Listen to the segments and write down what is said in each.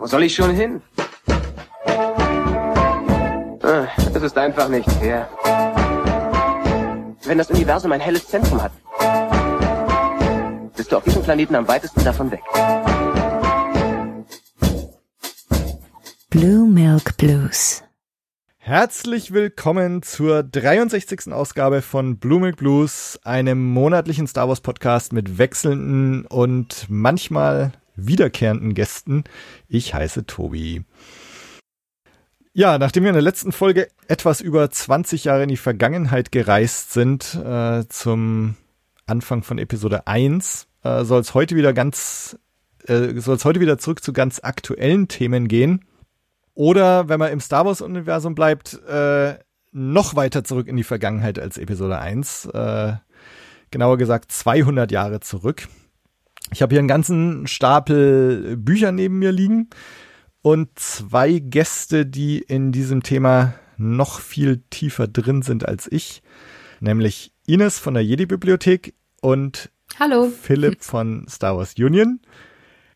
Wo soll ich schon hin? Ah, Es ist einfach nicht fair. Wenn das Universum ein helles Zentrum hat, bist du auf diesem Planeten am weitesten davon weg. Blue Milk Blues. Herzlich willkommen zur 63. Ausgabe von Blue Milk Blues, einem monatlichen Star Wars Podcast mit wechselnden und manchmal wiederkehrenden Gästen. Ich heiße Tobi. Ja, nachdem wir in der letzten Folge etwas über 20 Jahre in die Vergangenheit gereist sind, äh, zum Anfang von Episode 1, äh, soll es heute wieder ganz, äh, soll es heute wieder zurück zu ganz aktuellen Themen gehen. Oder wenn man im Star Wars-Universum bleibt, äh, noch weiter zurück in die Vergangenheit als Episode 1. Äh, genauer gesagt 200 Jahre zurück. Ich habe hier einen ganzen Stapel Bücher neben mir liegen und zwei Gäste, die in diesem Thema noch viel tiefer drin sind als ich, nämlich Ines von der Jedi-Bibliothek und Hallo. Philipp von Star Wars Union.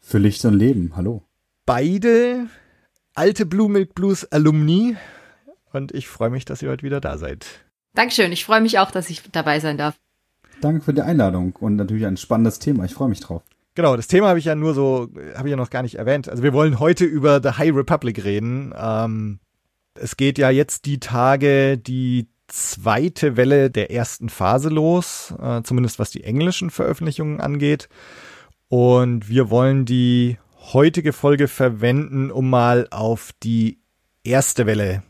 Für Licht und Leben, hallo. Beide alte Blue Milk Blues Alumni und ich freue mich, dass ihr heute wieder da seid. Dankeschön. Ich freue mich auch, dass ich dabei sein darf. Danke für die Einladung und natürlich ein spannendes Thema. Ich freue mich drauf. Genau, das Thema habe ich ja nur so, habe ich ja noch gar nicht erwähnt. Also wir wollen heute über The High Republic reden. Ähm, es geht ja jetzt die Tage die zweite Welle der ersten Phase los, äh, zumindest was die englischen Veröffentlichungen angeht. Und wir wollen die heutige Folge verwenden, um mal auf die erste Welle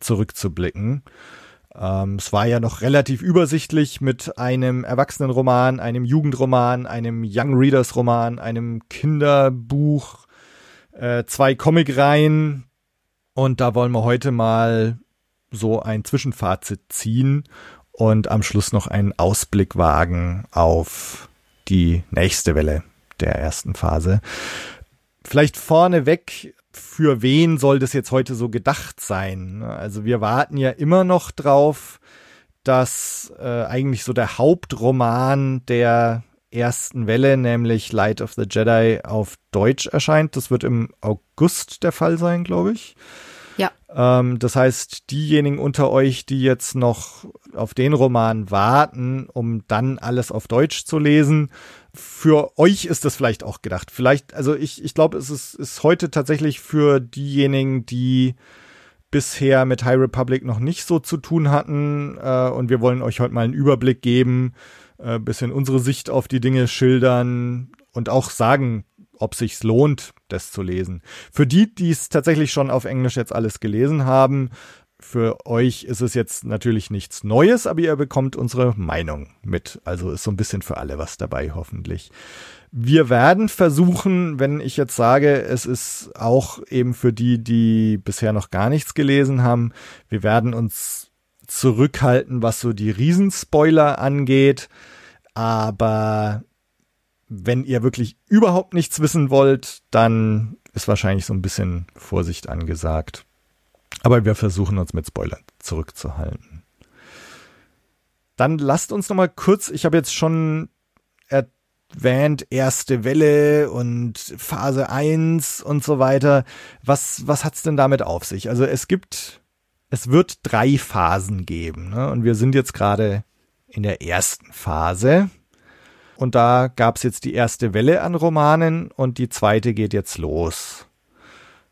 zurückzublicken. Ähm, es war ja noch relativ übersichtlich mit einem Erwachsenenroman, einem Jugendroman, einem Young Readers Roman, einem Kinderbuch, äh, zwei Comicreihen. Und da wollen wir heute mal so ein Zwischenfazit ziehen und am Schluss noch einen Ausblick wagen auf die nächste Welle der ersten Phase. Vielleicht vorneweg, für wen soll das jetzt heute so gedacht sein? Also wir warten ja immer noch drauf, dass äh, eigentlich so der Hauptroman der ersten Welle, nämlich Light of the Jedi, auf Deutsch erscheint. Das wird im August der Fall sein, glaube ich. Ja. Ähm, das heißt, diejenigen unter euch, die jetzt noch auf den Roman warten, um dann alles auf Deutsch zu lesen, für euch ist das vielleicht auch gedacht. Vielleicht, also ich, ich glaube, es ist, ist heute tatsächlich für diejenigen, die bisher mit High Republic noch nicht so zu tun hatten. Äh, und wir wollen euch heute mal einen Überblick geben, äh, bisschen unsere Sicht auf die Dinge schildern und auch sagen, ob sich's lohnt, das zu lesen. Für die, die es tatsächlich schon auf Englisch jetzt alles gelesen haben, für euch ist es jetzt natürlich nichts Neues, aber ihr bekommt unsere Meinung mit. Also ist so ein bisschen für alle was dabei, hoffentlich. Wir werden versuchen, wenn ich jetzt sage, es ist auch eben für die, die bisher noch gar nichts gelesen haben, wir werden uns zurückhalten, was so die Riesenspoiler angeht. Aber wenn ihr wirklich überhaupt nichts wissen wollt, dann ist wahrscheinlich so ein bisschen Vorsicht angesagt. Aber wir versuchen uns mit Spoilern zurückzuhalten. Dann lasst uns noch mal kurz, ich habe jetzt schon erwähnt, erste Welle und Phase 1 und so weiter. Was, was hat's denn damit auf sich? Also es gibt, es wird drei Phasen geben. Ne? Und wir sind jetzt gerade in der ersten Phase. Und da gab's jetzt die erste Welle an Romanen und die zweite geht jetzt los.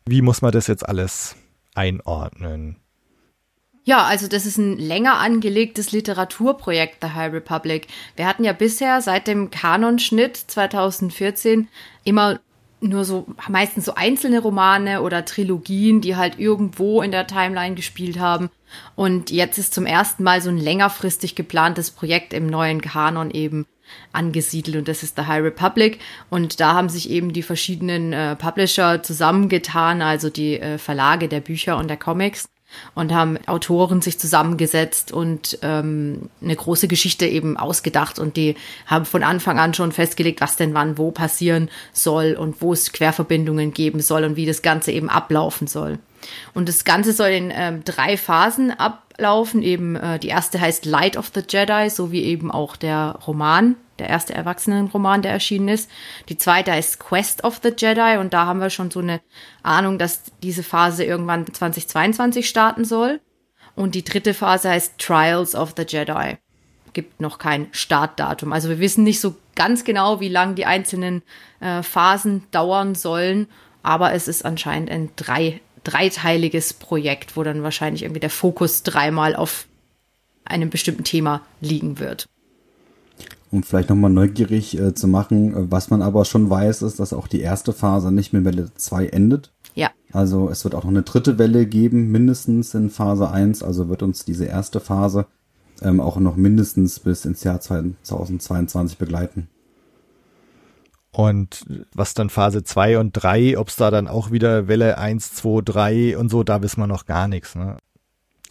Wie muss man das jetzt alles einordnen? Ja, also das ist ein länger angelegtes Literaturprojekt der High Republic. Wir hatten ja bisher seit dem Kanonschnitt 2014 immer nur so meistens so einzelne Romane oder Trilogien, die halt irgendwo in der Timeline gespielt haben. Und jetzt ist zum ersten Mal so ein längerfristig geplantes Projekt im neuen Kanon eben angesiedelt und das ist The High Republic. Und da haben sich eben die verschiedenen äh, Publisher zusammengetan, also die äh, Verlage der Bücher und der Comics und haben Autoren sich zusammengesetzt und ähm, eine große Geschichte eben ausgedacht und die haben von Anfang an schon festgelegt, was denn wann wo passieren soll und wo es Querverbindungen geben soll und wie das Ganze eben ablaufen soll. Und das Ganze soll in ähm, drei Phasen ablaufen. Eben äh, die erste heißt Light of the Jedi, so wie eben auch der Roman der erste Erwachsenenroman, der erschienen ist. Die zweite heißt Quest of the Jedi und da haben wir schon so eine Ahnung, dass diese Phase irgendwann 2022 starten soll. Und die dritte Phase heißt Trials of the Jedi. Gibt noch kein Startdatum. Also wir wissen nicht so ganz genau, wie lang die einzelnen äh, Phasen dauern sollen, aber es ist anscheinend ein drei, dreiteiliges Projekt, wo dann wahrscheinlich irgendwie der Fokus dreimal auf einem bestimmten Thema liegen wird. Um vielleicht nochmal neugierig äh, zu machen, äh, was man aber schon weiß, ist, dass auch die erste Phase nicht mit Welle 2 endet. Ja. Also es wird auch noch eine dritte Welle geben, mindestens in Phase 1. Also wird uns diese erste Phase ähm, auch noch mindestens bis ins Jahr 2022 begleiten. Und was dann Phase 2 und 3, ob es da dann auch wieder Welle 1, 2, 3 und so, da wissen wir noch gar nichts. Ne?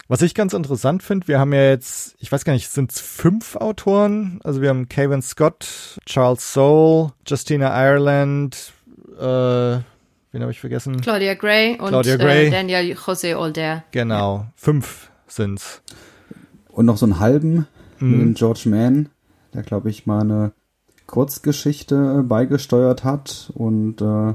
Was ich ganz interessant finde, wir haben ja jetzt, ich weiß gar nicht, sind es fünf Autoren? Also wir haben Kevin Scott, Charles Soule, Justina Ireland, äh, wen habe ich vergessen? Claudia Gray und Claudia Gray. Äh, Daniel José Older. Genau, ja. fünf sind's. Und noch so einen halben mhm. mit dem George Mann, der glaube ich mal eine Kurzgeschichte beigesteuert hat und äh,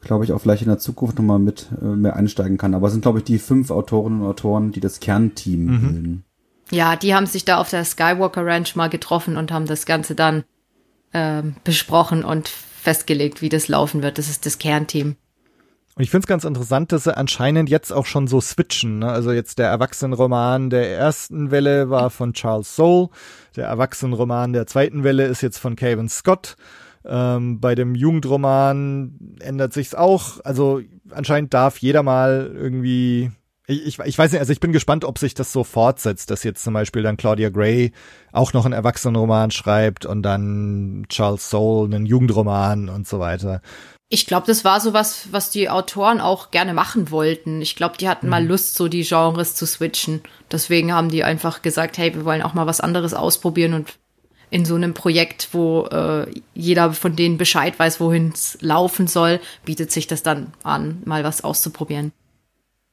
glaube ich, auch vielleicht in der Zukunft nochmal mit äh, mehr einsteigen kann. Aber es sind, glaube ich, die fünf Autorinnen und Autoren, die das Kernteam mhm. bilden. Ja, die haben sich da auf der Skywalker Ranch mal getroffen und haben das Ganze dann ähm, besprochen und festgelegt, wie das laufen wird. Das ist das Kernteam. Und ich finde es ganz interessant, dass sie anscheinend jetzt auch schon so switchen. Ne? Also jetzt der Erwachsenenroman der ersten Welle war von Charles Soule, der Erwachsenenroman der zweiten Welle ist jetzt von Kevin Scott. Ähm, bei dem Jugendroman ändert sich's auch. Also anscheinend darf jeder mal irgendwie. Ich, ich, ich weiß nicht, also ich bin gespannt, ob sich das so fortsetzt, dass jetzt zum Beispiel dann Claudia Gray auch noch einen Erwachsenenroman schreibt und dann Charles Soule einen Jugendroman und so weiter. Ich glaube, das war so was, was die Autoren auch gerne machen wollten. Ich glaube, die hatten mhm. mal Lust, so die Genres zu switchen. Deswegen haben die einfach gesagt, hey, wir wollen auch mal was anderes ausprobieren und in so einem Projekt, wo äh, jeder von denen Bescheid weiß, wohin es laufen soll, bietet sich das dann an, mal was auszuprobieren.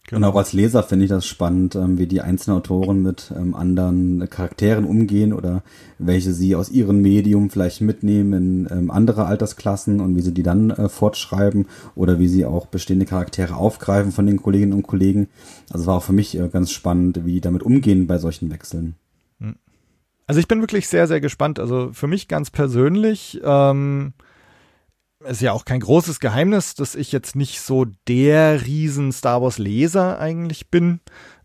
Genau. Und auch als Leser finde ich das spannend, ähm, wie die einzelnen Autoren mit ähm, anderen Charakteren umgehen oder welche sie aus ihrem Medium vielleicht mitnehmen in ähm, andere Altersklassen und wie sie die dann äh, fortschreiben oder wie sie auch bestehende Charaktere aufgreifen von den Kolleginnen und Kollegen. Also es war auch für mich äh, ganz spannend, wie die damit umgehen bei solchen Wechseln. Also ich bin wirklich sehr, sehr gespannt. Also für mich ganz persönlich ähm, ist ja auch kein großes Geheimnis, dass ich jetzt nicht so der riesen Star Wars Leser eigentlich bin.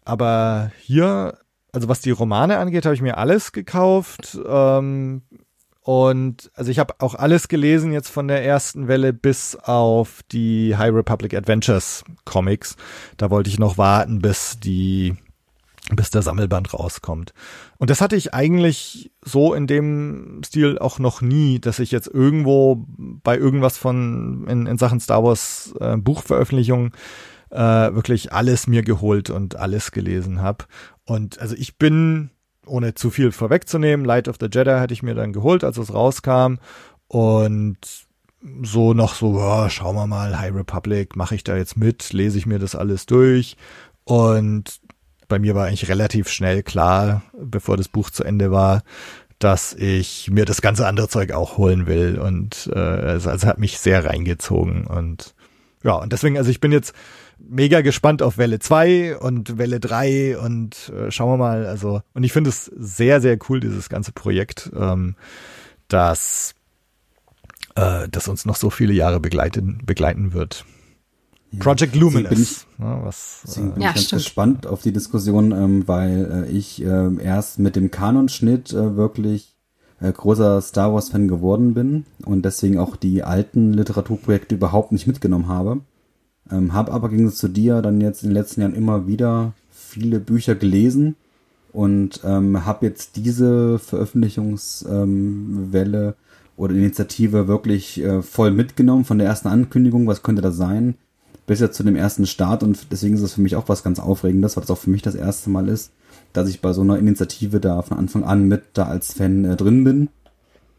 Aber hier, also was die Romane angeht, habe ich mir alles gekauft. Ähm, und also ich habe auch alles gelesen jetzt von der ersten Welle bis auf die High Republic Adventures Comics. Da wollte ich noch warten, bis die bis der Sammelband rauskommt. Und das hatte ich eigentlich so in dem Stil auch noch nie, dass ich jetzt irgendwo bei irgendwas von in, in Sachen Star Wars äh, Buchveröffentlichung äh, wirklich alles mir geholt und alles gelesen habe. Und also ich bin, ohne zu viel vorwegzunehmen, Light of the Jedi hatte ich mir dann geholt, als es rauskam. Und so noch so, oh, schauen wir mal, High Republic, mache ich da jetzt mit, lese ich mir das alles durch. Und bei mir war eigentlich relativ schnell klar, bevor das Buch zu Ende war, dass ich mir das ganze andere Zeug auch holen will. Und äh, also, hat mich sehr reingezogen. Und ja, und deswegen, also ich bin jetzt mega gespannt auf Welle 2 und Welle 3 und äh, schauen wir mal. Also, und ich finde es sehr, sehr cool, dieses ganze Projekt, ähm, dass äh, das uns noch so viele Jahre begleiten, begleiten wird. Project Luminous. Bin ich, ja, was, deswegen bin ja, ich ganz stimmt. gespannt auf die Diskussion, ähm, weil äh, ich äh, erst mit dem Kanonschnitt äh, wirklich äh, großer Star Wars Fan geworden bin und deswegen auch die alten Literaturprojekte überhaupt nicht mitgenommen habe. Ähm, habe aber gegen zu dir dann jetzt in den letzten Jahren immer wieder viele Bücher gelesen und ähm, habe jetzt diese Veröffentlichungswelle ähm, oder Initiative wirklich äh, voll mitgenommen von der ersten Ankündigung, was könnte das sein, bis jetzt zu dem ersten Start und deswegen ist es für mich auch was ganz Aufregendes, weil es auch für mich das erste Mal ist, dass ich bei so einer Initiative da von Anfang an mit da als Fan äh, drin bin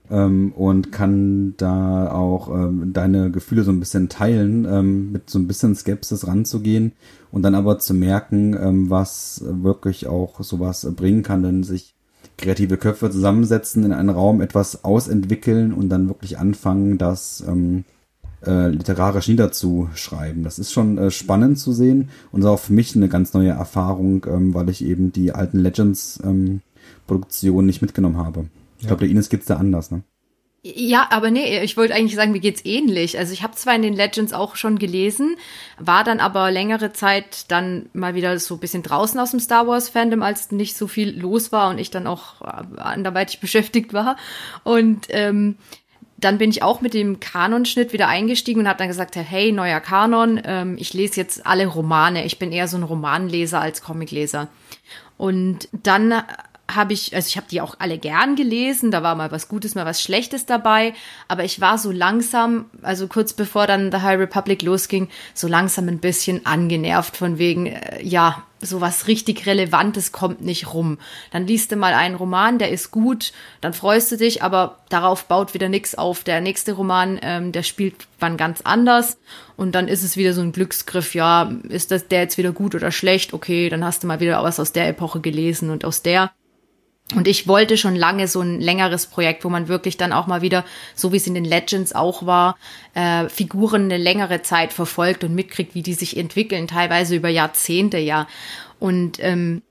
ähm, und kann da auch ähm, deine Gefühle so ein bisschen teilen, ähm, mit so ein bisschen Skepsis ranzugehen und dann aber zu merken, ähm, was wirklich auch sowas bringen kann, denn sich kreative Köpfe zusammensetzen, in einen Raum etwas ausentwickeln und dann wirklich anfangen, das ähm, äh, literarisch niederzuschreiben. Das ist schon äh, spannend zu sehen und ist auch für mich eine ganz neue Erfahrung, ähm, weil ich eben die alten Legends ähm, nicht mitgenommen habe. Ich ja. glaube, der Ines geht's da anders, ne? Ja, aber nee, ich wollte eigentlich sagen, mir geht's ähnlich. Also ich habe zwar in den Legends auch schon gelesen, war dann aber längere Zeit dann mal wieder so ein bisschen draußen aus dem Star Wars Fandom, als nicht so viel los war und ich dann auch äh, anderweitig beschäftigt war. Und ähm, dann bin ich auch mit dem Kanonschnitt wieder eingestiegen und habe dann gesagt, hey, neuer Kanon, ähm, ich lese jetzt alle Romane. Ich bin eher so ein Romanleser als Comicleser. Und dann habe ich, also ich habe die auch alle gern gelesen, da war mal was Gutes, mal was Schlechtes dabei, aber ich war so langsam, also kurz bevor dann The High Republic losging, so langsam ein bisschen angenervt von wegen, äh, ja, so was richtig Relevantes kommt nicht rum. Dann liest du mal einen Roman, der ist gut, dann freust du dich, aber darauf baut wieder nichts auf. Der nächste Roman, ähm, der spielt wann ganz anders und dann ist es wieder so ein Glücksgriff, ja, ist das der jetzt wieder gut oder schlecht? Okay, dann hast du mal wieder was aus der Epoche gelesen und aus der. Und ich wollte schon lange so ein längeres Projekt, wo man wirklich dann auch mal wieder, so wie es in den Legends auch war, äh, Figuren eine längere Zeit verfolgt und mitkriegt, wie die sich entwickeln, teilweise über Jahrzehnte, ja. Und ähm,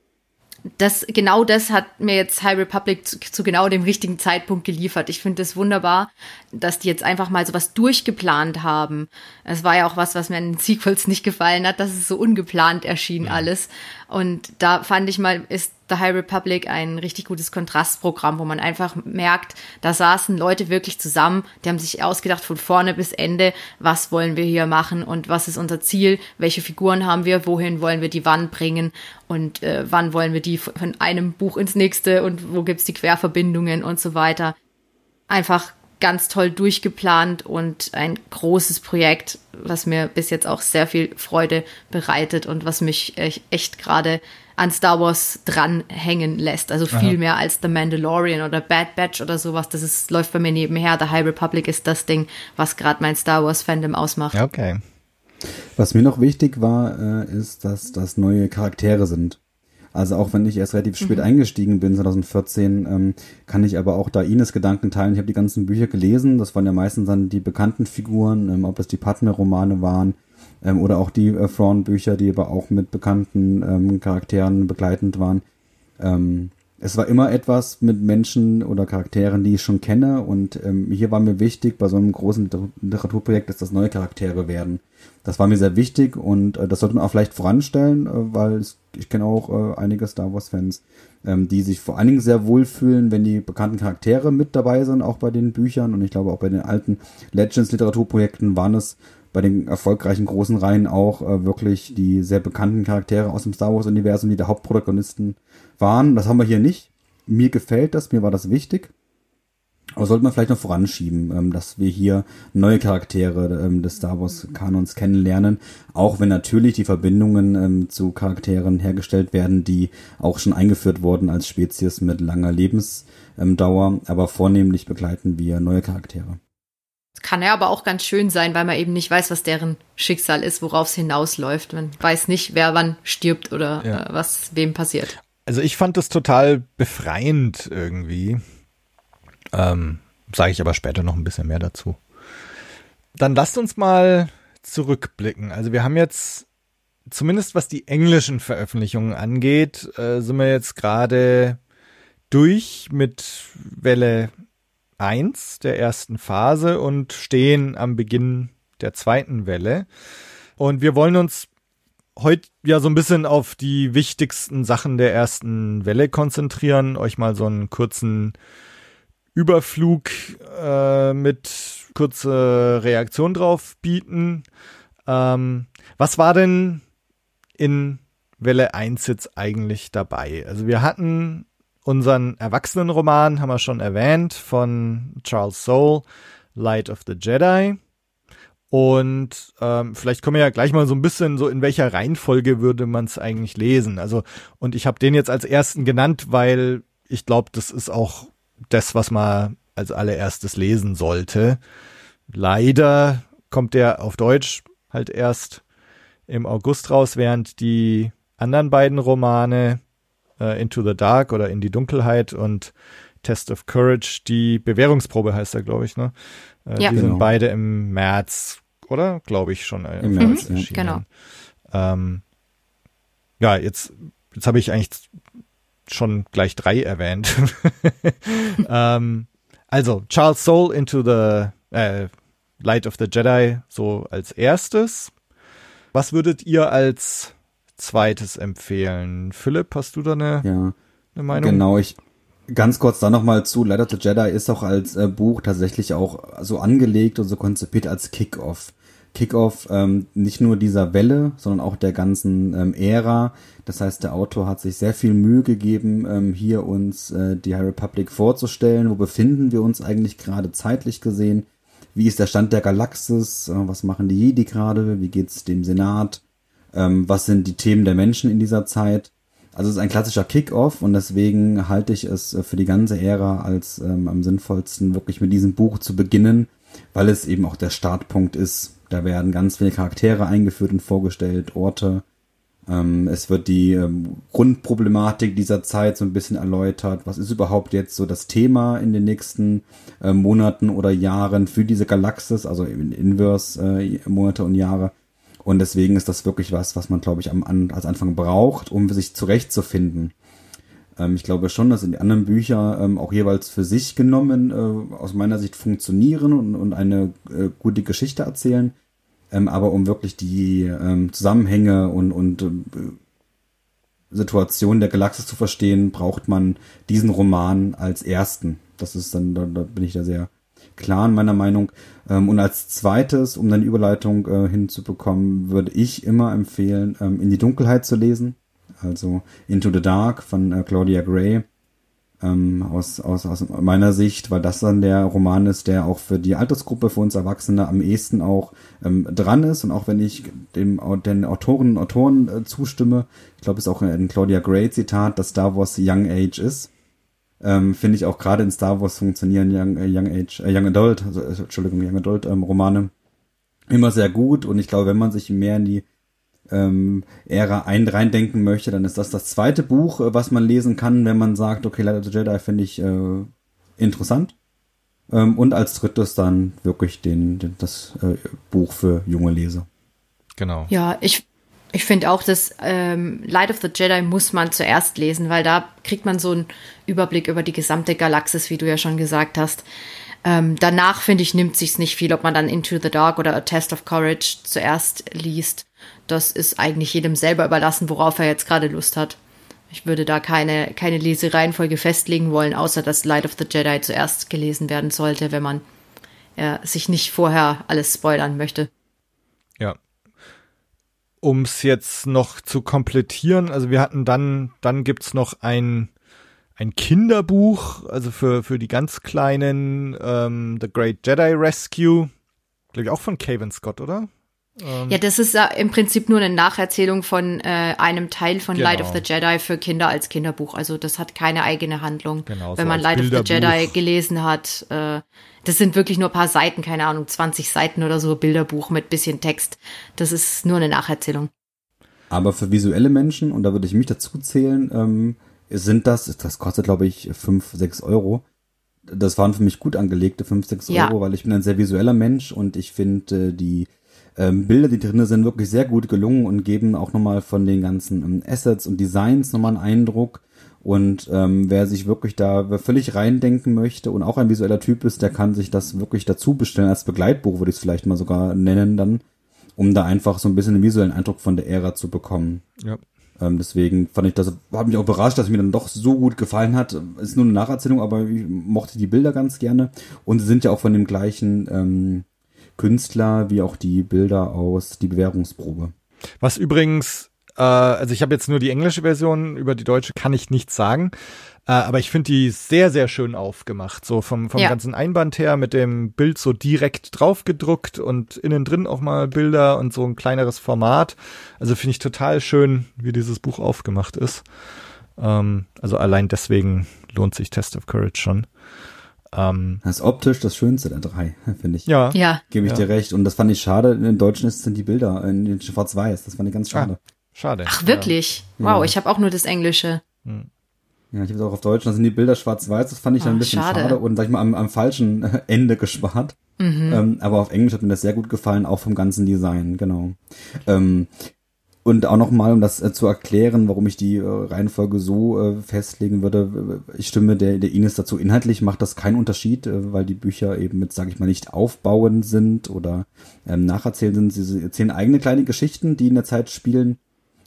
das, genau das hat mir jetzt High Republic zu, zu genau dem richtigen Zeitpunkt geliefert. Ich finde es wunderbar, dass die jetzt einfach mal sowas durchgeplant haben. Es war ja auch was, was mir in den Sequels nicht gefallen hat, dass es so ungeplant erschien ja. alles. Und da fand ich mal, ist The High Republic ein richtig gutes Kontrastprogramm, wo man einfach merkt, da saßen Leute wirklich zusammen, die haben sich ausgedacht von vorne bis Ende, was wollen wir hier machen und was ist unser Ziel, welche Figuren haben wir, wohin wollen wir die wann bringen und äh, wann wollen wir die von einem Buch ins nächste und wo gibt's die Querverbindungen und so weiter. Einfach ganz toll durchgeplant und ein großes Projekt, was mir bis jetzt auch sehr viel Freude bereitet und was mich echt gerade an Star Wars dranhängen lässt. Also viel Aha. mehr als The Mandalorian oder Bad Batch oder sowas. Das ist, läuft bei mir nebenher. The High Republic ist das Ding, was gerade mein Star Wars Fandom ausmacht. Okay. Was mir noch wichtig war, äh, ist, dass das neue Charaktere sind. Also auch wenn ich erst relativ spät mhm. eingestiegen bin, 2014, ähm, kann ich aber auch da Ines Gedanken teilen. Ich habe die ganzen Bücher gelesen. Das waren ja meistens dann die bekannten Figuren, ähm, ob das die Padme-Romane waren ähm, oder auch die äh, Thrawn-Bücher, die aber auch mit bekannten ähm, Charakteren begleitend waren. Ähm, es war immer etwas mit Menschen oder Charakteren, die ich schon kenne. Und ähm, hier war mir wichtig, bei so einem großen Literaturprojekt, dass das neue Charaktere werden. Das war mir sehr wichtig und äh, das sollte man auch vielleicht voranstellen, äh, weil es, ich kenne auch äh, einige Star Wars-Fans, ähm, die sich vor allen Dingen sehr wohlfühlen, wenn die bekannten Charaktere mit dabei sind, auch bei den Büchern. Und ich glaube, auch bei den alten Legends-Literaturprojekten waren es bei den erfolgreichen großen Reihen auch äh, wirklich die sehr bekannten Charaktere aus dem Star Wars-Universum, die der Hauptprotagonisten waren. Das haben wir hier nicht. Mir gefällt das, mir war das wichtig. Aber sollte man vielleicht noch voranschieben, ähm, dass wir hier neue Charaktere ähm, des Star Wars Kanons kennenlernen, auch wenn natürlich die Verbindungen ähm, zu Charakteren hergestellt werden, die auch schon eingeführt wurden als Spezies mit langer Lebensdauer, aber vornehmlich begleiten wir neue Charaktere. Kann ja aber auch ganz schön sein, weil man eben nicht weiß, was deren Schicksal ist, worauf es hinausläuft. Man weiß nicht, wer wann stirbt oder ja. äh, was wem passiert. Also ich fand das total befreiend irgendwie. Ähm, Sage ich aber später noch ein bisschen mehr dazu. Dann lasst uns mal zurückblicken. Also wir haben jetzt, zumindest was die englischen Veröffentlichungen angeht, äh, sind wir jetzt gerade durch mit Welle 1 der ersten Phase und stehen am Beginn der zweiten Welle. Und wir wollen uns heute ja so ein bisschen auf die wichtigsten Sachen der ersten Welle konzentrieren, euch mal so einen kurzen Überflug äh, mit kurze Reaktion drauf bieten. Ähm, was war denn in Welle 1 jetzt eigentlich dabei? Also wir hatten unseren Erwachsenenroman, haben wir schon erwähnt, von Charles Soule, Light of the Jedi. Und ähm, vielleicht kommen wir ja gleich mal so ein bisschen so, in welcher Reihenfolge würde man es eigentlich lesen. Also, und ich habe den jetzt als ersten genannt, weil ich glaube, das ist auch das, was man als allererstes lesen sollte. Leider kommt der auf Deutsch halt erst im August raus, während die anderen beiden Romane äh, Into the Dark oder In die Dunkelheit und Test of Courage, die Bewährungsprobe heißt er, glaube ich, ne? Äh, ja. Die genau. sind beide im März, oder? Glaube ich schon. Äh, Im März, mhm, genau. Ähm, ja, jetzt, jetzt habe ich eigentlich schon gleich drei erwähnt. ähm, also, Charles Soule into the äh, Light of the Jedi so als erstes. Was würdet ihr als zweites empfehlen? Philipp, hast du da eine, ja, eine Meinung? Genau, ich ganz kurz da nochmal zu. Light of the Jedi ist auch als äh, Buch tatsächlich auch so angelegt und so konzipiert als Kick-Off. Kickoff ähm, nicht nur dieser Welle, sondern auch der ganzen ähm, Ära. Das heißt, der Autor hat sich sehr viel Mühe gegeben, ähm, hier uns äh, die High Republic vorzustellen. Wo befinden wir uns eigentlich gerade zeitlich gesehen? Wie ist der Stand der Galaxis? Äh, was machen die Jedi gerade? Wie geht's dem Senat? Ähm, was sind die Themen der Menschen in dieser Zeit? Also es ist ein klassischer Kickoff und deswegen halte ich es äh, für die ganze Ära als ähm, am sinnvollsten, wirklich mit diesem Buch zu beginnen, weil es eben auch der Startpunkt ist da werden ganz viele Charaktere eingeführt und vorgestellt, Orte. Ähm, es wird die ähm, Grundproblematik dieser Zeit so ein bisschen erläutert. Was ist überhaupt jetzt so das Thema in den nächsten äh, Monaten oder Jahren für diese Galaxis, also in Inverse äh, Monate und Jahre. Und deswegen ist das wirklich was, was man, glaube ich, am, an, als Anfang braucht, um sich zurechtzufinden. Ähm, ich glaube schon, dass in den anderen Bücher ähm, auch jeweils für sich genommen äh, aus meiner Sicht funktionieren und, und eine äh, gute Geschichte erzählen. Ähm, aber um wirklich die ähm, Zusammenhänge und, und äh, Situation der Galaxis zu verstehen, braucht man diesen Roman als ersten. Das ist dann, da, da bin ich da sehr klar in meiner Meinung. Ähm, und als zweites, um dann die Überleitung äh, hinzubekommen, würde ich immer empfehlen, ähm, In die Dunkelheit zu lesen. Also Into the Dark von äh, Claudia Gray ähm, aus, aus, aus meiner Sicht, weil das dann der Roman ist, der auch für die Altersgruppe, für uns Erwachsene am ehesten auch ähm, dran ist. Und auch wenn ich dem, den Autoren und Autoren äh, zustimme, ich glaube, es ist auch ein Claudia Gray Zitat, dass Star Wars Young Age ist. Ähm, finde ich auch gerade in Star Wars funktionieren Young, äh, Young Age, äh, Young Adult, also, äh, Entschuldigung, Young Adult ähm, Romane immer sehr gut. Und ich glaube, wenn man sich mehr in die ähm, Ära ein reindenken möchte, dann ist das das zweite Buch, äh, was man lesen kann, wenn man sagt, okay, Light of the Jedi finde ich äh, interessant. Ähm, und als drittes dann wirklich den, den das äh, Buch für junge Leser. Genau. Ja, ich ich finde auch, dass ähm, Light of the Jedi muss man zuerst lesen, weil da kriegt man so einen Überblick über die gesamte Galaxis, wie du ja schon gesagt hast. Ähm, danach, finde ich, nimmt sich's nicht viel, ob man dann Into the Dark oder A Test of Courage zuerst liest. Das ist eigentlich jedem selber überlassen, worauf er jetzt gerade Lust hat. Ich würde da keine, keine Lesereihenfolge festlegen wollen, außer dass Light of the Jedi zuerst gelesen werden sollte, wenn man äh, sich nicht vorher alles spoilern möchte. Ja. Um es jetzt noch zu komplettieren, also wir hatten dann, dann gibt's noch ein ein Kinderbuch, also für, für die ganz Kleinen, ähm, The Great Jedi Rescue. Glaube ich auch von Caven Scott, oder? Ähm, ja, das ist im Prinzip nur eine Nacherzählung von äh, einem Teil von genau. Light of the Jedi für Kinder als Kinderbuch. Also das hat keine eigene Handlung. Genau, Wenn so man Light of the Jedi gelesen hat, äh, das sind wirklich nur ein paar Seiten, keine Ahnung, 20 Seiten oder so, Bilderbuch mit bisschen Text. Das ist nur eine Nacherzählung. Aber für visuelle Menschen, und da würde ich mich dazu zählen, ähm, sind das, das kostet glaube ich fünf sechs Euro. Das waren für mich gut angelegte fünf sechs ja. Euro, weil ich bin ein sehr visueller Mensch und ich finde äh, die ähm, Bilder, die drinnen sind, wirklich sehr gut gelungen und geben auch nochmal von den ganzen ähm, Assets und Designs nochmal einen Eindruck. Und ähm, wer sich wirklich da völlig reindenken möchte und auch ein visueller Typ ist, der kann sich das wirklich dazu bestellen als Begleitbuch, würde ich es vielleicht mal sogar nennen dann, um da einfach so ein bisschen einen visuellen Eindruck von der Ära zu bekommen. Ja. Ähm, deswegen fand ich das, hat mich auch überrascht, dass es mir dann doch so gut gefallen hat. Ist nur eine Nacherzählung, aber ich mochte die Bilder ganz gerne. Und sie sind ja auch von dem gleichen ähm, Künstler wie auch die Bilder aus Die Bewährungsprobe. Was übrigens, äh, also ich habe jetzt nur die englische Version, über die deutsche kann ich nichts sagen. Äh, aber ich finde die sehr, sehr schön aufgemacht. So vom, vom ja. ganzen Einband her mit dem Bild so direkt draufgedruckt und innen drin auch mal Bilder und so ein kleineres Format. Also finde ich total schön, wie dieses Buch aufgemacht ist. Ähm, also allein deswegen lohnt sich Test of Courage schon. Ähm, das ist optisch das Schönste der drei, finde ich. Ja. Ja. Gebe ich ja. dir recht. Und das fand ich schade. In den Deutschen sind die Bilder in Schwarz-Weiß. Das fand ich ganz ah, schade. Ah, schade. Ach, wirklich? Ja. Wow, ich habe auch nur das Englische. Hm. Ja, ich habe es auch auf Deutsch, da sind die Bilder schwarz-weiß, das fand ich dann oh, ein bisschen schade. schade. und sag ich mal am, am falschen Ende gespart. Mhm. Ähm, aber auf Englisch hat mir das sehr gut gefallen, auch vom ganzen Design, genau. Ähm, und auch nochmal, um das äh, zu erklären, warum ich die äh, Reihenfolge so äh, festlegen würde, ich stimme der, der Ines dazu. Inhaltlich macht das keinen Unterschied, äh, weil die Bücher eben mit, sage ich mal, nicht aufbauend sind oder ähm, nacherzählen sind. Sie erzählen eigene kleine Geschichten, die in der Zeit spielen.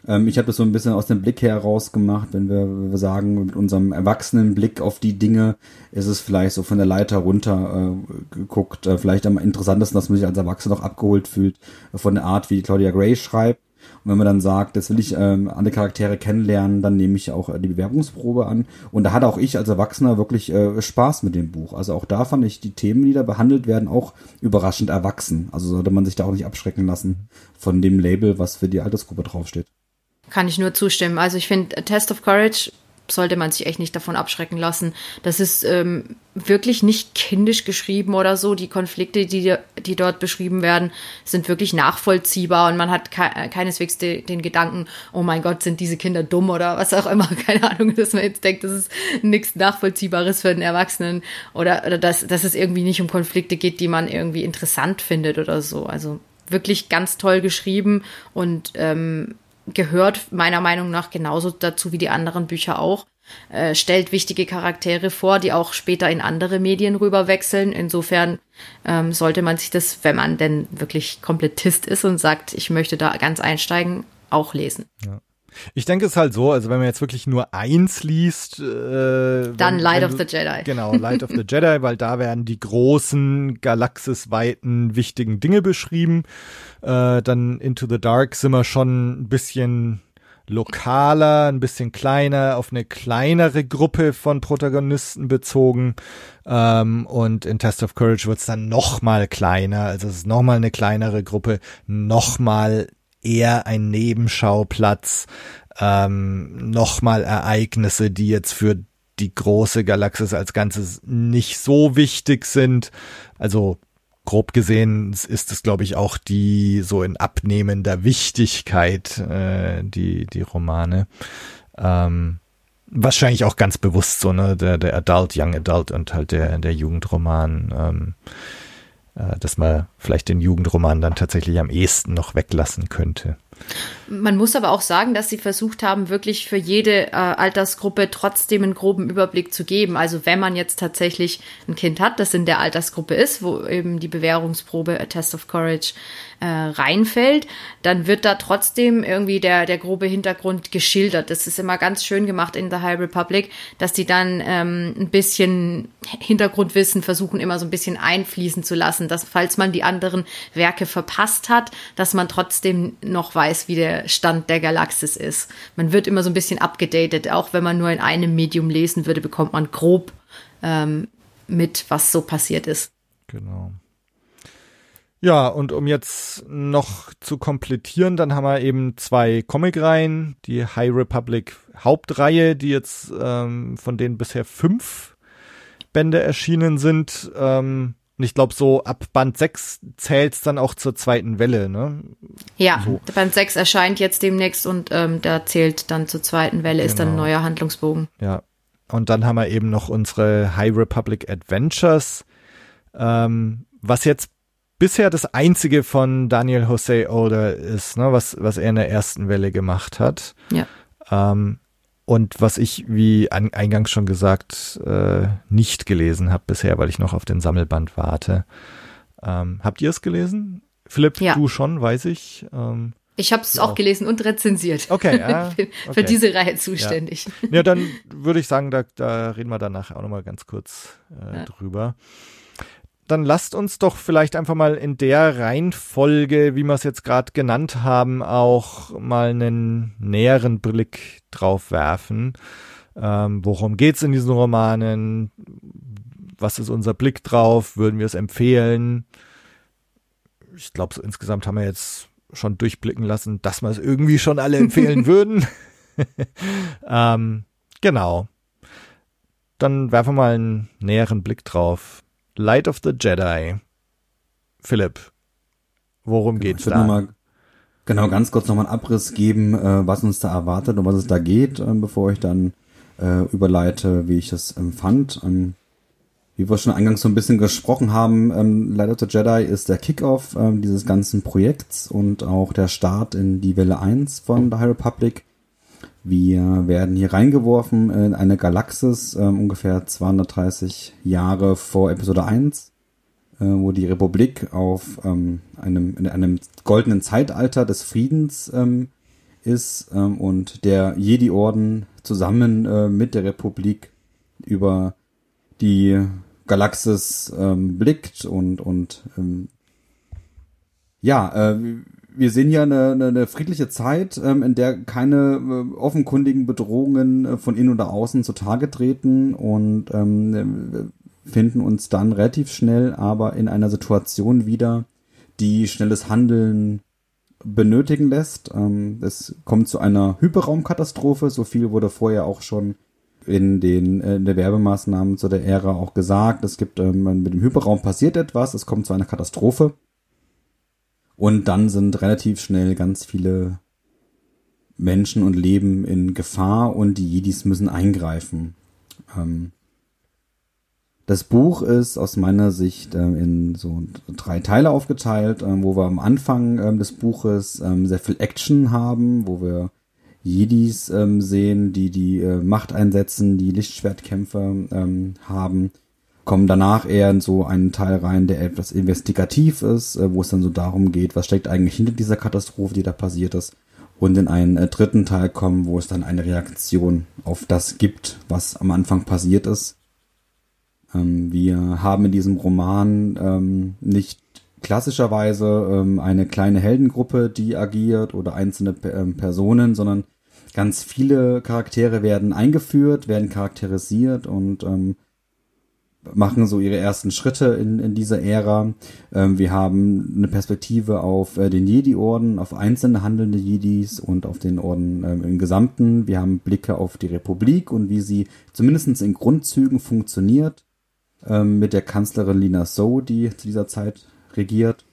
Ähm, ich habe das so ein bisschen aus dem Blick heraus gemacht, wenn wir, wenn wir sagen, mit unserem erwachsenen Blick auf die Dinge ist es vielleicht so von der Leiter runter äh, geguckt. Äh, vielleicht am interessantesten, dass man sich als Erwachsener noch abgeholt fühlt von der Art, wie Claudia Gray schreibt und wenn man dann sagt, das will ich ähm, alle Charaktere kennenlernen, dann nehme ich auch äh, die Bewerbungsprobe an. Und da hatte auch ich als Erwachsener wirklich äh, Spaß mit dem Buch. Also auch da fand ich die Themen, die da behandelt werden, auch überraschend erwachsen. Also sollte man sich da auch nicht abschrecken lassen von dem Label, was für die Altersgruppe draufsteht. Kann ich nur zustimmen. Also ich finde, Test of Courage sollte man sich echt nicht davon abschrecken lassen. Das ist ähm, wirklich nicht kindisch geschrieben oder so. Die Konflikte, die, die dort beschrieben werden, sind wirklich nachvollziehbar und man hat ke keineswegs de den Gedanken, oh mein Gott, sind diese Kinder dumm oder was auch immer. Keine Ahnung, dass man jetzt denkt, das ist nichts Nachvollziehbares für einen Erwachsenen oder, oder dass, dass es irgendwie nicht um Konflikte geht, die man irgendwie interessant findet oder so. Also wirklich ganz toll geschrieben und ähm, gehört meiner Meinung nach genauso dazu wie die anderen Bücher auch. Äh, stellt wichtige Charaktere vor, die auch später in andere Medien rüberwechseln. Insofern ähm, sollte man sich das, wenn man denn wirklich Komplettist ist und sagt, ich möchte da ganz einsteigen, auch lesen. Ja. Ich denke es ist halt so, also wenn man jetzt wirklich nur eins liest, äh, dann wenn, Light wenn of the Jedi. Genau, Light of the Jedi, weil da werden die großen galaxisweiten wichtigen Dinge beschrieben. Äh, dann Into the Dark sind wir schon ein bisschen lokaler, ein bisschen kleiner, auf eine kleinere Gruppe von Protagonisten bezogen. Ähm, und in Test of Courage wird es dann noch mal kleiner, also es ist noch mal eine kleinere Gruppe, noch mal eher ein Nebenschauplatz, ähm, nochmal Ereignisse, die jetzt für die große Galaxis als Ganzes nicht so wichtig sind. Also grob gesehen ist es, glaube ich, auch die so in abnehmender Wichtigkeit, äh, die, die Romane. Ähm, wahrscheinlich auch ganz bewusst so, ne, der, der Adult, Young Adult und halt der, der Jugendroman. Ähm, äh, dass man vielleicht den Jugendroman dann tatsächlich am ehesten noch weglassen könnte. Man muss aber auch sagen, dass sie versucht haben, wirklich für jede äh, Altersgruppe trotzdem einen groben Überblick zu geben. Also wenn man jetzt tatsächlich ein Kind hat, das in der Altersgruppe ist, wo eben die Bewährungsprobe A Test of Courage äh, reinfällt, dann wird da trotzdem irgendwie der, der grobe Hintergrund geschildert. Das ist immer ganz schön gemacht in The High Republic, dass die dann ähm, ein bisschen Hintergrundwissen versuchen, immer so ein bisschen einfließen zu lassen, dass falls man die anderen Werke verpasst hat, dass man trotzdem noch weiß, wie der Stand der Galaxis ist. Man wird immer so ein bisschen abgedatet, auch wenn man nur in einem Medium lesen würde, bekommt man grob ähm, mit, was so passiert ist. Genau. Ja, und um jetzt noch zu komplettieren, dann haben wir eben zwei Comicreihen, die High Republic Hauptreihe, die jetzt ähm, von denen bisher fünf Bände erschienen sind. Ähm, und ich glaube, so ab Band 6 zählt's dann auch zur zweiten Welle, ne? Ja, so. Band 6 erscheint jetzt demnächst und ähm, da zählt dann zur zweiten Welle, genau. ist dann ein genau. neuer Handlungsbogen. Ja. Und dann haben wir eben noch unsere High Republic Adventures, ähm, was jetzt bisher das einzige von Daniel Jose Older ist, ne, was, was er in der ersten Welle gemacht hat. Ja. Ähm, und was ich, wie an, eingangs schon gesagt, äh, nicht gelesen habe bisher, weil ich noch auf den Sammelband warte. Ähm, habt ihr es gelesen? Philipp, ja. du schon, weiß ich. Ähm, ich habe es auch gelesen und rezensiert. Okay, ja, okay. für diese Reihe zuständig. Ja, ja dann würde ich sagen, da, da reden wir danach auch nochmal ganz kurz äh, drüber dann lasst uns doch vielleicht einfach mal in der Reihenfolge, wie wir es jetzt gerade genannt haben, auch mal einen näheren Blick drauf werfen. Ähm, worum geht's in diesen Romanen? Was ist unser Blick drauf? Würden wir es empfehlen? Ich glaube, so insgesamt haben wir jetzt schon durchblicken lassen, dass wir es irgendwie schon alle empfehlen würden. ähm, genau. Dann werfen wir mal einen näheren Blick drauf. Light of the Jedi. Philipp, worum genau, geht's da? Mal, genau, ganz kurz nochmal einen Abriss geben, äh, was uns da erwartet und was es da geht, äh, bevor ich dann äh, überleite, wie ich das empfand. Ähm, wie wir schon eingangs so ein bisschen gesprochen haben, ähm, Light of the Jedi ist der Kickoff ähm, dieses ganzen Projekts und auch der Start in die Welle 1 von The High Republic. Wir werden hier reingeworfen in eine Galaxis, ähm, ungefähr 230 Jahre vor Episode 1, äh, wo die Republik auf ähm, einem, in einem goldenen Zeitalter des Friedens ähm, ist ähm, und der Jedi-Orden zusammen äh, mit der Republik über die Galaxis ähm, blickt und und ähm, ja, äh, wir sehen hier eine, eine, eine friedliche Zeit, ähm, in der keine äh, offenkundigen Bedrohungen äh, von innen oder außen zutage treten und ähm, finden uns dann relativ schnell aber in einer Situation wieder, die schnelles Handeln benötigen lässt. Ähm, es kommt zu einer Hyperraumkatastrophe, so viel wurde vorher auch schon in den äh, in der Werbemaßnahmen zu der Ära auch gesagt. Es gibt ähm, mit dem Hyperraum passiert etwas, es kommt zu einer Katastrophe und dann sind relativ schnell ganz viele Menschen und Leben in Gefahr und die Jedis müssen eingreifen. Ähm, das Buch ist aus meiner Sicht ähm, in so drei Teile aufgeteilt, ähm, wo wir am Anfang ähm, des Buches ähm, sehr viel Action haben, wo wir Jedis ähm, sehen, die die äh, Macht einsetzen, die Lichtschwertkämpfe haben, kommen danach eher in so einen Teil rein, der etwas investigativ ist, äh, wo es dann so darum geht, was steckt eigentlich hinter dieser Katastrophe, die da passiert ist. Und in einen äh, dritten Teil kommen, wo es dann eine Reaktion auf das gibt, was am Anfang passiert ist. Ähm, wir haben in diesem Roman ähm, nicht klassischerweise ähm, eine kleine Heldengruppe, die agiert oder einzelne Personen, sondern Ganz viele Charaktere werden eingeführt, werden charakterisiert und ähm, machen so ihre ersten Schritte in, in dieser Ära. Ähm, wir haben eine Perspektive auf äh, den Jedi-Orden, auf einzelne handelnde Jedis und auf den Orden ähm, im Gesamten. Wir haben Blicke auf die Republik und wie sie zumindest in Grundzügen funktioniert ähm, mit der Kanzlerin Lina So, die zu dieser Zeit regiert.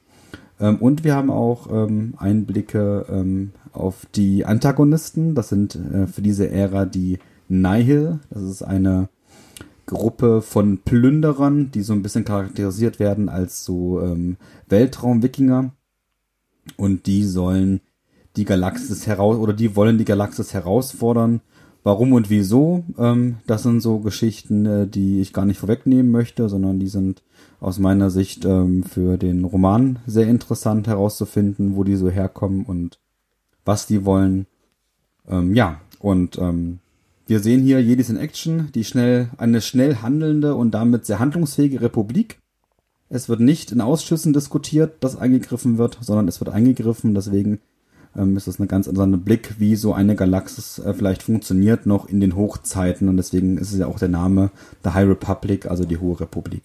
Ähm, und wir haben auch ähm, Einblicke ähm, auf die Antagonisten. Das sind äh, für diese Ära die Nihil. Das ist eine Gruppe von Plünderern, die so ein bisschen charakterisiert werden als so ähm, Weltraum-Wikinger. Und die sollen die Galaxis heraus oder die wollen die Galaxis herausfordern. Warum und wieso? Ähm, das sind so Geschichten, äh, die ich gar nicht vorwegnehmen möchte, sondern die sind aus meiner Sicht ähm, für den Roman sehr interessant herauszufinden, wo die so herkommen und was die wollen. Ähm, ja, und ähm, wir sehen hier Jedis in Action, die schnell, eine schnell handelnde und damit sehr handlungsfähige Republik. Es wird nicht in Ausschüssen diskutiert, dass eingegriffen wird, sondern es wird eingegriffen. Deswegen ähm, ist es ein ganz anderer Blick, wie so eine Galaxis äh, vielleicht funktioniert noch in den Hochzeiten. Und deswegen ist es ja auch der Name The High Republic, also die Hohe Republik.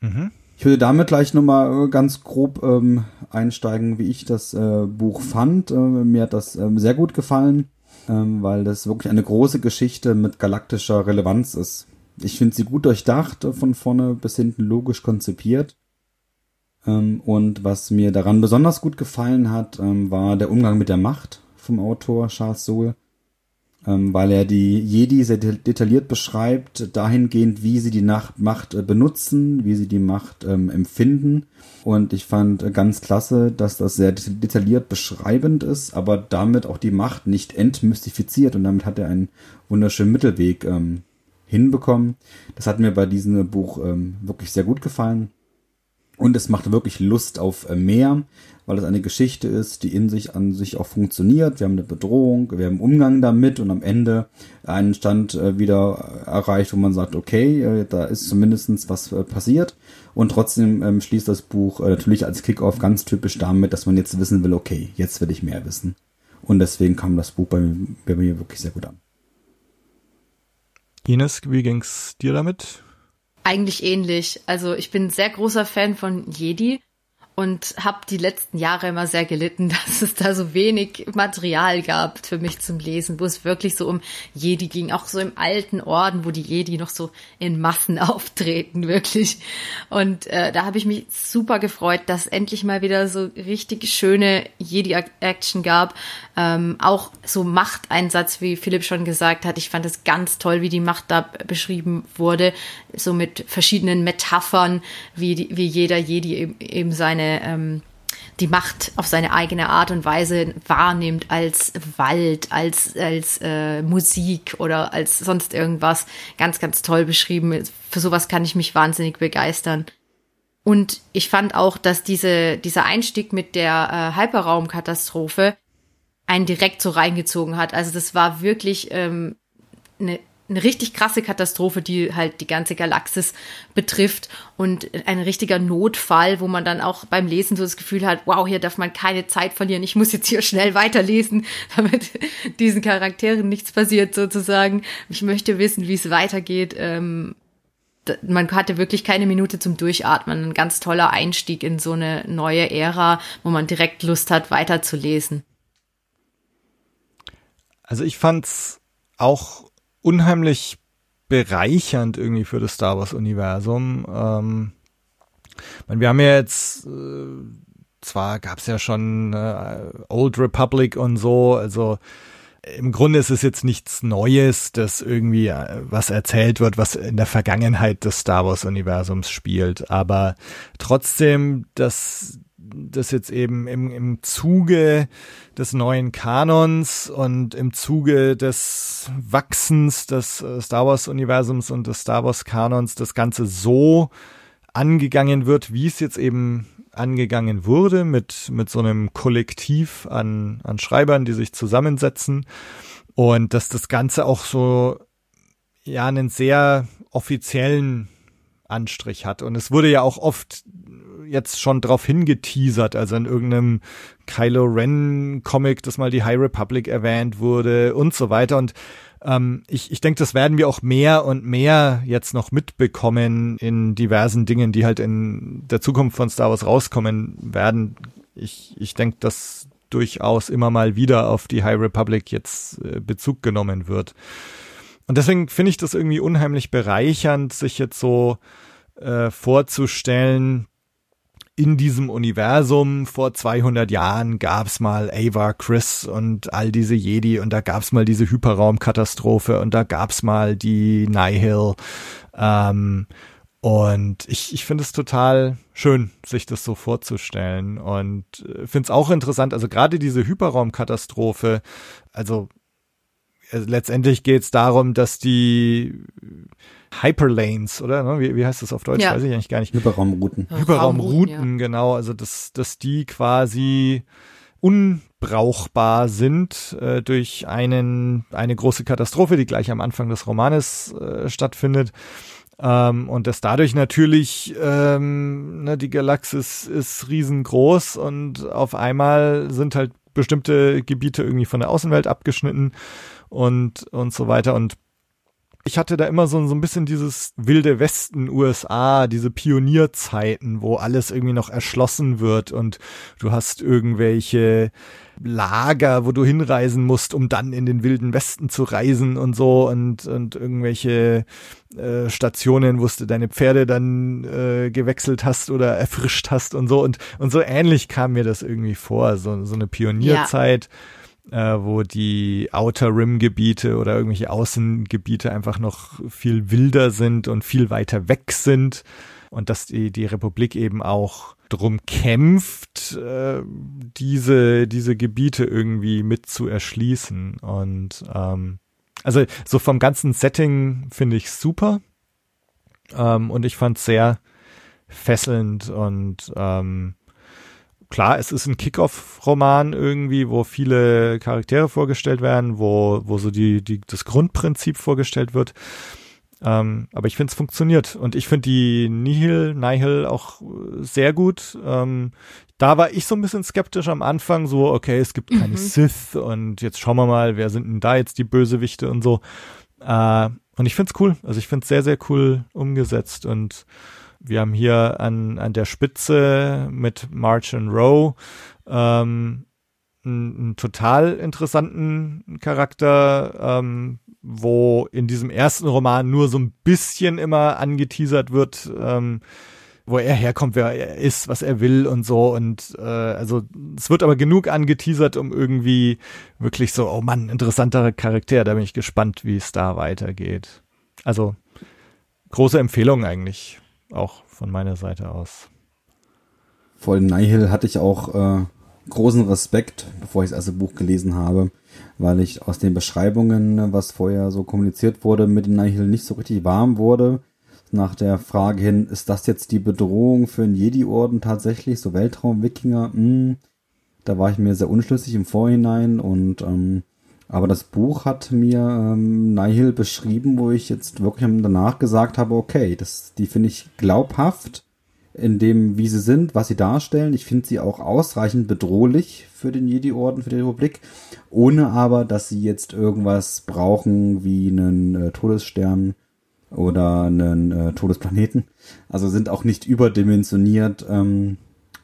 Mhm. Ich würde damit gleich nochmal äh, ganz grob ähm, einsteigen, wie ich das äh, Buch fand. Äh, mir hat das ähm, sehr gut gefallen, ähm, weil das wirklich eine große Geschichte mit galaktischer Relevanz ist. Ich finde sie gut durchdacht, äh, von vorne bis hinten logisch konzipiert. Ähm, und was mir daran besonders gut gefallen hat, ähm, war der Umgang mit der Macht vom Autor Charles Soule weil er die Jedi sehr detailliert beschreibt, dahingehend, wie sie die Macht äh, benutzen, wie sie die Macht ähm, empfinden. Und ich fand ganz klasse, dass das sehr detailliert beschreibend ist, aber damit auch die Macht nicht entmystifiziert. Und damit hat er einen wunderschönen Mittelweg ähm, hinbekommen. Das hat mir bei diesem Buch ähm, wirklich sehr gut gefallen. Und es macht wirklich Lust auf äh, mehr, weil es eine Geschichte ist, die in sich an sich auch funktioniert. Wir haben eine Bedrohung, wir haben Umgang damit und am Ende einen Stand äh, wieder erreicht, wo man sagt, okay, äh, da ist zumindestens was passiert. Und trotzdem ähm, schließt das Buch natürlich als Kickoff ganz typisch damit, dass man jetzt wissen will, okay, jetzt will ich mehr wissen. Und deswegen kam das Buch bei, bei mir wirklich sehr gut an. Ines, wie ging's dir damit? Eigentlich ähnlich. Also ich bin sehr großer Fan von Jedi und habe die letzten Jahre immer sehr gelitten, dass es da so wenig Material gab für mich zum Lesen, wo es wirklich so um Jedi ging, auch so im alten Orden, wo die Jedi noch so in Massen auftreten, wirklich. Und äh, da habe ich mich super gefreut, dass endlich mal wieder so richtig schöne Jedi-Action gab. Ähm, auch so Machteinsatz, wie Philipp schon gesagt hat. Ich fand es ganz toll, wie die Macht da beschrieben wurde, so mit verschiedenen Metaphern, wie, die, wie jeder Jedi eben, seine ähm, die Macht auf seine eigene Art und Weise wahrnimmt als Wald, als, als äh, Musik oder als sonst irgendwas. Ganz, ganz toll beschrieben. Für sowas kann ich mich wahnsinnig begeistern. Und ich fand auch, dass diese, dieser Einstieg mit der äh, Hyperraumkatastrophe einen direkt so reingezogen hat. Also das war wirklich ähm, eine eine richtig krasse Katastrophe, die halt die ganze Galaxis betrifft und ein richtiger Notfall, wo man dann auch beim Lesen so das Gefühl hat, wow, hier darf man keine Zeit verlieren, ich muss jetzt hier schnell weiterlesen, damit diesen Charakteren nichts passiert sozusagen. Ich möchte wissen, wie es weitergeht. Ähm, man hatte wirklich keine Minute zum Durchatmen. Ein ganz toller Einstieg in so eine neue Ära, wo man direkt Lust hat, weiterzulesen. Also ich fand's auch unheimlich bereichernd irgendwie für das Star Wars Universum. Ähm, meine, wir haben ja jetzt äh, zwar gab es ja schon äh, Old Republic und so, also im Grunde ist es jetzt nichts Neues, dass irgendwie äh, was erzählt wird, was in der Vergangenheit des Star Wars Universums spielt, aber trotzdem, dass das jetzt eben im, im Zuge des neuen Kanons und im Zuge des Wachsens des äh, Star Wars Universums und des Star Wars Kanons das Ganze so angegangen wird, wie es jetzt eben angegangen wurde, mit, mit so einem Kollektiv an, an Schreibern, die sich zusammensetzen und dass das Ganze auch so, ja, einen sehr offiziellen Anstrich hat. Und es wurde ja auch oft jetzt schon drauf hingeteasert, also in irgendeinem Kylo Ren Comic, dass mal die High Republic erwähnt wurde und so weiter. Und ähm, ich, ich denke, das werden wir auch mehr und mehr jetzt noch mitbekommen in diversen Dingen, die halt in der Zukunft von Star Wars rauskommen werden. Ich, ich denke, dass durchaus immer mal wieder auf die High Republic jetzt äh, Bezug genommen wird. Und deswegen finde ich das irgendwie unheimlich bereichernd, sich jetzt so äh, vorzustellen, in diesem Universum vor 200 Jahren gab's mal Ava Chris und all diese Jedi und da gab's mal diese Hyperraumkatastrophe und da gab's mal die Nihil. Ähm, und ich, ich finde es total schön, sich das so vorzustellen und äh, finde es auch interessant, also gerade diese Hyperraumkatastrophe, also äh, letztendlich geht's darum, dass die Hyperlanes, oder? Ne? Wie, wie heißt das auf Deutsch? Ja. Weiß ich eigentlich gar nicht. Hyperraumrouten. Hyperraumrouten, ja. genau. Also dass, dass die quasi unbrauchbar sind äh, durch einen eine große Katastrophe, die gleich am Anfang des Romanes äh, stattfindet. Ähm, und dass dadurch natürlich ähm, ne, die Galaxis ist riesengroß und auf einmal sind halt bestimmte Gebiete irgendwie von der Außenwelt abgeschnitten und und so weiter und ich hatte da immer so, so ein bisschen dieses wilde Westen USA, diese Pionierzeiten, wo alles irgendwie noch erschlossen wird und du hast irgendwelche Lager, wo du hinreisen musst, um dann in den wilden Westen zu reisen und so und, und irgendwelche äh, Stationen, wo du deine Pferde dann äh, gewechselt hast oder erfrischt hast und so und, und so ähnlich kam mir das irgendwie vor, so, so eine Pionierzeit. Ja äh, wo die Outer Rim Gebiete oder irgendwelche Außengebiete einfach noch viel wilder sind und viel weiter weg sind und dass die, die Republik eben auch drum kämpft, äh, diese, diese Gebiete irgendwie mit zu erschließen. Und ähm, also so vom ganzen Setting finde ich super. Ähm, und ich fand es sehr fesselnd und ähm, klar, es ist ein Kickoff-Roman irgendwie, wo viele Charaktere vorgestellt werden, wo, wo so die, die, das Grundprinzip vorgestellt wird. Ähm, aber ich finde, es funktioniert. Und ich finde die Nihil, Nihil auch sehr gut. Ähm, da war ich so ein bisschen skeptisch am Anfang, so, okay, es gibt keine mhm. Sith und jetzt schauen wir mal, wer sind denn da jetzt die Bösewichte und so. Äh, und ich finde es cool. Also ich finde es sehr, sehr cool umgesetzt und wir haben hier an, an der Spitze mit Martin Rowe ähm, einen, einen total interessanten Charakter, ähm, wo in diesem ersten Roman nur so ein bisschen immer angeteasert wird, ähm, wo er herkommt, wer er ist, was er will und so. Und äh, also es wird aber genug angeteasert, um irgendwie wirklich so, oh Mann, interessantere Charakter. Da bin ich gespannt, wie es da weitergeht. Also große Empfehlung eigentlich, auch von meiner Seite aus. Vor dem Nihil hatte ich auch äh, großen Respekt, bevor ich das erste Buch gelesen habe, weil ich aus den Beschreibungen, was vorher so kommuniziert wurde, mit dem Nihil nicht so richtig warm wurde nach der Frage hin, ist das jetzt die Bedrohung für einen Jedi-Orden tatsächlich, so Weltraum-Wikinger? Hm, da war ich mir sehr unschlüssig im Vorhinein und ähm, aber das Buch hat mir ähm, Nihil beschrieben, wo ich jetzt wirklich danach gesagt habe, okay, das, die finde ich glaubhaft in dem, wie sie sind, was sie darstellen. Ich finde sie auch ausreichend bedrohlich für den Jedi-Orden, für die Republik, ohne aber, dass sie jetzt irgendwas brauchen wie einen äh, Todesstern oder einen äh, Todesplaneten. Also sind auch nicht überdimensioniert ähm,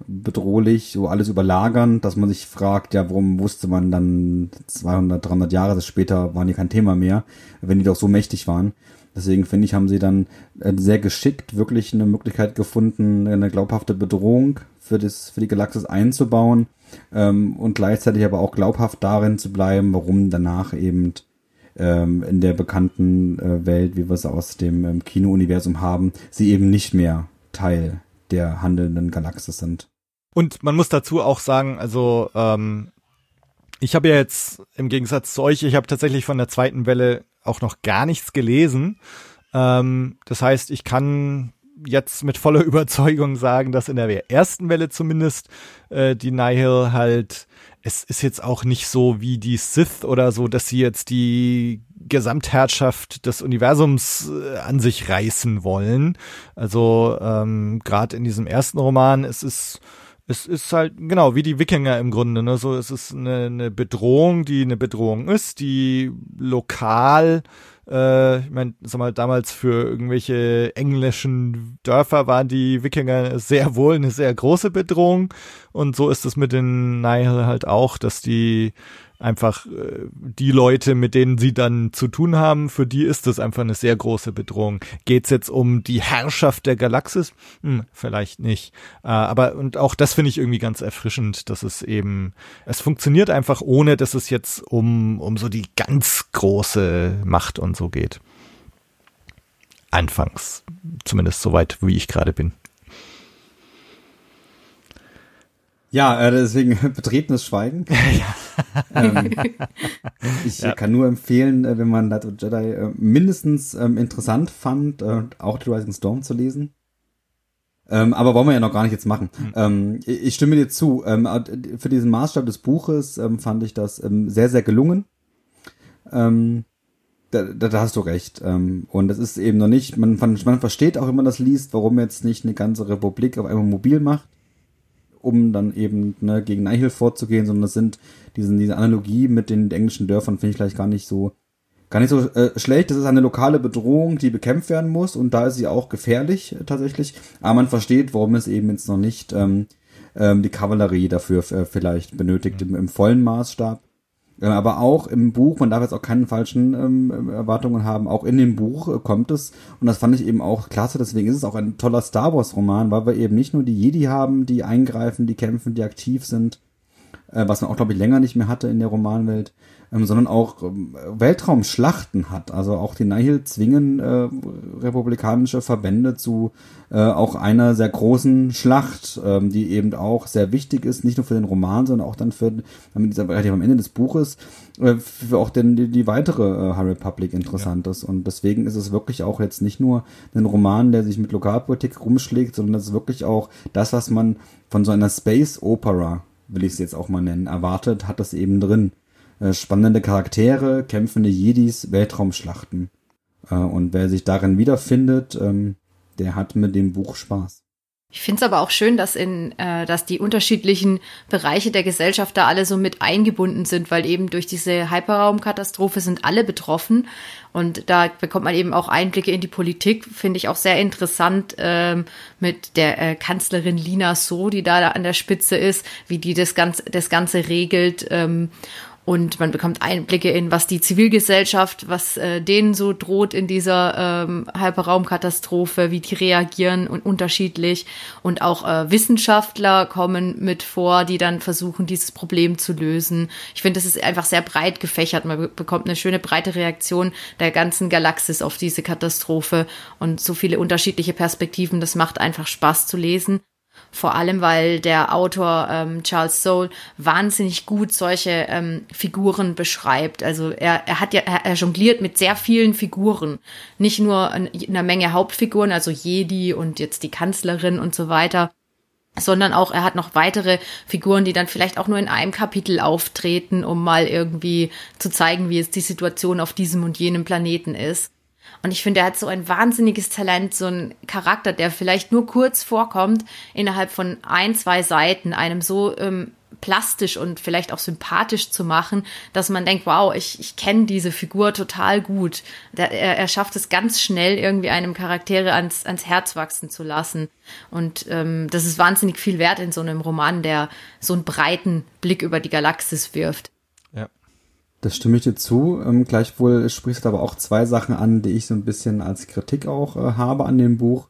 bedrohlich, so alles überlagern, dass man sich fragt, ja, warum wusste man dann 200, 300 Jahre später waren die kein Thema mehr, wenn die doch so mächtig waren. Deswegen finde ich, haben sie dann äh, sehr geschickt wirklich eine Möglichkeit gefunden, eine glaubhafte Bedrohung für, das, für die Galaxis einzubauen ähm, und gleichzeitig aber auch glaubhaft darin zu bleiben, warum danach eben ähm, in der bekannten äh, Welt, wie wir es aus dem ähm, Kino-Universum haben, sie eben nicht mehr Teil der handelnden Galaxis sind. Und man muss dazu auch sagen, also ähm, ich habe ja jetzt im Gegensatz zu euch, ich habe tatsächlich von der zweiten Welle auch noch gar nichts gelesen. Ähm, das heißt, ich kann jetzt mit voller Überzeugung sagen, dass in der ersten Welle zumindest äh, die Nihil halt es ist jetzt auch nicht so wie die Sith oder so, dass sie jetzt die Gesamtherrschaft des Universums äh, an sich reißen wollen. Also ähm, gerade in diesem ersten Roman, es ist es ist halt genau wie die Wikinger im Grunde. Ne? So es ist eine, eine Bedrohung, die eine Bedrohung ist, die lokal äh, ich meine, sag mal, damals für irgendwelche englischen Dörfer waren die Wikinger sehr wohl eine sehr große Bedrohung. Und so ist es mit den Nihil halt auch, dass die einfach äh, die Leute, mit denen sie dann zu tun haben, für die ist das einfach eine sehr große Bedrohung. Geht's jetzt um die Herrschaft der Galaxis? Hm, vielleicht nicht. Äh, aber und auch das finde ich irgendwie ganz erfrischend, dass es eben, es funktioniert einfach ohne, dass es jetzt um, um so die ganz große Macht und so geht. Anfangs, zumindest soweit, wie ich gerade bin. Ja, äh, deswegen betretenes Schweigen. ja. ähm, ich ja. kann nur empfehlen, äh, wenn man Light of Jedi äh, mindestens ähm, interessant fand, äh, auch The Rising Storm zu lesen. Ähm, aber wollen wir ja noch gar nicht jetzt machen. Mhm. Ähm, ich stimme dir zu. Ähm, für diesen Maßstab des Buches ähm, fand ich das ähm, sehr, sehr gelungen. Da, da, hast du recht. Und das ist eben noch nicht, man, man versteht auch, wenn man das liest, warum jetzt nicht eine ganze Republik auf einmal mobil macht um dann eben ne, gegen Nihil vorzugehen, sondern das sind diesen, diese Analogie mit den englischen Dörfern finde ich gleich gar nicht so gar nicht so äh, schlecht. Das ist eine lokale Bedrohung, die bekämpft werden muss und da ist sie auch gefährlich äh, tatsächlich. Aber man versteht, warum es eben jetzt noch nicht ähm, ähm, die Kavallerie dafür äh, vielleicht benötigt im, im vollen Maßstab. Äh, aber auch im Buch, man darf jetzt auch keine falschen ähm, Erwartungen haben, auch in dem Buch äh, kommt es, und das fand ich eben auch klasse, deswegen ist es auch ein toller Star Wars Roman, weil wir eben nicht nur die Jedi haben, die eingreifen, die kämpfen, die aktiv sind, äh, was man auch, glaube ich, länger nicht mehr hatte in der Romanwelt, ähm, sondern auch ähm, Weltraumschlachten hat. Also auch die Nihil zwingen äh, republikanische Verbände zu äh, auch einer sehr großen Schlacht, ähm, die eben auch sehr wichtig ist, nicht nur für den Roman, sondern auch dann für, damit dieser relativ am Ende des Buches, äh, für auch den, die, die weitere äh, High Republic interessant ja. ist. Und deswegen ist es wirklich auch jetzt nicht nur ein Roman, der sich mit Lokalpolitik rumschlägt, sondern es ist wirklich auch das, was man von so einer Space Opera will ich es jetzt auch mal nennen, erwartet, hat das eben drin. Äh, spannende Charaktere, kämpfende Jedis, Weltraumschlachten. Äh, und wer sich darin wiederfindet, ähm, der hat mit dem Buch Spaß. Ich finde es aber auch schön, dass in, äh, dass die unterschiedlichen Bereiche der Gesellschaft da alle so mit eingebunden sind, weil eben durch diese Hyperraumkatastrophe sind alle betroffen und da bekommt man eben auch Einblicke in die Politik, finde ich auch sehr interessant ähm, mit der äh, Kanzlerin Lina So, die da an der Spitze ist, wie die das Ganze, das Ganze regelt. Ähm, und man bekommt Einblicke in, was die Zivilgesellschaft, was äh, denen so droht in dieser ähm, Hyperraumkatastrophe, wie die reagieren und unterschiedlich. Und auch äh, Wissenschaftler kommen mit vor, die dann versuchen, dieses Problem zu lösen. Ich finde, das ist einfach sehr breit gefächert. Man bekommt eine schöne breite Reaktion der ganzen Galaxis auf diese Katastrophe und so viele unterschiedliche Perspektiven. Das macht einfach Spaß zu lesen. Vor allem, weil der Autor ähm, Charles Soule wahnsinnig gut solche ähm, Figuren beschreibt. Also er, er hat ja, er, er jongliert mit sehr vielen Figuren. Nicht nur einer Menge Hauptfiguren, also Jedi und jetzt die Kanzlerin und so weiter, sondern auch er hat noch weitere Figuren, die dann vielleicht auch nur in einem Kapitel auftreten, um mal irgendwie zu zeigen, wie es die Situation auf diesem und jenem Planeten ist. Und ich finde, er hat so ein wahnsinniges Talent, so ein Charakter, der vielleicht nur kurz vorkommt, innerhalb von ein, zwei Seiten einem so ähm, plastisch und vielleicht auch sympathisch zu machen, dass man denkt, wow, ich, ich kenne diese Figur total gut. Der, er, er schafft es ganz schnell, irgendwie einem Charaktere ans, ans Herz wachsen zu lassen. Und ähm, das ist wahnsinnig viel wert in so einem Roman, der so einen breiten Blick über die Galaxis wirft. Das stimme ich dir zu. Ähm, gleichwohl sprichst du aber auch zwei Sachen an, die ich so ein bisschen als Kritik auch äh, habe an dem Buch.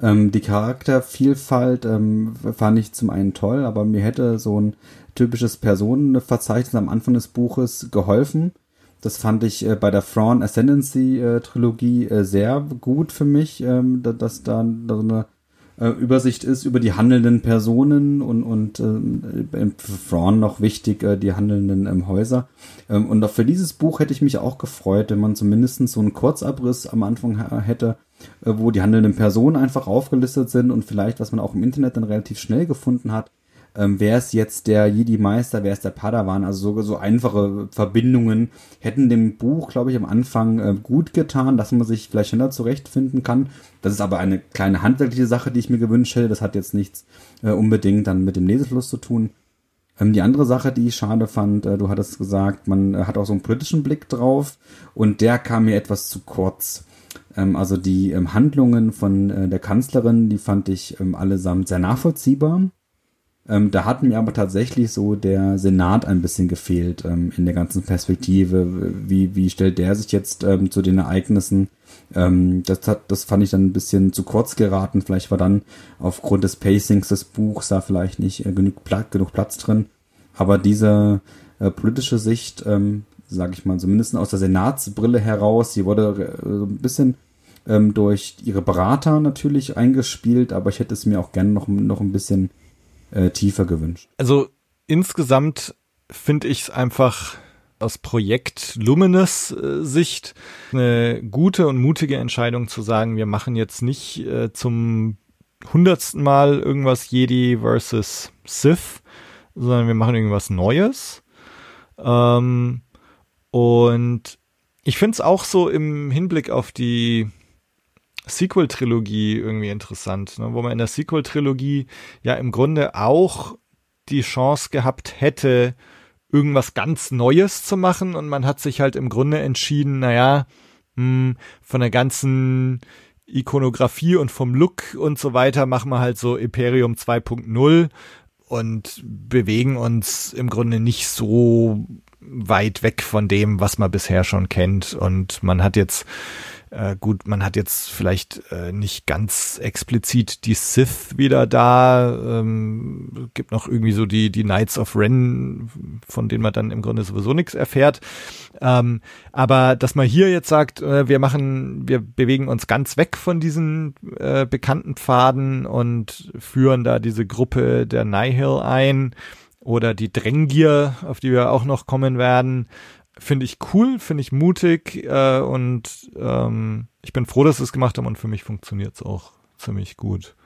Ähm, die Charaktervielfalt ähm, fand ich zum einen toll, aber mir hätte so ein typisches Personenverzeichnis am Anfang des Buches geholfen. Das fand ich äh, bei der Thrawn Ascendancy äh, Trilogie äh, sehr gut für mich, ähm, dass da so eine äh, Übersicht ist über die handelnden Personen und, und äh, für Thrawn noch wichtig, äh, die handelnden ähm, Häuser. Ähm, und auch für dieses Buch hätte ich mich auch gefreut, wenn man zumindest so einen Kurzabriss am Anfang hätte, äh, wo die handelnden Personen einfach aufgelistet sind und vielleicht, was man auch im Internet dann relativ schnell gefunden hat, ähm, wer ist jetzt der Jedi-Meister, wer ist der Padawan, also so, so einfache Verbindungen hätten dem Buch, glaube ich, am Anfang äh, gut getan, dass man sich vielleicht schneller zurechtfinden kann. Das ist aber eine kleine handwerkliche Sache, die ich mir gewünscht hätte. Das hat jetzt nichts äh, unbedingt dann mit dem Lesefluss zu tun. Ähm, die andere Sache, die ich schade fand, äh, du hattest gesagt, man äh, hat auch so einen politischen Blick drauf und der kam mir etwas zu kurz. Ähm, also die ähm, Handlungen von äh, der Kanzlerin, die fand ich allesamt sehr nachvollziehbar. Ähm, da hat mir aber tatsächlich so der Senat ein bisschen gefehlt ähm, in der ganzen Perspektive. Wie, wie stellt der sich jetzt ähm, zu den Ereignissen? Ähm, das, hat, das fand ich dann ein bisschen zu kurz geraten. Vielleicht war dann aufgrund des Pacings des Buchs da vielleicht nicht äh, genug, Platz, genug Platz drin. Aber diese äh, politische Sicht, ähm, sage ich mal, zumindest aus der Senatsbrille heraus, sie wurde äh, ein bisschen ähm, durch ihre Berater natürlich eingespielt, aber ich hätte es mir auch gerne noch, noch ein bisschen äh, tiefer gewünscht. Also insgesamt finde ich es einfach aus Projekt Luminous äh, Sicht eine gute und mutige Entscheidung zu sagen, wir machen jetzt nicht äh, zum hundertsten Mal irgendwas Jedi versus Sith, sondern wir machen irgendwas Neues. Ähm, und ich finde es auch so im Hinblick auf die Sequel-Trilogie irgendwie interessant, ne? wo man in der Sequel-Trilogie ja im Grunde auch die Chance gehabt hätte, irgendwas ganz Neues zu machen und man hat sich halt im Grunde entschieden, naja, mh, hm, von der ganzen Ikonografie und vom Look und so weiter machen wir halt so Imperium 2.0 und bewegen uns im Grunde nicht so weit weg von dem, was man bisher schon kennt und man hat jetzt äh, gut, man hat jetzt vielleicht äh, nicht ganz explizit die Sith wieder da. Ähm, gibt noch irgendwie so die, die Knights of Ren, von denen man dann im Grunde sowieso nichts erfährt. Ähm, aber dass man hier jetzt sagt, äh, wir machen, wir bewegen uns ganz weg von diesen äh, bekannten Pfaden und führen da diese Gruppe der Nihil ein oder die Drängier, auf die wir auch noch kommen werden finde ich cool, finde ich mutig äh, und ähm, ich bin froh, dass sie es gemacht haben und für mich funktioniert es auch ziemlich gut.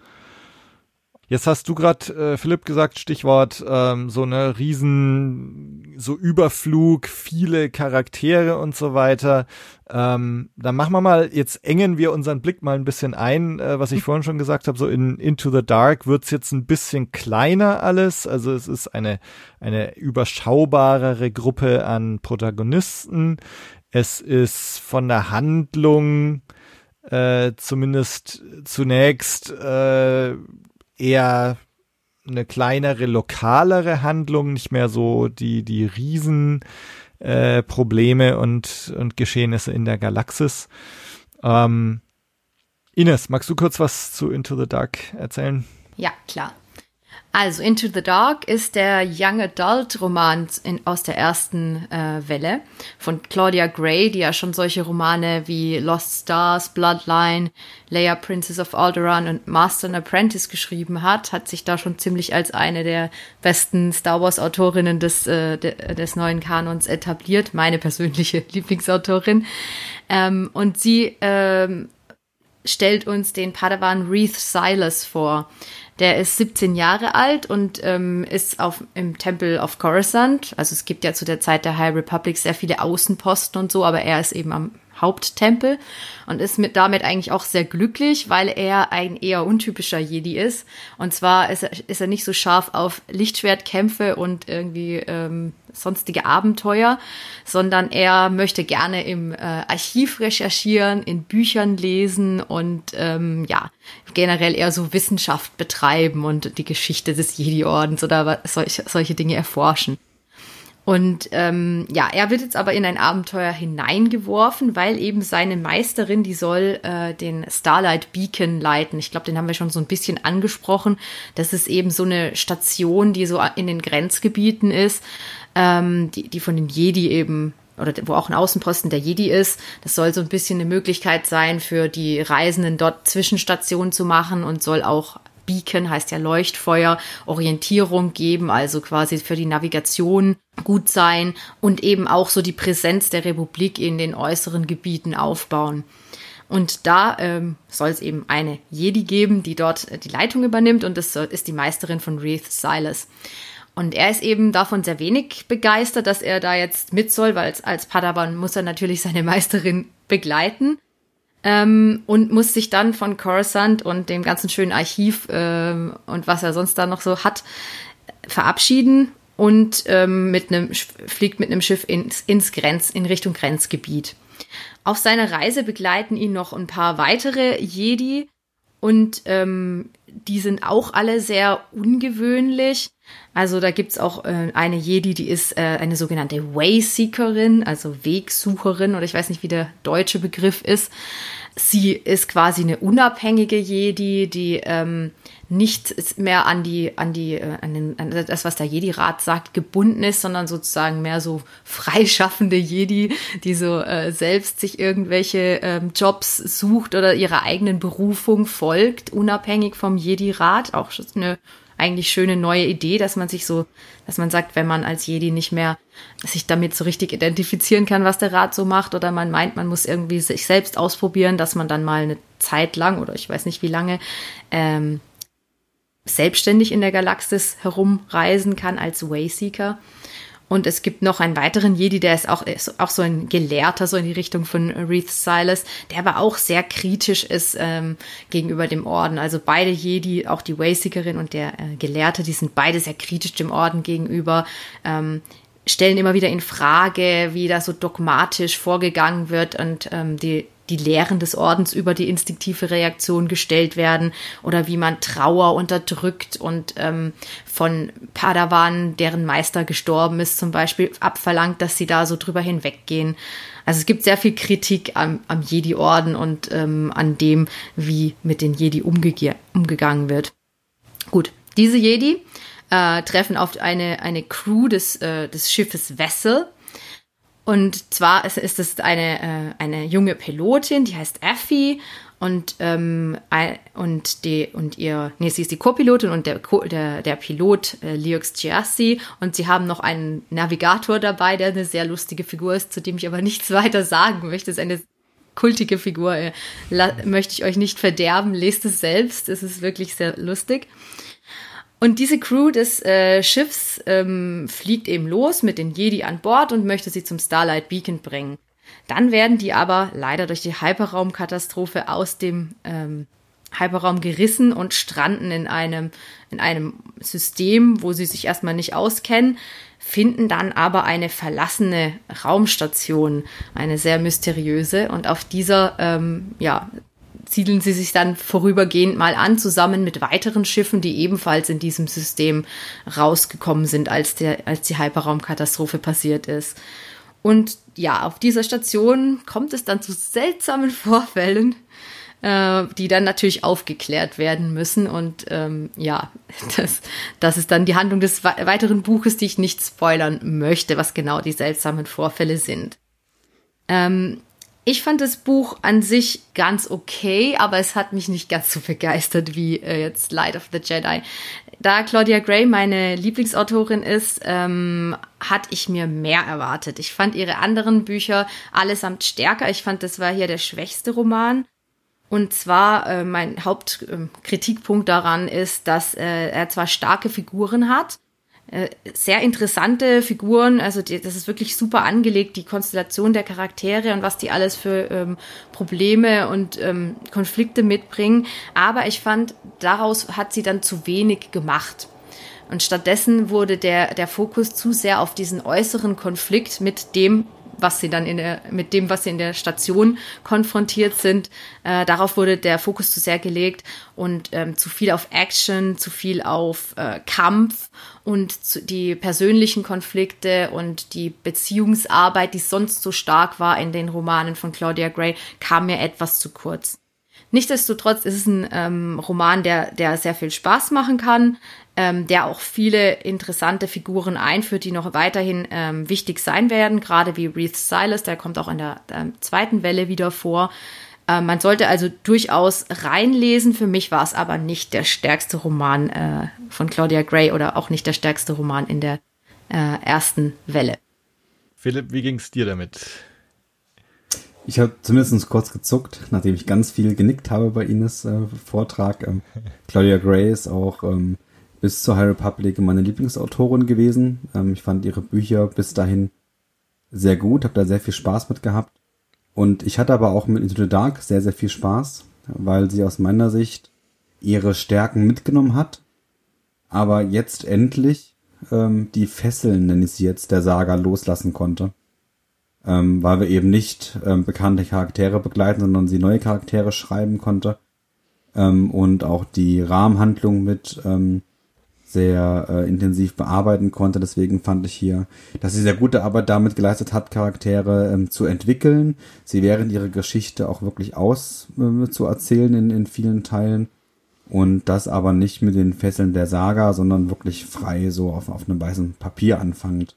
Jetzt hast du gerade, äh, Philipp, gesagt, Stichwort ähm, so eine riesen, so Überflug, viele Charaktere und so weiter. Ähm, dann machen wir mal, jetzt engen wir unseren Blick mal ein bisschen ein, äh, was ich vorhin schon gesagt habe, so in Into the Dark wird's jetzt ein bisschen kleiner alles. Also es ist eine, eine überschaubarere Gruppe an Protagonisten. Es ist von der Handlung äh, zumindest zunächst äh, eher eine kleinere, lokalere Handlung, nicht mehr so die, die Riesen äh, Probleme und, und Geschehnisse in der Galaxis. Ähm, Ines, magst du kurz was zu Into the Dark erzählen? Ja, klar. Also Into the Dark ist der Young Adult Roman in, aus der ersten äh, Welle von Claudia Gray, die ja schon solche Romane wie Lost Stars, Bloodline, Leia Princess of Alderaan und Master and Apprentice geschrieben hat, hat sich da schon ziemlich als eine der besten Star Wars Autorinnen des, äh, de, des neuen Kanons etabliert, meine persönliche Lieblingsautorin. Ähm, und sie ähm, stellt uns den Padawan Reith Silas vor der ist 17 Jahre alt und ähm, ist auf, im Tempel of Coruscant. Also es gibt ja zu der Zeit der High Republic sehr viele Außenposten und so, aber er ist eben am Haupttempel und ist mit damit eigentlich auch sehr glücklich, weil er ein eher untypischer Jedi ist. Und zwar ist er, ist er nicht so scharf auf Lichtschwertkämpfe und irgendwie ähm, sonstige Abenteuer, sondern er möchte gerne im äh, Archiv recherchieren, in Büchern lesen und ähm, ja generell eher so Wissenschaft betreiben und die Geschichte des Jedi-Ordens oder solche, solche Dinge erforschen. Und ähm, ja, er wird jetzt aber in ein Abenteuer hineingeworfen, weil eben seine Meisterin, die soll äh, den Starlight Beacon leiten. Ich glaube, den haben wir schon so ein bisschen angesprochen. Das ist eben so eine Station, die so in den Grenzgebieten ist, ähm, die, die von den Jedi eben oder wo auch ein Außenposten der Jedi ist. Das soll so ein bisschen eine Möglichkeit sein, für die Reisenden dort Zwischenstationen zu machen und soll auch Beacon heißt ja Leuchtfeuer, Orientierung geben, also quasi für die Navigation gut sein und eben auch so die Präsenz der Republik in den äußeren Gebieten aufbauen. Und da ähm, soll es eben eine Jedi geben, die dort äh, die Leitung übernimmt und das ist die Meisterin von Reith Silas. Und er ist eben davon sehr wenig begeistert, dass er da jetzt mit soll, weil als Padawan muss er natürlich seine Meisterin begleiten ähm, und muss sich dann von Coruscant und dem ganzen schönen Archiv ähm, und was er sonst da noch so hat verabschieden und ähm, mit einem fliegt mit einem Schiff ins, ins Grenz in Richtung Grenzgebiet. Auf seiner Reise begleiten ihn noch ein paar weitere Jedi und ähm, die sind auch alle sehr ungewöhnlich. Also da gibt's auch äh, eine Jedi, die ist äh, eine sogenannte Wayseekerin, also Wegsucherin, oder ich weiß nicht, wie der deutsche Begriff ist. Sie ist quasi eine unabhängige Jedi, die ähm, nicht mehr an die, an die, äh, an, den, an das, was der Jedi-Rat sagt, gebunden ist, sondern sozusagen mehr so freischaffende Jedi, die so äh, selbst sich irgendwelche ähm, Jobs sucht oder ihrer eigenen Berufung folgt, unabhängig vom Jedi-Rat. Auch eine eigentlich schöne neue Idee, dass man sich so, dass man sagt, wenn man als Jedi nicht mehr sich damit so richtig identifizieren kann, was der Rat so macht, oder man meint, man muss irgendwie sich selbst ausprobieren, dass man dann mal eine Zeit lang oder ich weiß nicht wie lange ähm, selbstständig in der Galaxis herumreisen kann als Wayseeker. Und es gibt noch einen weiteren Jedi, der ist auch, ist auch so ein Gelehrter, so in die Richtung von Reith Silas, der aber auch sehr kritisch ist ähm, gegenüber dem Orden. Also beide Jedi, auch die Wayseekerin und der äh, Gelehrte, die sind beide sehr kritisch dem Orden gegenüber. Ähm, stellen immer wieder in Frage, wie da so dogmatisch vorgegangen wird und ähm, die die Lehren des Ordens über die instinktive Reaktion gestellt werden oder wie man Trauer unterdrückt und ähm, von Padawan, deren Meister gestorben ist, zum Beispiel abverlangt, dass sie da so drüber hinweggehen. Also es gibt sehr viel Kritik am, am Jedi-Orden und ähm, an dem, wie mit den Jedi umge umgegangen wird. Gut, diese Jedi äh, treffen auf eine, eine Crew des, äh, des Schiffes Vessel und zwar ist, es eine, äh, eine junge Pilotin, die heißt Effie. Und ähm, und die und ihr nee sie ist die Co-Pilotin und der der der Pilot äh, Liox Giassi und sie haben noch einen Navigator dabei, der eine sehr lustige Figur ist, zu dem ich aber nichts weiter sagen möchte. Es ist eine kultige Figur, äh, möchte ich euch nicht verderben, lest es selbst, es ist wirklich sehr lustig. Und diese Crew des äh, Schiffs ähm, fliegt eben los mit den Jedi an Bord und möchte sie zum Starlight Beacon bringen. Dann werden die aber leider durch die Hyperraumkatastrophe aus dem ähm, Hyperraum gerissen und stranden in einem, in einem System, wo sie sich erstmal nicht auskennen, finden dann aber eine verlassene Raumstation, eine sehr mysteriöse. Und auf dieser ähm, ja, siedeln sie sich dann vorübergehend mal an, zusammen mit weiteren Schiffen, die ebenfalls in diesem System rausgekommen sind, als, der, als die Hyperraumkatastrophe passiert ist. Und ja, auf dieser Station kommt es dann zu seltsamen Vorfällen, äh, die dann natürlich aufgeklärt werden müssen. Und ähm, ja, das, das ist dann die Handlung des weiteren Buches, die ich nicht spoilern möchte, was genau die seltsamen Vorfälle sind. Ähm, ich fand das Buch an sich ganz okay, aber es hat mich nicht ganz so begeistert wie äh, jetzt Light of the Jedi. Da Claudia Gray meine Lieblingsautorin ist, ähm, hatte ich mir mehr erwartet. Ich fand ihre anderen Bücher allesamt stärker. Ich fand, das war hier der schwächste Roman. Und zwar äh, mein Hauptkritikpunkt äh, daran ist, dass äh, er zwar starke Figuren hat, sehr interessante Figuren. Also die, das ist wirklich super angelegt, die Konstellation der Charaktere und was die alles für ähm, Probleme und ähm, Konflikte mitbringen. Aber ich fand, daraus hat sie dann zu wenig gemacht. Und stattdessen wurde der, der Fokus zu sehr auf diesen äußeren Konflikt mit dem was sie dann in der, mit dem, was sie in der Station konfrontiert sind. Äh, darauf wurde der Fokus zu sehr gelegt und ähm, zu viel auf Action, zu viel auf äh, Kampf und die persönlichen Konflikte und die Beziehungsarbeit, die sonst so stark war in den Romanen von Claudia Gray, kam mir etwas zu kurz. Nichtsdestotrotz ist es ein ähm, Roman, der, der sehr viel Spaß machen kann, ähm, der auch viele interessante Figuren einführt, die noch weiterhin ähm, wichtig sein werden, gerade wie Reith Silas, der kommt auch in der ähm, zweiten Welle wieder vor. Ähm, man sollte also durchaus reinlesen. Für mich war es aber nicht der stärkste Roman äh, von Claudia Gray oder auch nicht der stärkste Roman in der äh, ersten Welle. Philipp, wie ging es dir damit? Ich habe zumindest kurz gezuckt, nachdem ich ganz viel genickt habe bei Ines äh, Vortrag. Ähm, Claudia Gray ist auch ähm, bis zur High Republic meine Lieblingsautorin gewesen. Ähm, ich fand ihre Bücher bis dahin sehr gut, habe da sehr viel Spaß mit gehabt. Und ich hatte aber auch mit Into the Dark sehr, sehr viel Spaß, weil sie aus meiner Sicht ihre Stärken mitgenommen hat, aber jetzt endlich ähm, die Fesseln, nenne ich sie jetzt, der Saga loslassen konnte. Ähm, weil wir eben nicht ähm, bekannte Charaktere begleiten, sondern sie neue Charaktere schreiben konnte. Ähm, und auch die Rahmenhandlung mit ähm, sehr äh, intensiv bearbeiten konnte. Deswegen fand ich hier, dass sie sehr gute Arbeit damit geleistet hat, Charaktere ähm, zu entwickeln, sie während ihrer Geschichte auch wirklich aus äh, zu erzählen in, in vielen Teilen. Und das aber nicht mit den Fesseln der Saga, sondern wirklich frei so auf, auf einem weißen Papier anfangend.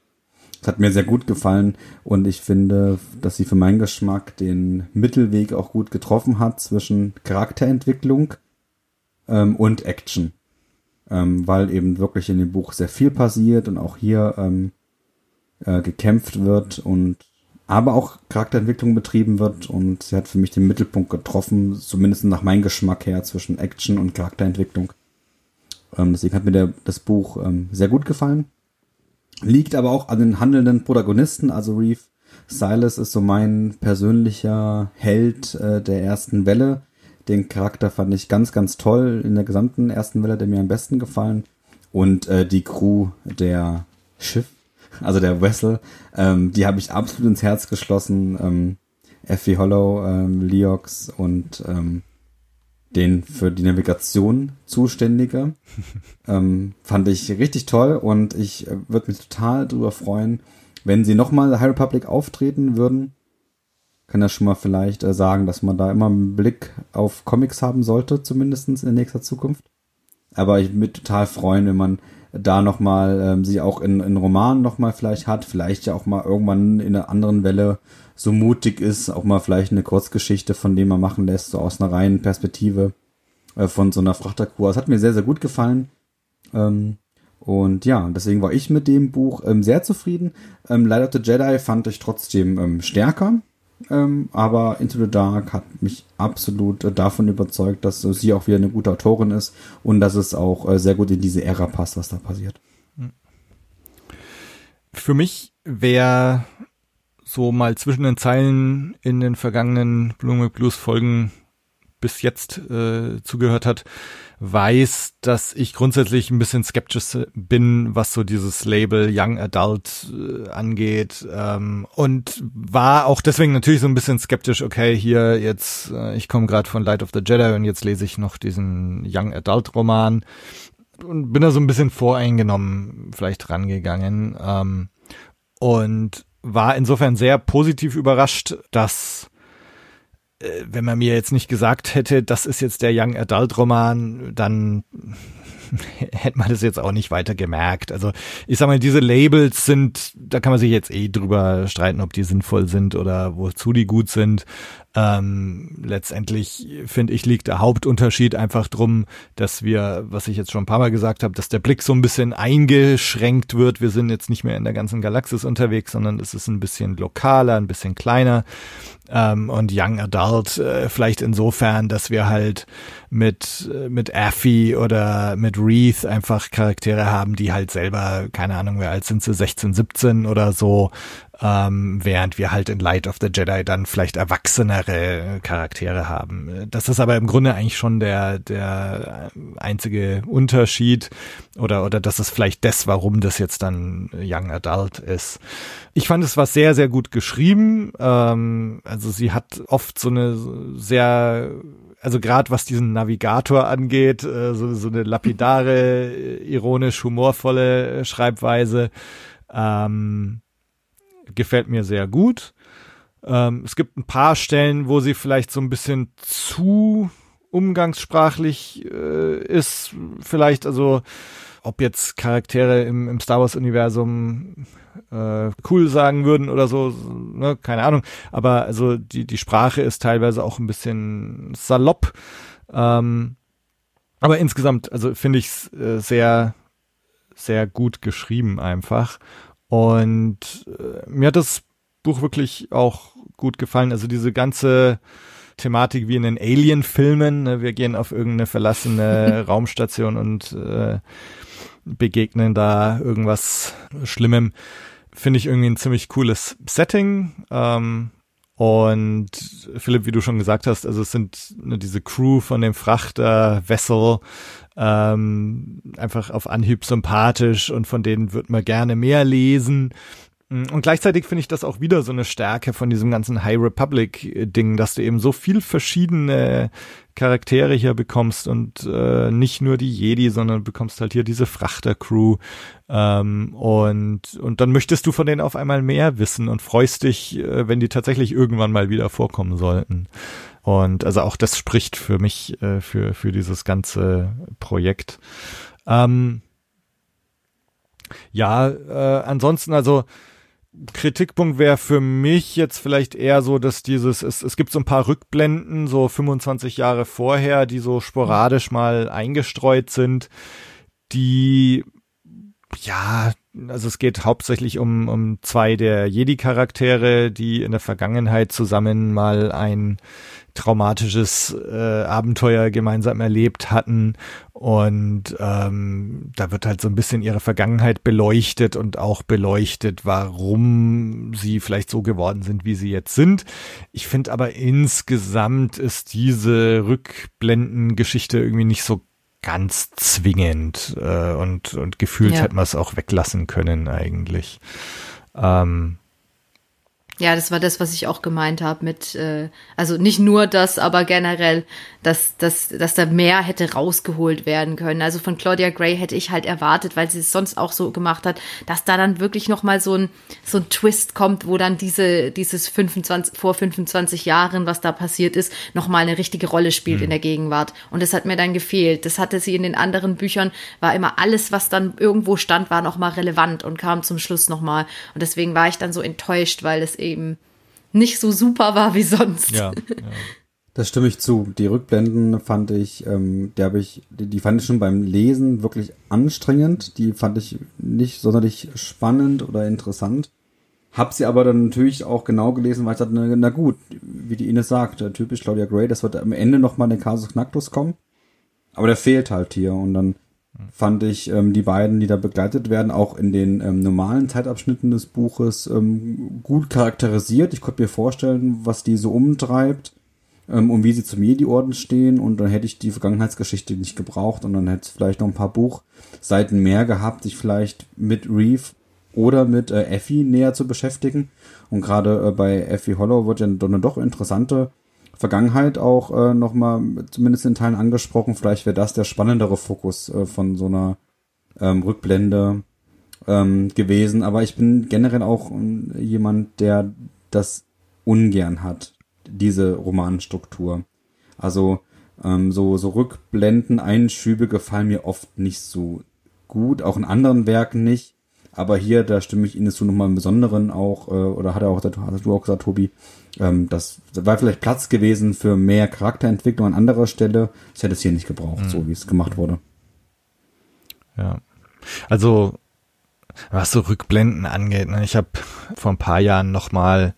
Das hat mir sehr gut gefallen und ich finde, dass sie für meinen Geschmack den Mittelweg auch gut getroffen hat zwischen Charakterentwicklung ähm, und Action ähm, weil eben wirklich in dem Buch sehr viel passiert und auch hier ähm, äh, gekämpft wird und aber auch Charakterentwicklung betrieben wird und sie hat für mich den Mittelpunkt getroffen, zumindest nach meinem Geschmack her, zwischen Action und Charakterentwicklung. Ähm, deswegen hat mir der, das Buch ähm, sehr gut gefallen. Liegt aber auch an den handelnden Protagonisten, also Reeve Silas ist so mein persönlicher Held äh, der ersten Welle. Den Charakter fand ich ganz, ganz toll in der gesamten ersten Welle, der mir am besten gefallen. Und äh, die Crew der Schiff, also der Vessel, ähm, die habe ich absolut ins Herz geschlossen. Ähm, Effie Hollow, ähm, Leox und ähm, den für die Navigation zuständige. ähm, fand ich richtig toll und ich äh, würde mich total darüber freuen, wenn sie nochmal High Republic auftreten würden kann ja schon mal vielleicht äh, sagen, dass man da immer einen Blick auf Comics haben sollte, zumindestens in nächster Zukunft. Aber ich würde total freuen, wenn man da nochmal ähm, sie auch in, in Romanen nochmal vielleicht hat, vielleicht ja auch mal irgendwann in einer anderen Welle so mutig ist, auch mal vielleicht eine Kurzgeschichte von dem man machen lässt, so aus einer reinen Perspektive äh, von so einer Frachterkur. Das hat mir sehr, sehr gut gefallen. Ähm, und ja, deswegen war ich mit dem Buch ähm, sehr zufrieden. Ähm, Light of the Jedi fand ich trotzdem ähm, stärker ähm, aber Into the Dark hat mich absolut äh, davon überzeugt, dass äh, sie auch wieder eine gute Autorin ist und dass es auch äh, sehr gut in diese Ära passt, was da passiert. Für mich wäre so mal zwischen den Zeilen in den vergangenen Blume Blues Folgen bis jetzt äh, zugehört hat, weiß, dass ich grundsätzlich ein bisschen skeptisch bin, was so dieses Label Young Adult äh, angeht. Ähm, und war auch deswegen natürlich so ein bisschen skeptisch, okay, hier jetzt, äh, ich komme gerade von Light of the Jedi und jetzt lese ich noch diesen Young Adult Roman und bin da so ein bisschen voreingenommen vielleicht rangegangen. Ähm, und war insofern sehr positiv überrascht, dass wenn man mir jetzt nicht gesagt hätte, das ist jetzt der Young Adult Roman, dann hätte man das jetzt auch nicht weiter gemerkt. Also ich sag mal, diese Labels sind, da kann man sich jetzt eh drüber streiten, ob die sinnvoll sind oder wozu die gut sind. Ähm, letztendlich finde ich liegt der Hauptunterschied einfach drum, dass wir, was ich jetzt schon ein paar Mal gesagt habe, dass der Blick so ein bisschen eingeschränkt wird. Wir sind jetzt nicht mehr in der ganzen Galaxis unterwegs, sondern es ist ein bisschen lokaler, ein bisschen kleiner ähm, und Young Adult äh, vielleicht insofern, dass wir halt mit äh, mit Affy oder mit Wreath einfach Charaktere haben, die halt selber keine Ahnung, wie alt sind sie 16, 17 oder so ähm, während wir halt in Light of the Jedi dann vielleicht erwachsenere Charaktere haben. Das ist aber im Grunde eigentlich schon der, der einzige Unterschied oder, oder das ist vielleicht das, warum das jetzt dann Young Adult ist. Ich fand es war sehr, sehr gut geschrieben. Ähm, also sie hat oft so eine sehr also gerade was diesen Navigator angeht, äh, so, so eine lapidare, ironisch humorvolle Schreibweise. Ähm, gefällt mir sehr gut. Ähm, es gibt ein paar Stellen, wo sie vielleicht so ein bisschen zu umgangssprachlich äh, ist. Vielleicht, also ob jetzt Charaktere im, im Star Wars-Universum äh, cool sagen würden oder so, ne, keine Ahnung. Aber also die, die Sprache ist teilweise auch ein bisschen salopp. Ähm, aber insgesamt, also finde ich es äh, sehr, sehr gut geschrieben einfach. Und äh, mir hat das Buch wirklich auch gut gefallen. Also diese ganze Thematik wie in den Alien-Filmen. Ne? Wir gehen auf irgendeine verlassene Raumstation und äh, begegnen da irgendwas Schlimmem. Finde ich irgendwie ein ziemlich cooles Setting. Ähm, und Philipp, wie du schon gesagt hast, also es sind ne, diese Crew von dem Frachter Vessel ähm, einfach auf Anhieb sympathisch und von denen wird man gerne mehr lesen. Und gleichzeitig finde ich das auch wieder so eine Stärke von diesem ganzen High Republic-Ding, dass du eben so viel verschiedene Charaktere hier bekommst und äh, nicht nur die Jedi, sondern bekommst halt hier diese Frachter-Crew. Ähm, und, und dann möchtest du von denen auf einmal mehr wissen und freust dich, äh, wenn die tatsächlich irgendwann mal wieder vorkommen sollten. Und also auch das spricht für mich, äh, für, für dieses ganze Projekt. Ähm, ja, äh, ansonsten also Kritikpunkt wäre für mich jetzt vielleicht eher so, dass dieses, es, es gibt so ein paar Rückblenden, so 25 Jahre vorher, die so sporadisch mal eingestreut sind, die ja, also es geht hauptsächlich um, um zwei der Jedi-Charaktere, die in der Vergangenheit zusammen mal ein traumatisches äh, Abenteuer gemeinsam erlebt hatten und ähm, da wird halt so ein bisschen ihre Vergangenheit beleuchtet und auch beleuchtet, warum sie vielleicht so geworden sind, wie sie jetzt sind. Ich finde aber insgesamt ist diese Rückblendengeschichte irgendwie nicht so ganz zwingend äh, und, und gefühlt ja. hätte man es auch weglassen können eigentlich. Ähm, ja, das war das, was ich auch gemeint habe mit, äh, also nicht nur das, aber generell, dass, dass, dass da mehr hätte rausgeholt werden können. Also von Claudia Gray hätte ich halt erwartet, weil sie es sonst auch so gemacht hat, dass da dann wirklich noch mal so ein, so ein Twist kommt, wo dann diese, dieses 25, vor 25 Jahren, was da passiert ist, noch mal eine richtige Rolle spielt mhm. in der Gegenwart. Und das hat mir dann gefehlt. Das hatte sie in den anderen Büchern, war immer alles, was dann irgendwo stand, war noch mal relevant und kam zum Schluss noch mal. Und deswegen war ich dann so enttäuscht, weil es eben nicht so super war wie sonst. Ja, ja. Das stimme ich zu. Die Rückblenden fand ich, ähm, die habe ich, die, die fand ich schon beim Lesen wirklich anstrengend. Die fand ich nicht sonderlich spannend oder interessant. hab sie aber dann natürlich auch genau gelesen, weil ich dachte, na, na gut, wie die Ines sagt, typisch Claudia Gray, das wird am Ende nochmal der Casus Knacktus kommen. Aber der fehlt halt hier und dann fand ich ähm, die beiden, die da begleitet werden, auch in den ähm, normalen Zeitabschnitten des Buches ähm, gut charakterisiert. Ich konnte mir vorstellen, was die so umtreibt ähm, und wie sie zum Jedi-Orden stehen und dann hätte ich die Vergangenheitsgeschichte nicht gebraucht und dann hätte es vielleicht noch ein paar Buchseiten mehr gehabt, sich vielleicht mit Reeve oder mit äh, Effie näher zu beschäftigen. Und gerade äh, bei Effie Hollow wird ja dann doch interessante Vergangenheit auch äh, nochmal zumindest in Teilen angesprochen. Vielleicht wäre das der spannendere Fokus äh, von so einer ähm, Rückblende ähm, gewesen. Aber ich bin generell auch äh, jemand, der das ungern hat, diese Romanstruktur. Also ähm, so, so Rückblenden, Einschübe gefallen mir oft nicht so gut, auch in anderen Werken nicht. Aber hier, da stimme ich Ihnen zu nochmal im Besonderen auch, äh, oder hat er auch, hast du auch gesagt, Tobi, ähm, das war vielleicht Platz gewesen für mehr Charakterentwicklung an anderer Stelle. Das hätte es hier nicht gebraucht, mhm. so wie es gemacht wurde. Ja. Also, was so Rückblenden angeht, ne, ich habe vor ein paar Jahren nochmal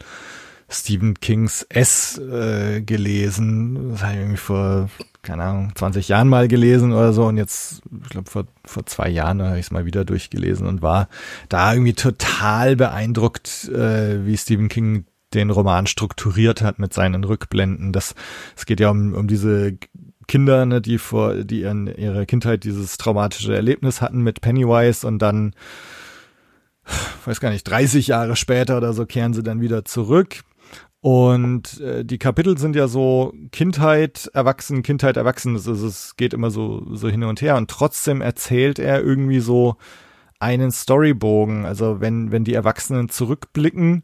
Stephen Kings S äh, gelesen. Das habe ich irgendwie vor, keine Ahnung, 20 Jahren mal gelesen oder so. Und jetzt, ich glaube, vor, vor zwei Jahren habe ich es mal wieder durchgelesen und war da irgendwie total beeindruckt, äh, wie Stephen King den Roman strukturiert hat mit seinen Rückblenden. Das, es geht ja um, um diese Kinder, ne, die vor, die in ihrer Kindheit dieses traumatische Erlebnis hatten mit Pennywise und dann, weiß gar nicht, 30 Jahre später oder so kehren sie dann wieder zurück. Und äh, die Kapitel sind ja so Kindheit, Erwachsen, Kindheit, Erwachsen. Also es geht immer so, so hin und her. Und trotzdem erzählt er irgendwie so einen Storybogen. Also wenn, wenn die Erwachsenen zurückblicken,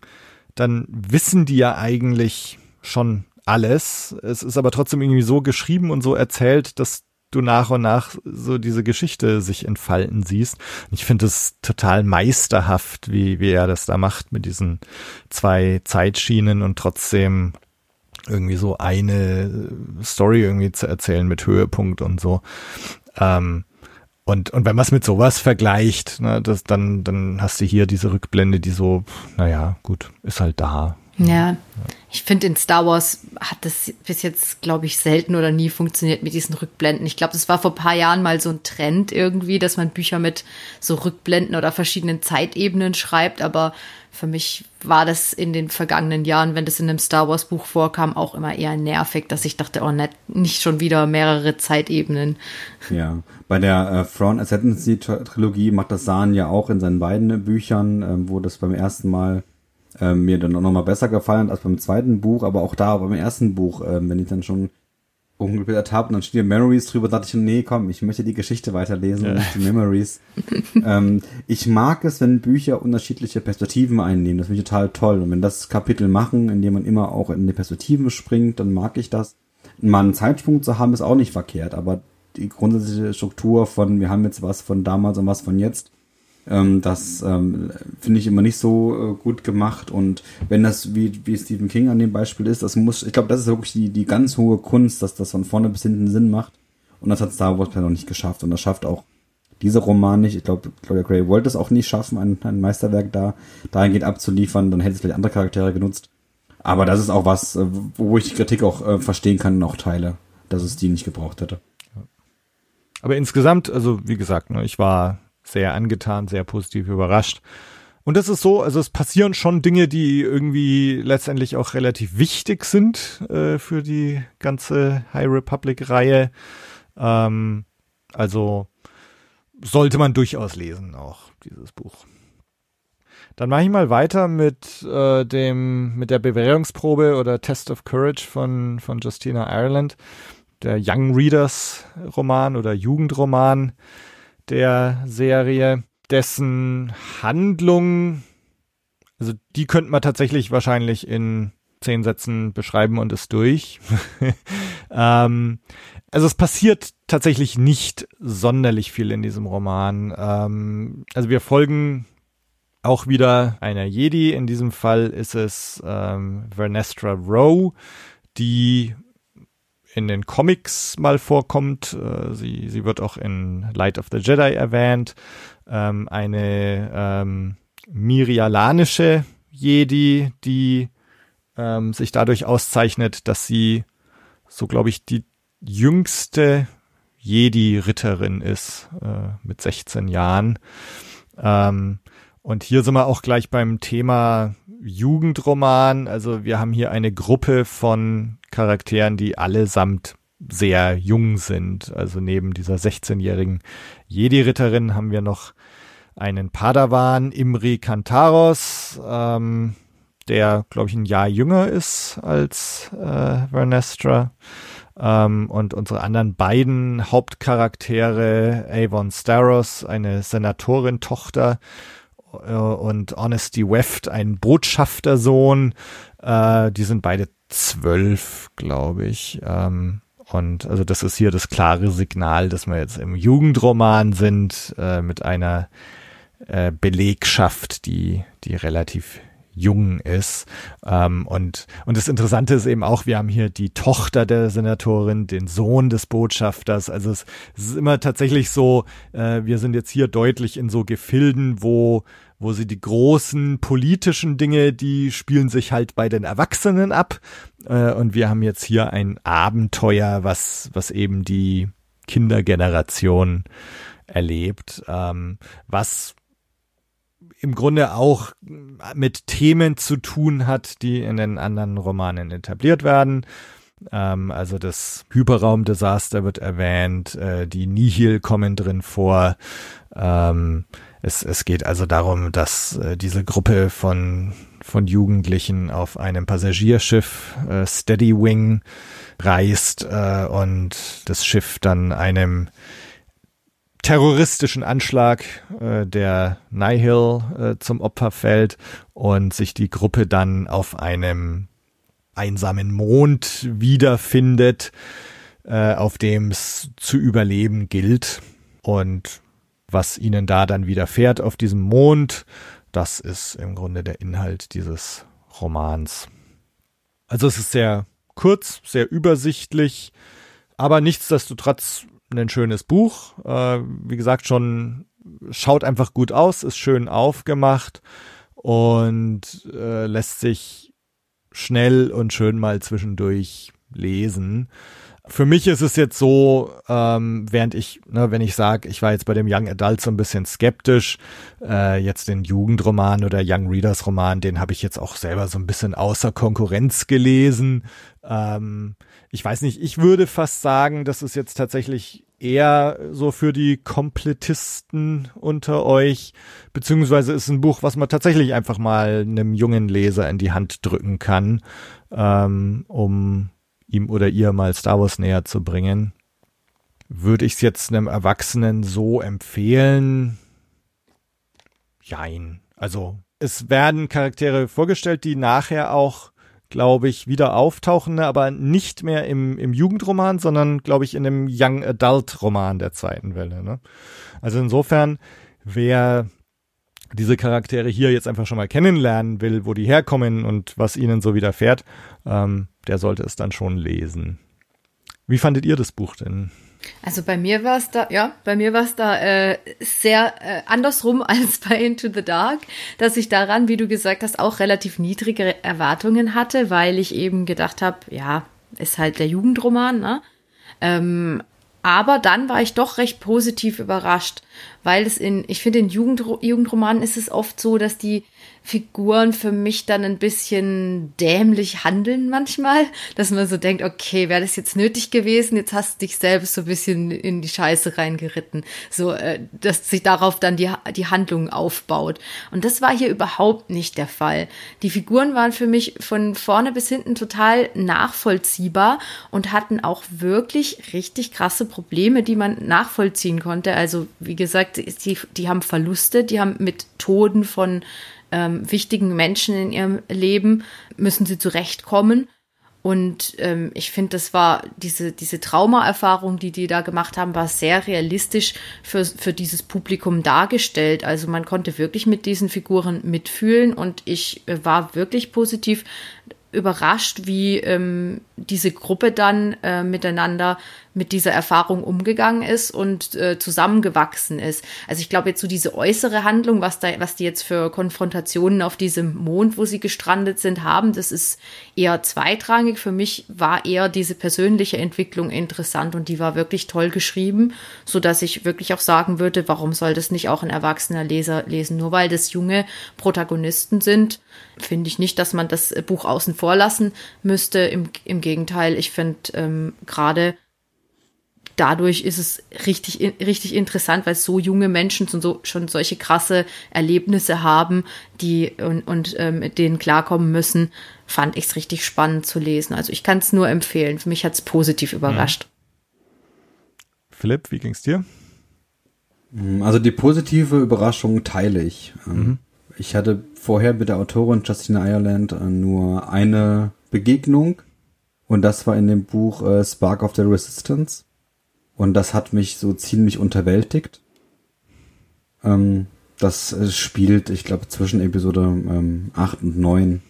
dann wissen die ja eigentlich schon alles. Es ist aber trotzdem irgendwie so geschrieben und so erzählt, dass du nach und nach so diese Geschichte sich entfalten siehst. Ich finde es total meisterhaft, wie, wie er das da macht mit diesen zwei Zeitschienen und trotzdem irgendwie so eine Story irgendwie zu erzählen mit Höhepunkt und so. Ähm, und, und wenn man es mit sowas vergleicht, ne, das, dann, dann hast du hier diese Rückblende, die so, naja, gut, ist halt da. Ja, ich finde in Star Wars hat das bis jetzt, glaube ich, selten oder nie funktioniert mit diesen Rückblenden. Ich glaube, das war vor paar Jahren mal so ein Trend irgendwie, dass man Bücher mit so Rückblenden oder verschiedenen Zeitebenen schreibt, aber für mich war das in den vergangenen Jahren, wenn das in einem Star Wars Buch vorkam, auch immer eher nervig, dass ich dachte, oh, nicht, nicht schon wieder mehrere Zeitebenen. Ja, bei der äh, Thrawn Ascendancy Trilogie macht das Sahn ja auch in seinen beiden Büchern, äh, wo das beim ersten Mal äh, mir dann auch nochmal besser gefallen als beim zweiten Buch, aber auch da beim ersten Buch, äh, wenn ich dann schon umgeblättert habe und dann steht Memories drüber, dachte ich, nee, komm, ich möchte die Geschichte weiterlesen ja. und nicht die Memories. ähm, ich mag es, wenn Bücher unterschiedliche Perspektiven einnehmen. Das finde ich total toll. Und wenn das Kapitel machen, indem man immer auch in die Perspektiven springt, dann mag ich das. Mal einen Zeitsprung zu haben, ist auch nicht verkehrt, aber die grundsätzliche Struktur von, wir haben jetzt was von damals und was von jetzt, das ähm, finde ich immer nicht so äh, gut gemacht. Und wenn das wie, wie Stephen King an dem Beispiel ist, das muss, ich glaube, das ist wirklich die, die ganz hohe Kunst, dass das von vorne bis hinten Sinn macht. Und das hat Star Wars noch nicht geschafft. Und das schafft auch dieser Roman nicht. Ich glaube, Claudia Gray wollte es auch nicht schaffen, ein, ein Meisterwerk da dahingehend abzuliefern. Dann hätte es vielleicht andere Charaktere genutzt. Aber das ist auch was, äh, wo ich die Kritik auch äh, verstehen kann und auch teile, dass es die nicht gebraucht hätte. Aber insgesamt, also wie gesagt, ne, ich war sehr angetan, sehr positiv überrascht. Und das ist so, also es passieren schon Dinge, die irgendwie letztendlich auch relativ wichtig sind äh, für die ganze High Republic-Reihe. Ähm, also sollte man durchaus lesen, auch dieses Buch. Dann mache ich mal weiter mit äh, dem mit der Bewährungsprobe oder Test of Courage von von Justina Ireland, der Young Readers Roman oder Jugendroman der Serie, dessen Handlung, also die könnte man tatsächlich wahrscheinlich in zehn Sätzen beschreiben und ist durch. ähm, also es passiert tatsächlich nicht sonderlich viel in diesem Roman. Ähm, also wir folgen auch wieder einer Jedi. In diesem Fall ist es ähm, Vernestra Rowe, die in den Comics mal vorkommt. Äh, sie, sie wird auch in Light of the Jedi erwähnt. Ähm, eine ähm, mirialanische Jedi, die ähm, sich dadurch auszeichnet, dass sie so, glaube ich, die jüngste Jedi-Ritterin ist äh, mit 16 Jahren. Ähm, und hier sind wir auch gleich beim Thema Jugendroman. Also wir haben hier eine Gruppe von Charakteren, die allesamt sehr jung sind. Also neben dieser 16-jährigen Jedi-Ritterin haben wir noch einen Padawan, Imri Kantaros, ähm, der, glaube ich, ein Jahr jünger ist als äh, Vernestra. Ähm, und unsere anderen beiden Hauptcharaktere, Avon Staros, eine Senatorin-Tochter und Honesty Weft, ein Botschaftersohn, äh, die sind beide zwölf, glaube ich. Ähm, und also das ist hier das klare Signal, dass wir jetzt im Jugendroman sind, äh, mit einer äh, Belegschaft, die, die relativ jung ist. Ähm, und, und das Interessante ist eben auch, wir haben hier die Tochter der Senatorin, den Sohn des Botschafters. Also es, es ist immer tatsächlich so, äh, wir sind jetzt hier deutlich in so Gefilden, wo wo sie die großen politischen Dinge, die spielen sich halt bei den Erwachsenen ab. Äh, und wir haben jetzt hier ein Abenteuer, was, was eben die Kindergeneration erlebt, ähm, was im Grunde auch mit Themen zu tun hat, die in den anderen Romanen etabliert werden. Ähm, also das Hyperraumdesaster wird erwähnt, äh, die Nihil kommen drin vor. Ähm, es, es geht also darum, dass äh, diese Gruppe von, von Jugendlichen auf einem Passagierschiff äh, Steady Wing reist äh, und das Schiff dann einem terroristischen Anschlag äh, der Nihil äh, zum Opfer fällt und sich die Gruppe dann auf einem einsamen Mond wiederfindet, äh, auf dem es zu überleben gilt. Und was ihnen da dann widerfährt auf diesem Mond, das ist im Grunde der Inhalt dieses Romans. Also es ist sehr kurz, sehr übersichtlich, aber nichtsdestotrotz ein schönes Buch. Äh, wie gesagt, schon schaut einfach gut aus, ist schön aufgemacht und äh, lässt sich schnell und schön mal zwischendurch lesen. Für mich ist es jetzt so, ähm, während ich, ne, wenn ich sage, ich war jetzt bei dem Young Adult so ein bisschen skeptisch, äh, jetzt den Jugendroman oder Young Readers Roman, den habe ich jetzt auch selber so ein bisschen außer Konkurrenz gelesen. Ähm, ich weiß nicht, ich würde fast sagen, das ist jetzt tatsächlich eher so für die Komplettisten unter euch, beziehungsweise ist ein Buch, was man tatsächlich einfach mal einem jungen Leser in die Hand drücken kann, ähm, um ihm oder ihr mal Star Wars näher zu bringen. Würde ich es jetzt einem Erwachsenen so empfehlen? Jein. Also es werden Charaktere vorgestellt, die nachher auch, glaube ich, wieder auftauchen, ne, aber nicht mehr im, im Jugendroman, sondern, glaube ich, in einem Young Adult Roman der zweiten Welle. Ne? Also insofern, wer diese Charaktere hier jetzt einfach schon mal kennenlernen will, wo die herkommen und was ihnen so widerfährt, ähm, der sollte es dann schon lesen. Wie fandet ihr das Buch denn? Also bei mir war es da, ja, bei mir war es da äh, sehr äh, andersrum als bei Into the Dark, dass ich daran, wie du gesagt hast, auch relativ niedrige Erwartungen hatte, weil ich eben gedacht habe, ja, ist halt der Jugendroman, ne? Ähm, aber dann war ich doch recht positiv überrascht, weil es in, ich finde, in Jugendro Jugendromanen ist es oft so, dass die Figuren für mich dann ein bisschen dämlich handeln manchmal, dass man so denkt, okay, wäre das jetzt nötig gewesen? Jetzt hast du dich selbst so ein bisschen in die Scheiße reingeritten, so äh, dass sich darauf dann die die Handlung aufbaut. Und das war hier überhaupt nicht der Fall. Die Figuren waren für mich von vorne bis hinten total nachvollziehbar und hatten auch wirklich richtig krasse Probleme, die man nachvollziehen konnte. Also wie gesagt, die, die haben Verluste, die haben mit Toden von ähm, wichtigen Menschen in ihrem Leben, müssen sie zurechtkommen. Und ähm, ich finde, das war diese, diese Traumaerfahrung, die die da gemacht haben, war sehr realistisch für, für dieses Publikum dargestellt. Also man konnte wirklich mit diesen Figuren mitfühlen und ich äh, war wirklich positiv überrascht, wie ähm, diese Gruppe dann äh, miteinander mit dieser Erfahrung umgegangen ist und äh, zusammengewachsen ist. Also ich glaube jetzt so diese äußere Handlung, was da, was die jetzt für Konfrontationen auf diesem Mond, wo sie gestrandet sind, haben, das ist eher zweitrangig. Für mich war eher diese persönliche Entwicklung interessant und die war wirklich toll geschrieben, so dass ich wirklich auch sagen würde, warum soll das nicht auch ein erwachsener Leser lesen? Nur weil das junge Protagonisten sind, finde ich nicht, dass man das Buch außen vor lassen müsste. Im, im Gegenteil, ich finde ähm, gerade dadurch ist es richtig, richtig interessant, weil so junge Menschen schon, so, schon solche krasse Erlebnisse haben, die und, und ähm, mit denen klarkommen müssen, fand ich es richtig spannend zu lesen. Also ich kann es nur empfehlen. Für mich hat es positiv überrascht. Mhm. Philipp, wie ging's dir? Also die positive Überraschung teile ich. Mhm. Ich hatte vorher mit der Autorin Justina Ireland äh, nur eine Begegnung und das war in dem Buch äh, Spark of the Resistance. Und das hat mich so ziemlich unterwältigt. Ähm, das äh, spielt, ich glaube, zwischen Episode ähm, 8 und 9.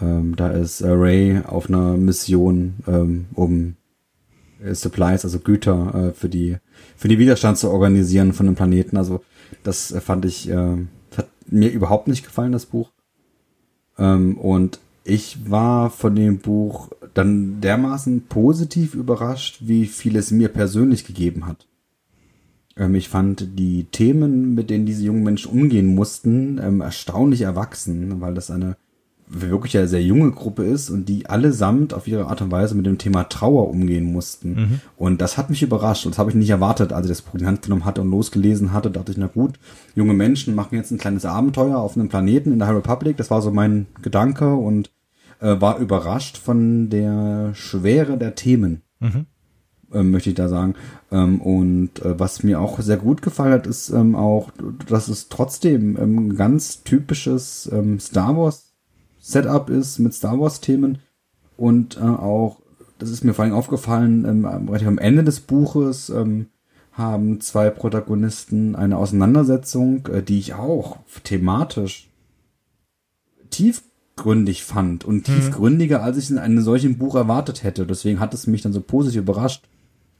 Ähm, da ist äh, Ray auf einer Mission, ähm, um äh, Supplies, also Güter äh, für die für die Widerstand zu organisieren von dem Planeten. Also das äh, fand ich, mir überhaupt nicht gefallen, das Buch. Ähm, und ich war von dem Buch dann dermaßen positiv überrascht, wie viel es mir persönlich gegeben hat. Ähm, ich fand die Themen, mit denen diese jungen Menschen umgehen mussten, ähm, erstaunlich erwachsen, weil das eine wirklich eine sehr junge Gruppe ist und die allesamt auf ihre Art und Weise mit dem Thema Trauer umgehen mussten. Mhm. Und das hat mich überrascht und das habe ich nicht erwartet, als ich das Buch in die Hand genommen hatte und losgelesen hatte, dachte ich, na gut, junge Menschen machen jetzt ein kleines Abenteuer auf einem Planeten in der High Republic, das war so mein Gedanke und äh, war überrascht von der Schwere der Themen. Mhm. Ähm, möchte ich da sagen. Ähm, und äh, was mir auch sehr gut gefallen hat, ist ähm, auch, dass es trotzdem ähm, ganz typisches Star Wars Setup ist mit Star Wars-Themen und äh, auch, das ist mir vor allem aufgefallen, ähm, am Ende des Buches ähm, haben zwei Protagonisten eine Auseinandersetzung, äh, die ich auch thematisch tiefgründig fand und mhm. tiefgründiger, als ich in einem solchen Buch erwartet hätte. Deswegen hat es mich dann so positiv überrascht,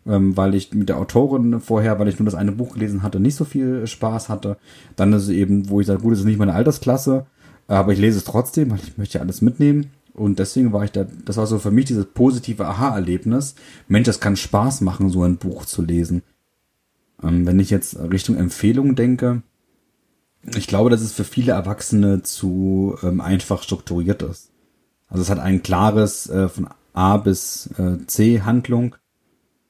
ähm, weil ich mit der Autorin vorher, weil ich nur das eine Buch gelesen hatte, nicht so viel Spaß hatte. Dann ist es eben, wo ich sage, gut, das ist nicht meine Altersklasse, aber ich lese es trotzdem, weil ich möchte ja alles mitnehmen. Und deswegen war ich da, das war so für mich dieses positive Aha-Erlebnis. Mensch, das kann Spaß machen, so ein Buch zu lesen. Ähm, wenn ich jetzt Richtung Empfehlung denke, ich glaube, dass es für viele Erwachsene zu ähm, einfach strukturiert ist. Also es hat ein klares äh, von A bis äh, C Handlung.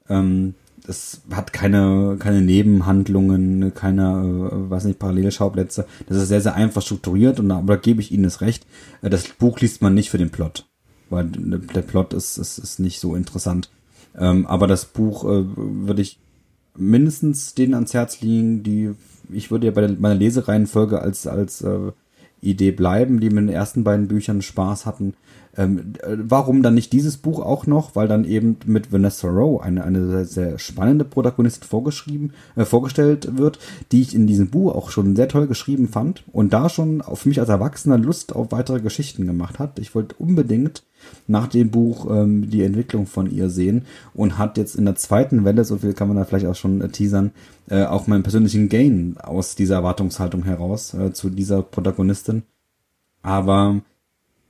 Ähm, es hat keine, keine Nebenhandlungen, keine, äh, weiß nicht, Parallelschauplätze. Das ist sehr, sehr einfach strukturiert und da, aber da gebe ich Ihnen das recht. Äh, das Buch liest man nicht für den Plot, weil der Plot ist, ist, ist nicht so interessant. Ähm, aber das Buch äh, würde ich mindestens denen ans Herz legen, die, ich würde ja bei der, meiner Lesereihenfolge als, als äh, Idee bleiben, die mit den ersten beiden Büchern Spaß hatten. Ähm, äh, warum dann nicht dieses Buch auch noch? Weil dann eben mit Vanessa Rowe eine, eine sehr, sehr spannende Protagonistin vorgeschrieben, äh, vorgestellt wird, die ich in diesem Buch auch schon sehr toll geschrieben fand und da schon auf mich als Erwachsener Lust auf weitere Geschichten gemacht hat. Ich wollte unbedingt nach dem Buch ähm, die Entwicklung von ihr sehen und hat jetzt in der zweiten Welle, so viel kann man da vielleicht auch schon äh, teasern, äh, auch meinen persönlichen Gain aus dieser Erwartungshaltung heraus äh, zu dieser Protagonistin. Aber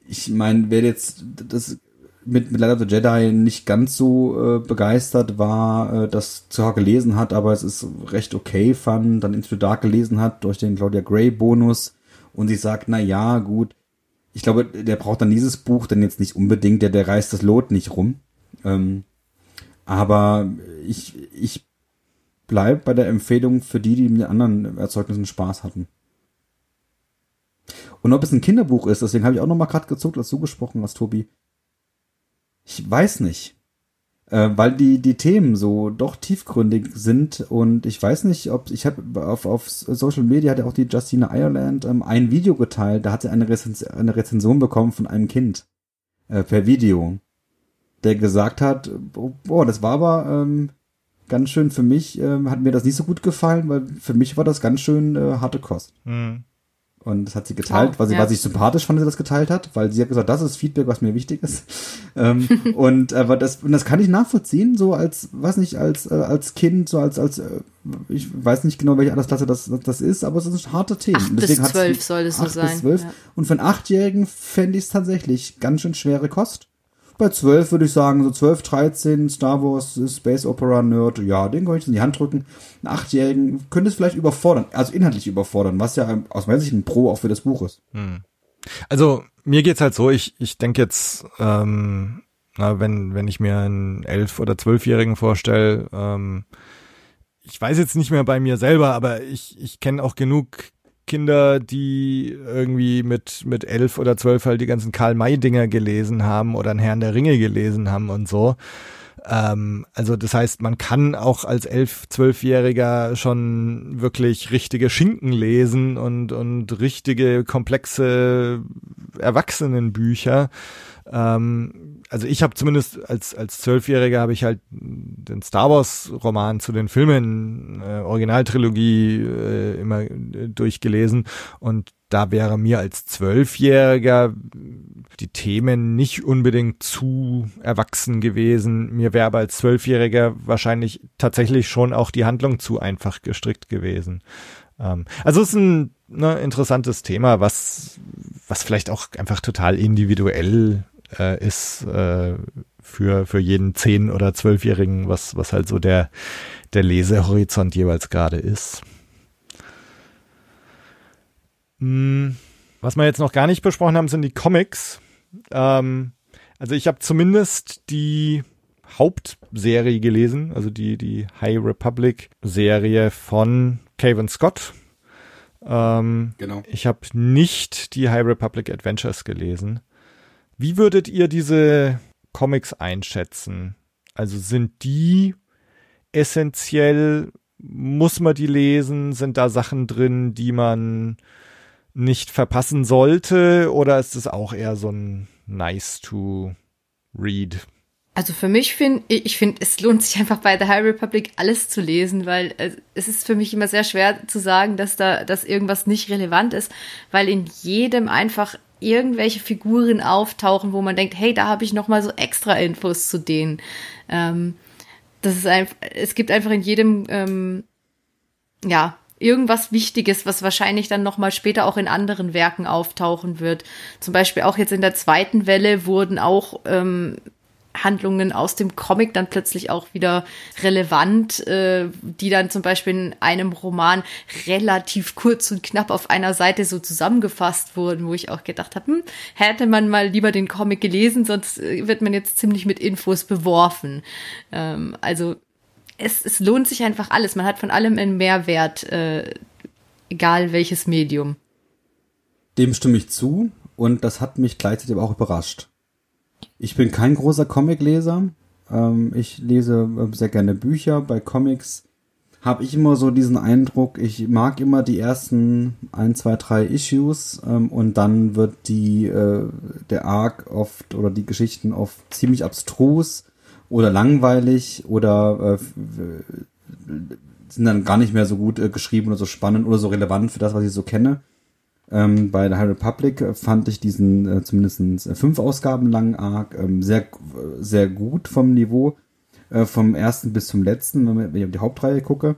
ich meine, wer jetzt das mit, mit Light of the Jedi nicht ganz so äh, begeistert war, äh, das zwar gelesen hat, aber es ist recht okay fand, dann Into the Dark gelesen hat durch den Claudia Gray Bonus und sie sagt, na ja, gut, ich glaube, der braucht dann dieses Buch denn jetzt nicht unbedingt, der, der reißt das Lot nicht rum. Ähm, aber ich, ich bleib bei der Empfehlung für die, die mit anderen Erzeugnissen Spaß hatten. Und ob es ein Kinderbuch ist, deswegen habe ich auch noch mal gerade gezuckt, als du gesprochen hast, Tobi. Ich weiß nicht. Äh, weil die, die Themen so doch tiefgründig sind und ich weiß nicht, ob ich habe auf, auf Social Media hat ja auch die Justina Ireland ähm, ein Video geteilt, da hat sie eine, Rezens eine Rezension bekommen von einem Kind äh, per Video, der gesagt hat, oh, oh das war aber ähm, ganz schön für mich, ähm, hat mir das nicht so gut gefallen, weil für mich war das ganz schön äh, harte Kost. Mhm. Und das hat sie geteilt, oh, weil sie, ja. was ich sympathisch fand, dass sie das geteilt hat, weil sie hat gesagt, das ist Feedback, was mir wichtig ist. ähm, und aber das und das kann ich nachvollziehen, so als, weiß nicht, als äh, als Kind, so als als äh, ich weiß nicht genau, welche Altersklasse das das ist, aber es ist harte Themen. Acht bis zwölf soll es so sein. Bis 12. Ja. Und für einen Achtjährigen fände ich es tatsächlich ganz schön schwere Kost. Bei 12 würde ich sagen, so 12, 13, Star Wars, Space Opera Nerd, ja, den kann ich in die Hand drücken. Einen Achtjährigen könnte es vielleicht überfordern, also inhaltlich überfordern, was ja aus meiner Sicht ein Pro auch für das Buch ist. Hm. Also mir geht's halt so, ich, ich denke jetzt, ähm, na, wenn, wenn ich mir einen elf- oder zwölfjährigen vorstelle, ähm, ich weiß jetzt nicht mehr bei mir selber, aber ich, ich kenne auch genug Kinder, die irgendwie mit, mit elf oder zwölf halt die ganzen Karl-May-Dinger gelesen haben oder ein Herrn der Ringe gelesen haben und so. Ähm, also das heißt, man kann auch als elf, zwölfjähriger schon wirklich richtige Schinken lesen und, und richtige komplexe Erwachsenenbücher. Ähm, also ich habe zumindest als als Zwölfjähriger habe ich halt den Star Wars Roman zu den Filmen äh, Originaltrilogie äh, immer äh, durchgelesen und da wäre mir als Zwölfjähriger die Themen nicht unbedingt zu erwachsen gewesen. Mir wäre aber als Zwölfjähriger wahrscheinlich tatsächlich schon auch die Handlung zu einfach gestrickt gewesen. Ähm, also es ist ein ne, interessantes Thema, was, was vielleicht auch einfach total individuell äh, ist äh, für, für jeden zehn- oder zwölfjährigen, was, was halt so der, der Lesehorizont jeweils gerade ist. Hm, was wir jetzt noch gar nicht besprochen haben, sind die Comics. Ähm, also ich habe zumindest die Hauptserie gelesen, also die, die High Republic Serie von Kevin Scott. Ähm, genau. Ich habe nicht die High Republic Adventures gelesen. Wie würdet ihr diese Comics einschätzen? Also sind die essentiell, muss man die lesen? Sind da Sachen drin, die man nicht verpassen sollte? Oder ist es auch eher so ein nice to read? Also für mich finde ich finde es lohnt sich einfach bei The High Republic alles zu lesen, weil es ist für mich immer sehr schwer zu sagen, dass da dass irgendwas nicht relevant ist, weil in jedem einfach irgendwelche Figuren auftauchen, wo man denkt, hey, da habe ich noch mal so extra Infos zu denen. Ähm, das ist einfach, es gibt einfach in jedem, ähm, ja, irgendwas Wichtiges, was wahrscheinlich dann noch mal später auch in anderen Werken auftauchen wird. Zum Beispiel auch jetzt in der zweiten Welle wurden auch ähm, Handlungen aus dem Comic dann plötzlich auch wieder relevant, äh, die dann zum Beispiel in einem Roman relativ kurz und knapp auf einer Seite so zusammengefasst wurden, wo ich auch gedacht habe, hm, hätte man mal lieber den Comic gelesen, sonst äh, wird man jetzt ziemlich mit Infos beworfen. Ähm, also es, es lohnt sich einfach alles. Man hat von allem einen Mehrwert, äh, egal welches Medium. Dem stimme ich zu und das hat mich gleichzeitig aber auch überrascht. Ich bin kein großer Comicleser. Ähm, ich lese äh, sehr gerne Bücher. Bei Comics habe ich immer so diesen Eindruck, ich mag immer die ersten ein, zwei, drei Issues ähm, und dann wird die äh, der Arc oft oder die Geschichten oft ziemlich abstrus oder langweilig oder äh, sind dann gar nicht mehr so gut äh, geschrieben oder so spannend oder so relevant für das, was ich so kenne. Ähm, bei der High Republic fand ich diesen äh, zumindest äh, fünf Ausgaben langen Arc ähm, sehr, sehr gut vom Niveau, äh, vom ersten bis zum letzten, wenn ich auf die Hauptreihe gucke.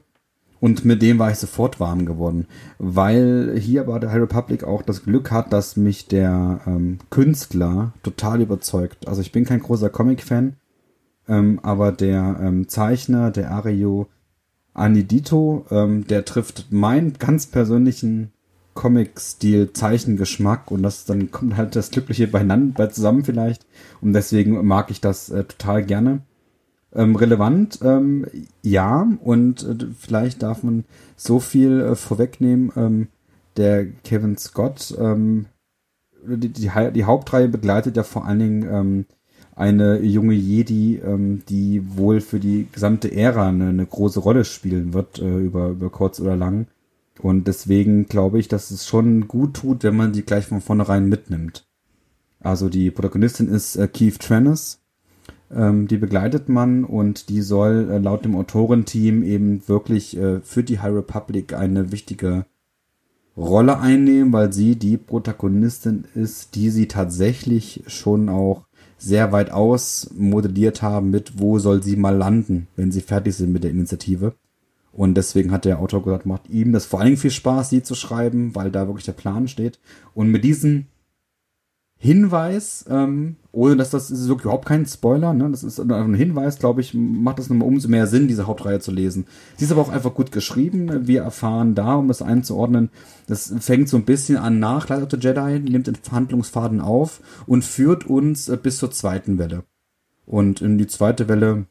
Und mit dem war ich sofort warm geworden, weil hier aber der High Republic auch das Glück hat, dass mich der ähm, Künstler total überzeugt. Also ich bin kein großer Comic-Fan, ähm, aber der ähm, Zeichner, der Ario Anidito, ähm, der trifft meinen ganz persönlichen Comic-Stil, Zeichengeschmack und das dann kommt halt das Glückliche beieinander zusammen vielleicht und deswegen mag ich das äh, total gerne. Ähm, relevant, ähm, ja und äh, vielleicht darf man so viel äh, vorwegnehmen. Ähm, der Kevin Scott, ähm, die, die, die, Hauptreihe begleitet ja vor allen Dingen ähm, eine junge Jedi, ähm, die wohl für die gesamte Ära eine, eine große Rolle spielen wird, äh, über, über kurz oder lang. Und deswegen glaube ich, dass es schon gut tut, wenn man die gleich von vornherein mitnimmt. Also die Protagonistin ist äh, Keith Trennis. Ähm, die begleitet man und die soll äh, laut dem Autorenteam eben wirklich äh, für die High Republic eine wichtige Rolle einnehmen, weil sie die Protagonistin ist, die sie tatsächlich schon auch sehr weit aus modelliert haben mit, wo soll sie mal landen, wenn sie fertig sind mit der Initiative. Und deswegen hat der Autor gesagt, macht ihm das vor allen Dingen viel Spaß, sie zu schreiben, weil da wirklich der Plan steht. Und mit diesem Hinweis, ähm, ohne dass das, das ist überhaupt kein Spoiler, ne? das ist ein Hinweis, glaube ich, macht es nochmal umso mehr Sinn, diese Hauptreihe zu lesen. Sie ist aber auch einfach gut geschrieben. Wir erfahren da, um das einzuordnen, das fängt so ein bisschen an nach Light of the Jedi, nimmt den Verhandlungsfaden auf und führt uns äh, bis zur zweiten Welle. Und in die zweite Welle,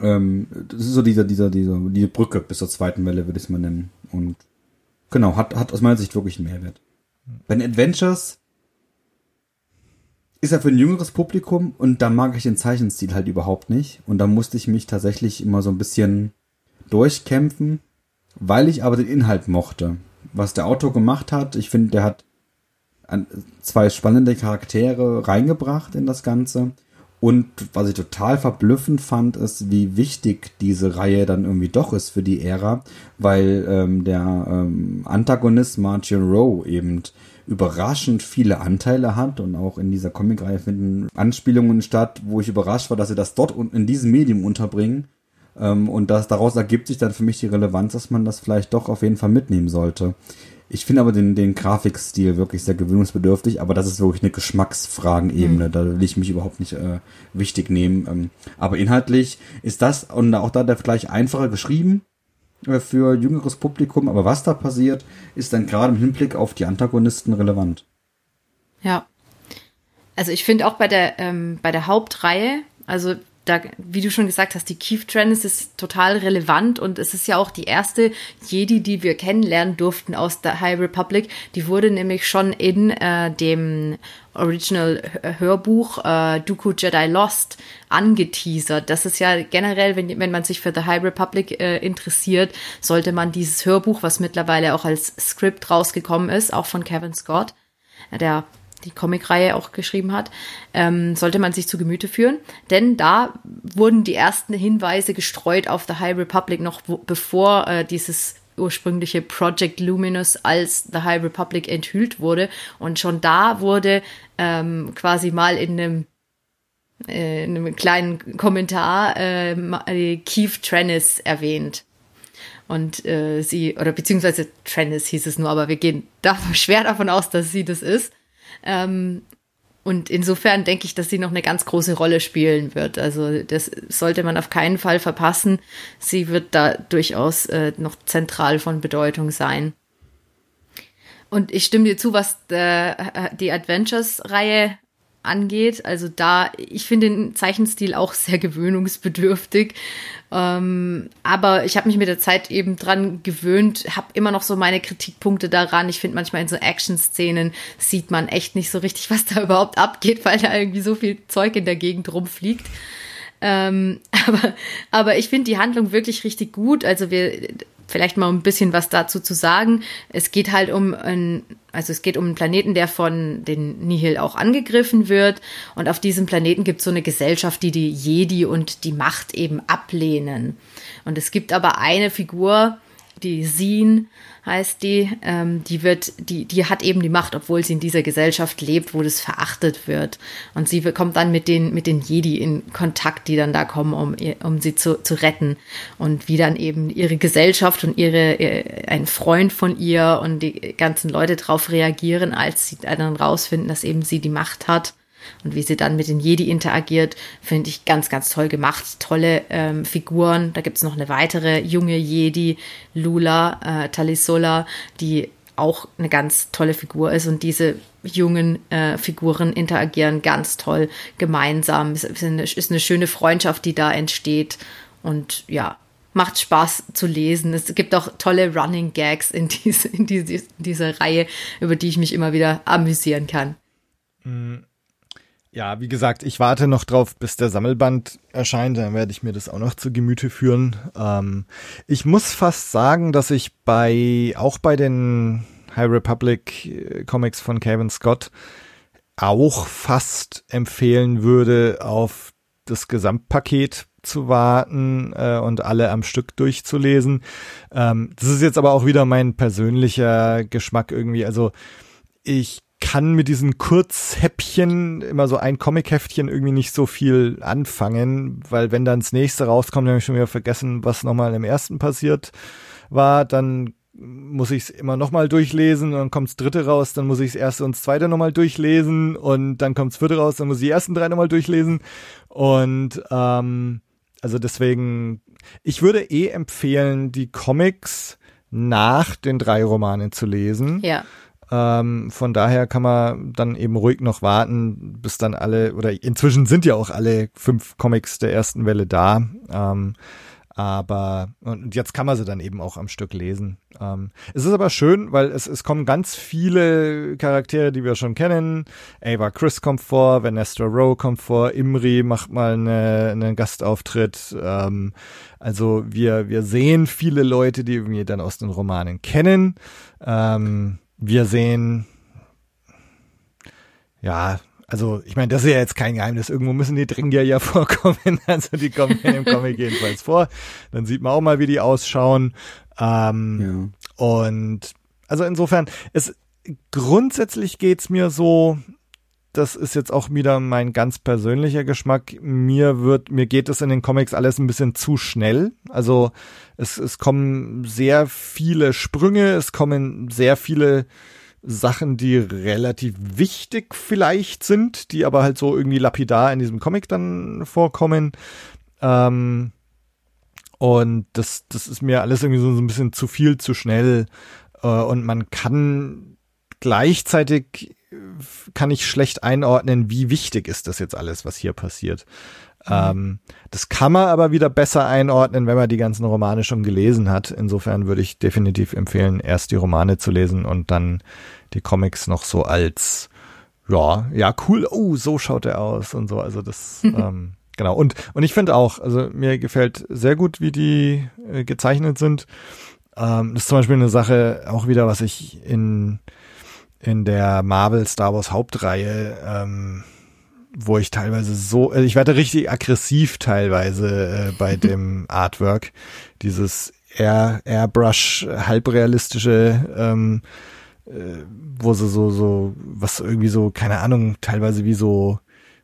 ähm, das ist so dieser, dieser, dieser, die Brücke bis zur zweiten Welle, würde ich es mal nennen. Und genau, hat, hat aus meiner Sicht wirklich einen Mehrwert. Bei den Adventures ist er für ein jüngeres Publikum und da mag ich den Zeichenstil halt überhaupt nicht. Und da musste ich mich tatsächlich immer so ein bisschen durchkämpfen, weil ich aber den Inhalt mochte. Was der Autor gemacht hat, ich finde, der hat zwei spannende Charaktere reingebracht in das Ganze. Und was ich total verblüffend fand, ist, wie wichtig diese Reihe dann irgendwie doch ist für die Ära, weil ähm, der ähm, Antagonist Martin Rowe eben überraschend viele Anteile hat und auch in dieser Comicreihe finden Anspielungen statt, wo ich überrascht war, dass sie das dort in diesem Medium unterbringen. Ähm, und das, daraus ergibt sich dann für mich die Relevanz, dass man das vielleicht doch auf jeden Fall mitnehmen sollte. Ich finde aber den, den Grafikstil wirklich sehr gewöhnungsbedürftig, aber das ist wirklich eine Geschmacksfragenebene. Mhm. Da will ich mich überhaupt nicht äh, wichtig nehmen. Ähm, aber inhaltlich ist das und auch da der Vergleich einfacher geschrieben äh, für jüngeres Publikum, aber was da passiert, ist dann gerade im Hinblick auf die Antagonisten relevant. Ja. Also ich finde auch bei der, ähm, bei der Hauptreihe, also da, wie du schon gesagt hast, die Keith Trennis ist total relevant und es ist ja auch die erste Jedi, die wir kennenlernen durften aus der High Republic. Die wurde nämlich schon in äh, dem Original Hörbuch äh, Dooku Jedi Lost angeteasert. Das ist ja generell, wenn, wenn man sich für The High Republic äh, interessiert, sollte man dieses Hörbuch, was mittlerweile auch als Skript rausgekommen ist, auch von Kevin Scott, der die Comicreihe auch geschrieben hat, ähm, sollte man sich zu Gemüte führen. Denn da wurden die ersten Hinweise gestreut auf The High Republic noch wo, bevor äh, dieses ursprüngliche Project Luminous als The High Republic enthüllt wurde. Und schon da wurde ähm, quasi mal in einem äh, in einem kleinen Kommentar äh, Keith Trennis erwähnt. Und äh, sie, oder beziehungsweise Trennis hieß es nur, aber wir gehen da schwer davon aus, dass sie das ist. Ähm, und insofern denke ich, dass sie noch eine ganz große Rolle spielen wird. Also das sollte man auf keinen Fall verpassen. Sie wird da durchaus äh, noch zentral von Bedeutung sein. Und ich stimme dir zu, was der, äh, die Adventures-Reihe angeht. Also da, ich finde den Zeichenstil auch sehr gewöhnungsbedürftig. Ähm, aber ich habe mich mit der Zeit eben dran gewöhnt, habe immer noch so meine Kritikpunkte daran. Ich finde manchmal in so Action-Szenen sieht man echt nicht so richtig, was da überhaupt abgeht, weil da irgendwie so viel Zeug in der Gegend rumfliegt. Ähm, aber, aber ich finde die Handlung wirklich richtig gut. Also wir, vielleicht mal ein bisschen was dazu zu sagen. Es geht halt um ein, also es geht um einen Planeten, der von den Nihil auch angegriffen wird. Und auf diesem Planeten gibt es so eine Gesellschaft, die die Jedi und die Macht eben ablehnen. Und es gibt aber eine Figur, die Sin, heißt die, ähm, die wird, die, die hat eben die Macht, obwohl sie in dieser Gesellschaft lebt, wo das verachtet wird. Und sie kommt dann mit den, mit den Jedi in Kontakt, die dann da kommen, um, um sie zu, zu retten. Und wie dann eben ihre Gesellschaft und ihre, ein Freund von ihr und die ganzen Leute drauf reagieren, als sie dann rausfinden, dass eben sie die Macht hat und wie sie dann mit den Jedi interagiert, finde ich ganz, ganz toll gemacht. Tolle ähm, Figuren. Da gibt es noch eine weitere junge Jedi, Lula äh, Talisola, die auch eine ganz tolle Figur ist und diese jungen äh, Figuren interagieren ganz toll gemeinsam. Es ist eine, ist eine schöne Freundschaft, die da entsteht und ja, macht Spaß zu lesen. Es gibt auch tolle Running Gags in, diese, in, diese, in dieser Reihe, über die ich mich immer wieder amüsieren kann. Mm, ja, wie gesagt, ich warte noch drauf, bis der Sammelband erscheint. Dann werde ich mir das auch noch zu Gemüte führen. Ähm, ich muss fast sagen, dass ich bei, auch bei den High Republic äh, Comics von Kevin Scott auch fast empfehlen würde, auf das Gesamtpaket zu warten äh, und alle am Stück durchzulesen. Ähm, das ist jetzt aber auch wieder mein persönlicher Geschmack irgendwie. Also ich kann mit diesen Kurzhäppchen, immer so ein Comic-Heftchen irgendwie nicht so viel anfangen, weil wenn dann das nächste rauskommt, dann habe ich schon wieder vergessen, was nochmal im ersten passiert war, dann muss ich es immer nochmal durchlesen, dann kommt das dritte raus, dann muss ich das erste und das zweite nochmal durchlesen und dann kommt das vierte raus, dann muss ich die ersten drei nochmal durchlesen. Und ähm, also deswegen, ich würde eh empfehlen, die Comics nach den drei Romanen zu lesen. Ja. Ähm, von daher kann man dann eben ruhig noch warten, bis dann alle, oder inzwischen sind ja auch alle fünf Comics der ersten Welle da. Ähm, aber und jetzt kann man sie dann eben auch am Stück lesen. Ähm, es ist aber schön, weil es, es kommen ganz viele Charaktere, die wir schon kennen. Ava Chris kommt vor, Vanessa Rowe kommt vor, Imri macht mal eine, einen Gastauftritt. Ähm, also wir, wir sehen viele Leute, die wir dann aus den Romanen kennen. Ähm, wir sehen ja, also ich meine, das ist ja jetzt kein Geheimnis. Irgendwo müssen die Dringier ja vorkommen. Also die kommen in dem Comic jedenfalls vor. Dann sieht man auch mal, wie die ausschauen. Ähm, ja. Und also insofern, es grundsätzlich geht's mir so, das ist jetzt auch wieder mein ganz persönlicher Geschmack. Mir wird, mir geht es in den Comics alles ein bisschen zu schnell. Also es, es kommen sehr viele Sprünge, es kommen sehr viele Sachen, die relativ wichtig vielleicht sind, die aber halt so irgendwie lapidar in diesem Comic dann vorkommen. Ähm, und das, das ist mir alles irgendwie so, so ein bisschen zu viel, zu schnell. Äh, und man kann gleichzeitig kann ich schlecht einordnen, wie wichtig ist das jetzt alles, was hier passiert. Mhm. Ähm, das kann man aber wieder besser einordnen, wenn man die ganzen Romane schon gelesen hat. Insofern würde ich definitiv empfehlen, erst die Romane zu lesen und dann die Comics noch so als, ja, ja, cool, oh, so schaut er aus und so. Also das, ähm, genau. Und, und ich finde auch, also mir gefällt sehr gut, wie die äh, gezeichnet sind. Ähm, das ist zum Beispiel eine Sache, auch wieder, was ich in, in der Marvel Star Wars Hauptreihe ähm, wo ich teilweise so, also ich werde richtig aggressiv teilweise äh, bei dem Artwork. Dieses Air, Airbrush halbrealistische, ähm, äh, wo sie so, so, was irgendwie so, keine Ahnung, teilweise wie so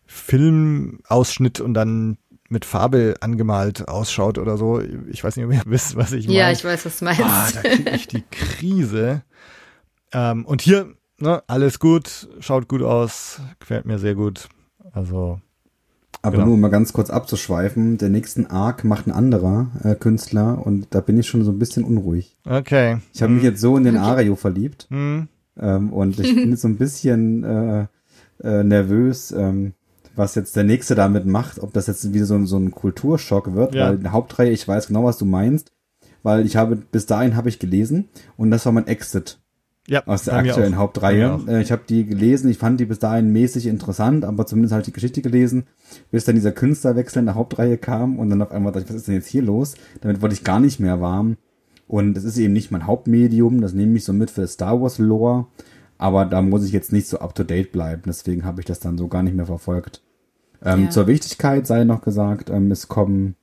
Filmausschnitt und dann mit Farbe angemalt ausschaut oder so. Ich weiß nicht, ob ihr wisst, was ich meine. Ja, ich weiß, was du meinst. Ah, da kriege ich die Krise. Ähm, und hier, ne, alles gut, schaut gut aus, gefällt mir sehr gut. Also. Aber genau. nur um mal ganz kurz abzuschweifen, der nächsten Arc macht ein anderer äh, Künstler und da bin ich schon so ein bisschen unruhig. Okay. Ich habe hm. mich jetzt so in den Ario verliebt hm. ähm, und ich bin jetzt so ein bisschen äh, äh, nervös, ähm, was jetzt der nächste damit macht, ob das jetzt wieder so, so ein Kulturschock wird, ja. weil Hauptreihe, ich weiß genau, was du meinst, weil ich habe, bis dahin habe ich gelesen und das war mein Exit ja, aus der aktuellen Hauptreihe. Äh, ich habe die gelesen, ich fand die bis dahin mäßig interessant, aber zumindest halt die Geschichte gelesen, bis dann dieser Künstlerwechsel in der Hauptreihe kam und dann auf einmal dachte ich, was ist denn jetzt hier los? Damit wurde ich gar nicht mehr warm. Und es ist eben nicht mein Hauptmedium, das nehme ich so mit für Star Wars Lore, aber da muss ich jetzt nicht so up to date bleiben, deswegen habe ich das dann so gar nicht mehr verfolgt. Ähm, ja. Zur Wichtigkeit sei noch gesagt, ähm, es kommen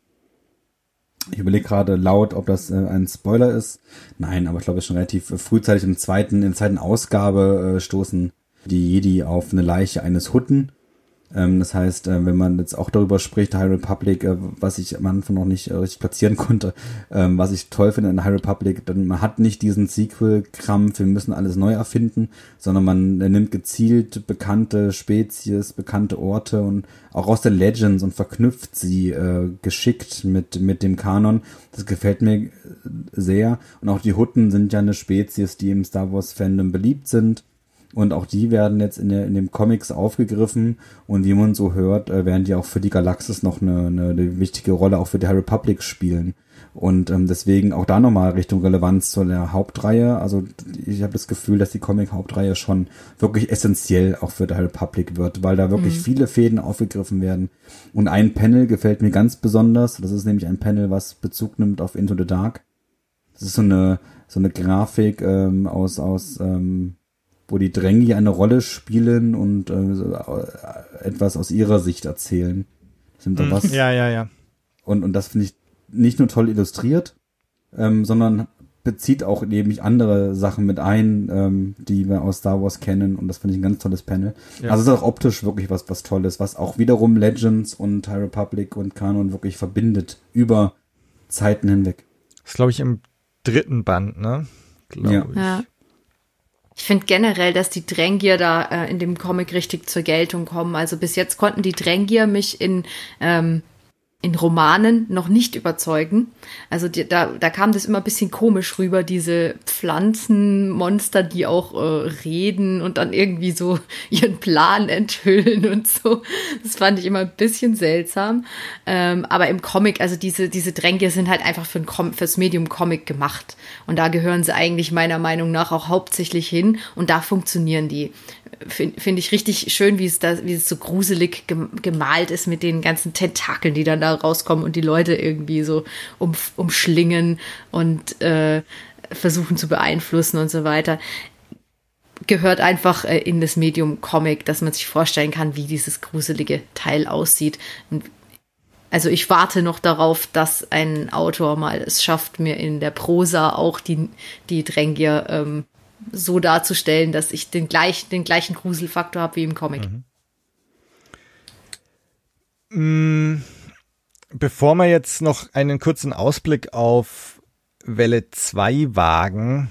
ich überlege gerade laut, ob das äh, ein Spoiler ist. Nein, aber ich glaube, es ist schon relativ frühzeitig im zweiten, in der zweiten Ausgabe äh, stoßen die Jedi auf eine Leiche eines Hutten das heißt, äh, wenn man jetzt auch darüber spricht, High Republic, äh, was ich am Anfang noch nicht äh, richtig platzieren konnte, ähm, was ich toll finde in High Republic, dann man hat nicht diesen Sequel-Krampf, wir müssen alles neu erfinden, sondern man nimmt gezielt bekannte Spezies, bekannte Orte und auch aus der Legends und verknüpft sie geschickt mit, mit dem Kanon. Das gefällt mir sehr. Und auch die Hutten sind ja eine Spezies, die im Star Wars Fandom beliebt sind. Und auch die werden jetzt in, der, in dem Comics aufgegriffen. Und wie man so hört, äh, werden die auch für die Galaxis noch eine, eine, eine wichtige Rolle auch für die High Republic spielen. Und ähm, deswegen auch da nochmal Richtung Relevanz zu der Hauptreihe. Also ich habe das Gefühl, dass die Comic-Hauptreihe schon wirklich essentiell auch für die High Republic wird, weil da wirklich mhm. viele Fäden aufgegriffen werden. Und ein Panel gefällt mir ganz besonders. Das ist nämlich ein Panel, was Bezug nimmt auf Into the Dark. Das ist so eine so eine Grafik ähm, aus aus ähm, wo die Drängi eine Rolle spielen und äh, etwas aus ihrer Sicht erzählen. Sind da hm. was? Ja, ja, ja. Und, und das finde ich nicht nur toll illustriert, ähm, sondern bezieht auch nämlich andere Sachen mit ein, ähm, die wir aus Star Wars kennen und das finde ich ein ganz tolles Panel. Ja. Also es ist auch optisch wirklich was, was Tolles, was auch wiederum Legends und High Republic und Kanon wirklich verbindet über Zeiten hinweg. Das ist glaube ich im dritten Band, ne? Glaube ja. ich. Ja. Ich finde generell, dass die Drängier da äh, in dem Comic richtig zur Geltung kommen. Also bis jetzt konnten die Drängier mich in ähm, in Romanen noch nicht überzeugen. Also die, da, da kam das immer ein bisschen komisch rüber, diese Pflanzenmonster, die auch äh, reden und dann irgendwie so ihren Plan enthüllen und so. Das fand ich immer ein bisschen seltsam. Ähm, aber im Comic, also diese, diese Dränge sind halt einfach für ein Com fürs Medium Comic gemacht. Und da gehören sie eigentlich meiner Meinung nach auch hauptsächlich hin und da funktionieren die finde find ich richtig schön, wie es da, wie es so gruselig gemalt ist mit den ganzen Tentakeln, die dann da rauskommen und die Leute irgendwie so um, umschlingen und äh, versuchen zu beeinflussen und so weiter. Gehört einfach äh, in das Medium Comic, dass man sich vorstellen kann, wie dieses gruselige Teil aussieht. Und also ich warte noch darauf, dass ein Autor mal es schafft, mir in der Prosa auch die, die Drängier ähm, so darzustellen, dass ich den, gleich, den gleichen Gruselfaktor habe wie im Comic. Mhm. Mm, bevor wir jetzt noch einen kurzen Ausblick auf Welle 2 wagen,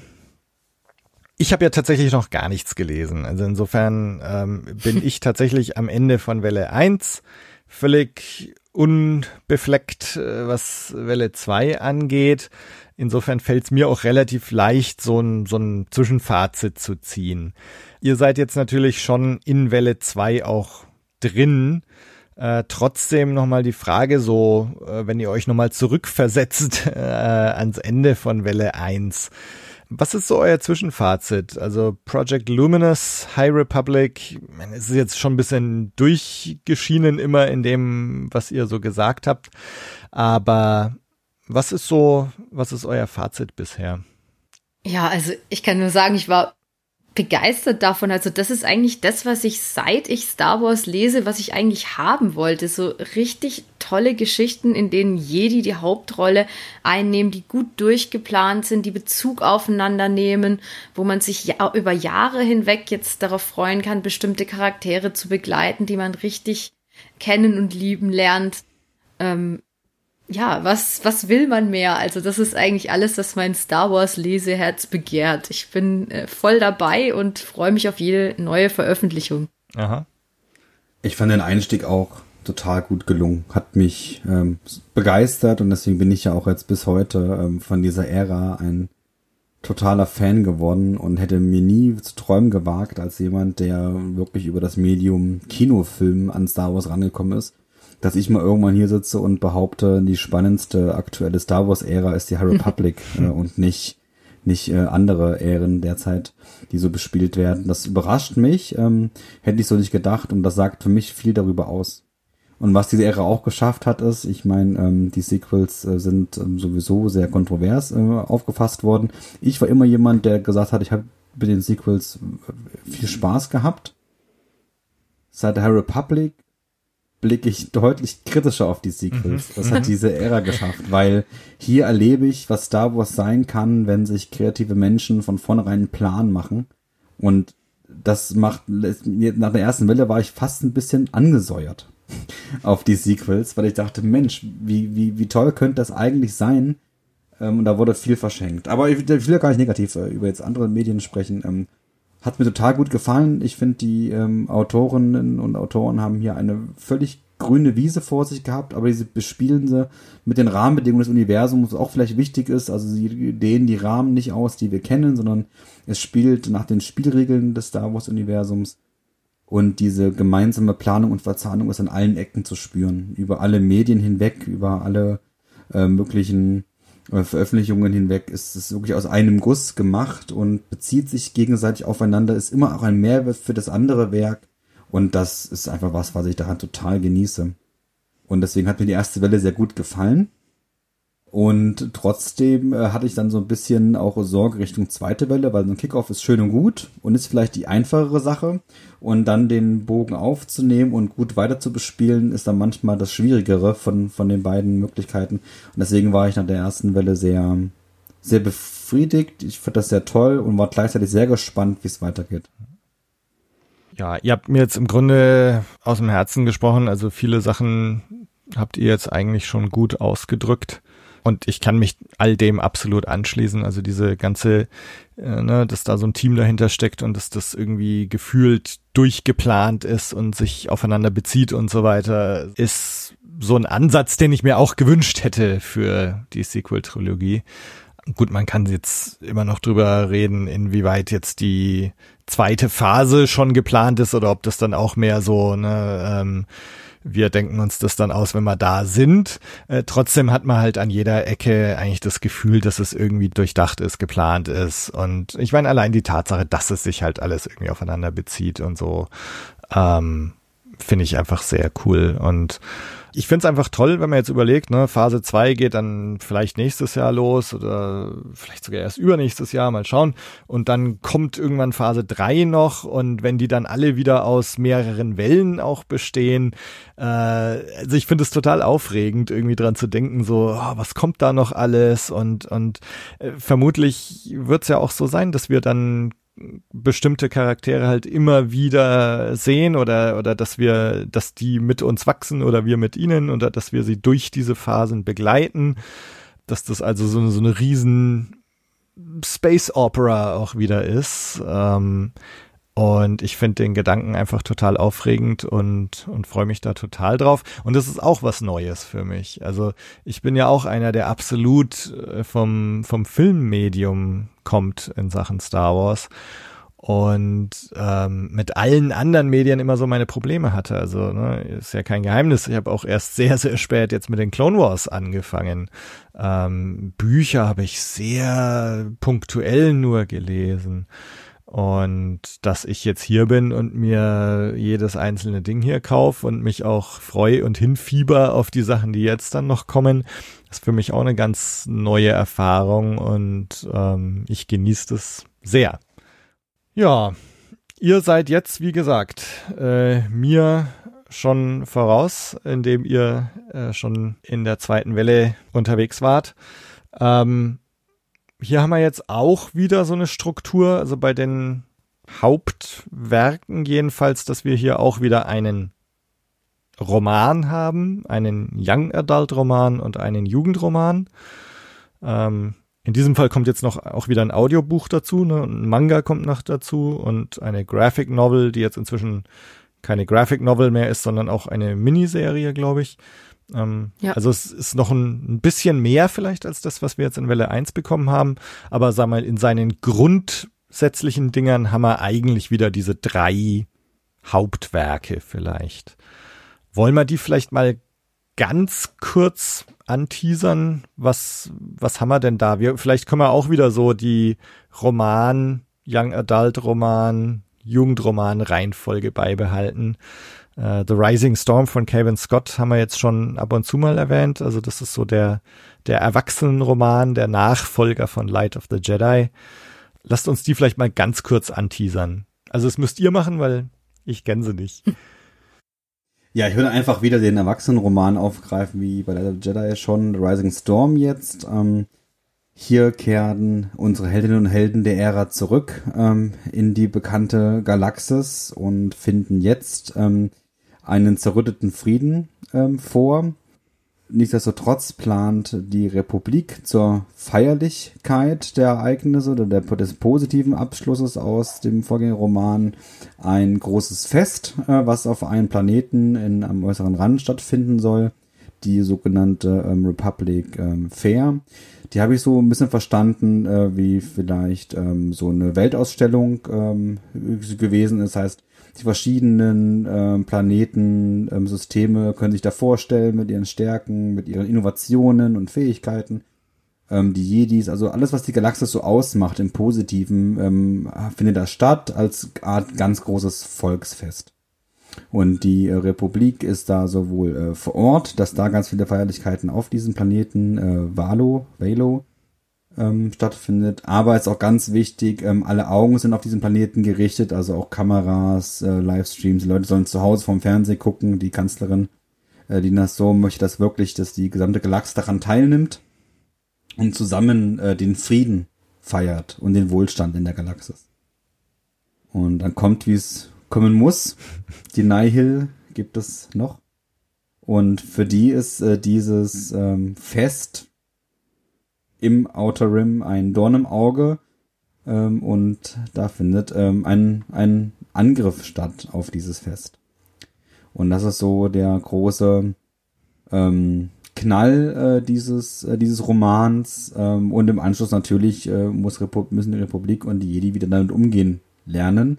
ich habe ja tatsächlich noch gar nichts gelesen. Also insofern ähm, bin ich tatsächlich am Ende von Welle 1 völlig unbefleckt, äh, was Welle 2 angeht. Insofern fällt es mir auch relativ leicht, so ein, so ein Zwischenfazit zu ziehen. Ihr seid jetzt natürlich schon in Welle 2 auch drin. Äh, trotzdem nochmal die Frage, so, äh, wenn ihr euch nochmal zurückversetzt äh, ans Ende von Welle 1. Was ist so euer Zwischenfazit? Also Project Luminous, High Republic, es ist jetzt schon ein bisschen durchgeschienen immer in dem, was ihr so gesagt habt. Aber was ist so, was ist euer Fazit bisher? Ja, also ich kann nur sagen, ich war begeistert davon. Also das ist eigentlich das, was ich seit ich Star Wars lese, was ich eigentlich haben wollte. So richtig tolle Geschichten, in denen Jedi die Hauptrolle einnehmen, die gut durchgeplant sind, die Bezug aufeinander nehmen, wo man sich ja über Jahre hinweg jetzt darauf freuen kann, bestimmte Charaktere zu begleiten, die man richtig kennen und lieben lernt. Ähm, ja, was, was will man mehr? Also das ist eigentlich alles, was mein Star Wars Leseherz begehrt. Ich bin äh, voll dabei und freue mich auf jede neue Veröffentlichung. Aha. Ich fand den Einstieg auch total gut gelungen, hat mich ähm, begeistert und deswegen bin ich ja auch jetzt bis heute ähm, von dieser Ära ein totaler Fan geworden und hätte mir nie zu träumen gewagt als jemand, der wirklich über das Medium Kinofilm an Star Wars rangekommen ist dass ich mal irgendwann hier sitze und behaupte, die spannendste aktuelle Star Wars Ära ist die High Republic äh, und nicht nicht äh, andere Ähren derzeit, die so bespielt werden. Das überrascht mich, ähm, hätte ich so nicht gedacht und das sagt für mich viel darüber aus. Und was diese Ära auch geschafft hat, ist, ich meine, ähm, die Sequels äh, sind ähm, sowieso sehr kontrovers äh, aufgefasst worden. Ich war immer jemand, der gesagt hat, ich habe mit den Sequels äh, viel Spaß gehabt. Seit der High Republic blicke ich deutlich kritischer auf die Sequels. Mhm. Das hat mhm. diese Ära geschafft, weil hier erlebe ich, was Star Wars sein kann, wenn sich kreative Menschen von vornherein einen Plan machen. Und das macht, nach der ersten Welle war ich fast ein bisschen angesäuert auf die Sequels, weil ich dachte, Mensch, wie, wie, wie toll könnte das eigentlich sein? Ähm, und da wurde viel verschenkt. Aber ich, will ja gar nicht negativ äh, über jetzt andere Medien sprechen. Hat mir total gut gefallen. Ich finde, die ähm, Autorinnen und Autoren haben hier eine völlig grüne Wiese vor sich gehabt, aber sie bespielen sie mit den Rahmenbedingungen des Universums, was auch vielleicht wichtig ist. Also sie dehnen die Rahmen nicht aus, die wir kennen, sondern es spielt nach den Spielregeln des Star Wars Universums. Und diese gemeinsame Planung und Verzahnung ist an allen Ecken zu spüren. Über alle Medien hinweg, über alle äh, möglichen Veröffentlichungen hinweg ist es wirklich aus einem Guss gemacht und bezieht sich gegenseitig aufeinander, ist immer auch ein Mehrwert für das andere Werk. Und das ist einfach was, was ich daran total genieße. Und deswegen hat mir die erste Welle sehr gut gefallen. Und trotzdem äh, hatte ich dann so ein bisschen auch Sorge Richtung zweite Welle, weil so ein Kickoff ist schön und gut und ist vielleicht die einfachere Sache. Und dann den Bogen aufzunehmen und gut weiter zu bespielen, ist dann manchmal das Schwierigere von, von den beiden Möglichkeiten. Und deswegen war ich nach der ersten Welle sehr, sehr befriedigt. Ich fand das sehr toll und war gleichzeitig sehr gespannt, wie es weitergeht. Ja, ihr habt mir jetzt im Grunde aus dem Herzen gesprochen. Also viele Sachen habt ihr jetzt eigentlich schon gut ausgedrückt. Und ich kann mich all dem absolut anschließen. Also diese ganze, äh, ne, dass da so ein Team dahinter steckt und dass das irgendwie gefühlt durchgeplant ist und sich aufeinander bezieht und so weiter, ist so ein Ansatz, den ich mir auch gewünscht hätte für die Sequel-Trilogie. Gut, man kann jetzt immer noch drüber reden, inwieweit jetzt die zweite Phase schon geplant ist oder ob das dann auch mehr so ne, ähm, wir denken uns das dann aus, wenn wir da sind. Äh, trotzdem hat man halt an jeder Ecke eigentlich das Gefühl, dass es irgendwie durchdacht ist, geplant ist. Und ich meine, allein die Tatsache, dass es sich halt alles irgendwie aufeinander bezieht und so, ähm, finde ich einfach sehr cool. Und ich finde es einfach toll, wenn man jetzt überlegt, ne, Phase 2 geht dann vielleicht nächstes Jahr los oder vielleicht sogar erst übernächstes Jahr, mal schauen. Und dann kommt irgendwann Phase 3 noch und wenn die dann alle wieder aus mehreren Wellen auch bestehen, äh, also ich finde es total aufregend, irgendwie dran zu denken, so, oh, was kommt da noch alles? Und, und äh, vermutlich wird es ja auch so sein, dass wir dann bestimmte Charaktere halt immer wieder sehen oder, oder dass wir, dass die mit uns wachsen oder wir mit ihnen oder dass wir sie durch diese Phasen begleiten, dass das also so, so eine riesen Space Opera auch wieder ist. Ähm, und ich finde den Gedanken einfach total aufregend und, und freue mich da total drauf. Und das ist auch was Neues für mich. Also ich bin ja auch einer, der absolut äh, vom, vom Filmmedium kommt in Sachen Star Wars und ähm, mit allen anderen Medien immer so meine Probleme hatte. Also ne, ist ja kein Geheimnis. Ich habe auch erst sehr, sehr spät jetzt mit den Clone Wars angefangen. Ähm, Bücher habe ich sehr punktuell nur gelesen. Und dass ich jetzt hier bin und mir jedes einzelne Ding hier kaufe und mich auch freue und hinfieber auf die Sachen, die jetzt dann noch kommen, ist für mich auch eine ganz neue Erfahrung und ähm, ich genieße das sehr. Ja, ihr seid jetzt, wie gesagt, äh, mir schon voraus, indem ihr äh, schon in der zweiten Welle unterwegs wart. Ähm, hier haben wir jetzt auch wieder so eine Struktur, also bei den Hauptwerken jedenfalls, dass wir hier auch wieder einen Roman haben, einen Young Adult Roman und einen Jugendroman. Ähm, in diesem Fall kommt jetzt noch auch wieder ein Audiobuch dazu, ne? ein Manga kommt noch dazu und eine Graphic Novel, die jetzt inzwischen keine Graphic Novel mehr ist, sondern auch eine Miniserie, glaube ich. Ähm, ja. Also es ist noch ein, ein, bisschen mehr vielleicht als das, was wir jetzt in Welle 1 bekommen haben. Aber sag mal, in seinen grundsätzlichen Dingern haben wir eigentlich wieder diese drei Hauptwerke vielleicht. Wollen wir die vielleicht mal ganz kurz anteasern? Was, was haben wir denn da? Wir, vielleicht können wir auch wieder so die Roman, Young Adult Roman, Jugendroman Reihenfolge beibehalten. Uh, The Rising Storm von Calvin Scott haben wir jetzt schon ab und zu mal erwähnt. Also das ist so der, der Erwachsenenroman, der Nachfolger von Light of the Jedi. Lasst uns die vielleicht mal ganz kurz anteasern. Also das müsst ihr machen, weil ich kenne sie nicht. Ja, ich würde einfach wieder den Erwachsenenroman aufgreifen, wie bei Light of the Jedi schon. The Rising Storm jetzt. Ähm, hier kehren unsere Heldinnen und Helden der Ära zurück ähm, in die bekannte Galaxis und finden jetzt ähm, einen zerrütteten Frieden ähm, vor. Nichtsdestotrotz plant die Republik zur Feierlichkeit der Ereignisse oder der, des positiven Abschlusses aus dem Vorgängerroman ein großes Fest, äh, was auf einem Planeten in, am äußeren Rand stattfinden soll, die sogenannte ähm, Republic ähm, Fair. Die habe ich so ein bisschen verstanden, äh, wie vielleicht ähm, so eine Weltausstellung ähm, gewesen ist. Das heißt, die verschiedenen ähm, Planeten, ähm, Systeme können sich da vorstellen mit ihren Stärken, mit ihren Innovationen und Fähigkeiten. Ähm, die Jedis, also alles, was die Galaxis so ausmacht im Positiven, ähm, findet da statt als Art ganz großes Volksfest. Und die äh, Republik ist da sowohl äh, vor Ort, dass da ganz viele Feierlichkeiten auf diesem Planeten äh, Valo, Valo ähm, stattfindet. Aber ist auch ganz wichtig, ähm, alle Augen sind auf diesem Planeten gerichtet, also auch Kameras, äh, Livestreams, die Leute sollen zu Hause vom Fernsehen gucken. Die Kanzlerin äh, Dina So möchte das wirklich, dass die gesamte Galaxie daran teilnimmt und zusammen äh, den Frieden feiert und den Wohlstand in der Galaxis. Und dann kommt, wie es kommen muss. Die Nihil gibt es noch. Und für die ist äh, dieses ähm, Fest im Outer Rim ein Dorn im Auge. Ähm, und da findet ähm, ein, ein Angriff statt auf dieses Fest. Und das ist so der große ähm, Knall äh, dieses, äh, dieses Romans. Ähm, und im Anschluss natürlich äh, muss Repu müssen die Republik und die Jedi wieder damit umgehen lernen.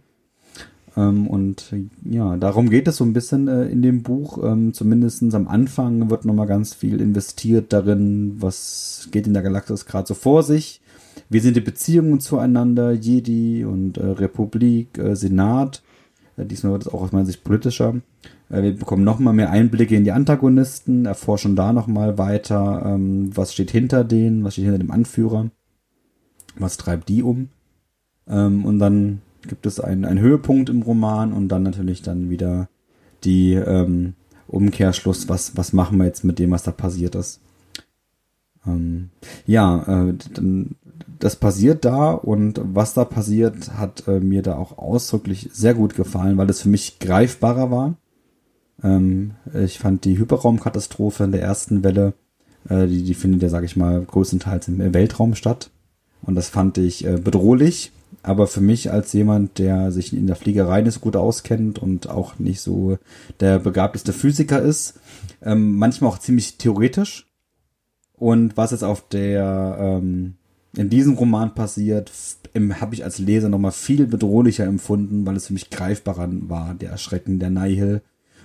Ähm, und ja, darum geht es so ein bisschen äh, in dem Buch. Ähm, zumindestens am Anfang wird nochmal ganz viel investiert darin, was geht in der Galaxis gerade so vor sich. Wie sind die Beziehungen zueinander, Jedi und äh, Republik, äh, Senat. Äh, diesmal wird es auch aus meiner Sicht politischer. Äh, wir bekommen nochmal mehr Einblicke in die Antagonisten, erforschen da nochmal weiter, ähm, was steht hinter denen, was steht hinter dem Anführer, was treibt die um. Ähm, und dann gibt es einen, einen Höhepunkt im Roman und dann natürlich dann wieder die ähm, Umkehrschluss, was, was machen wir jetzt mit dem, was da passiert ist. Ähm, ja, äh, das passiert da und was da passiert, hat äh, mir da auch ausdrücklich sehr gut gefallen, weil es für mich greifbarer war. Ähm, ich fand die Hyperraumkatastrophe in der ersten Welle, äh, die, die findet ja, sag ich mal, größtenteils im Weltraum statt. Und das fand ich äh, bedrohlich aber für mich als jemand, der sich in der Fliegerei nicht so gut auskennt und auch nicht so der begabteste Physiker ist, ähm, manchmal auch ziemlich theoretisch. Und was jetzt auf der ähm, in diesem Roman passiert, habe ich als Leser nochmal viel bedrohlicher empfunden, weil es für mich greifbarer war, der Erschrecken der Nihil.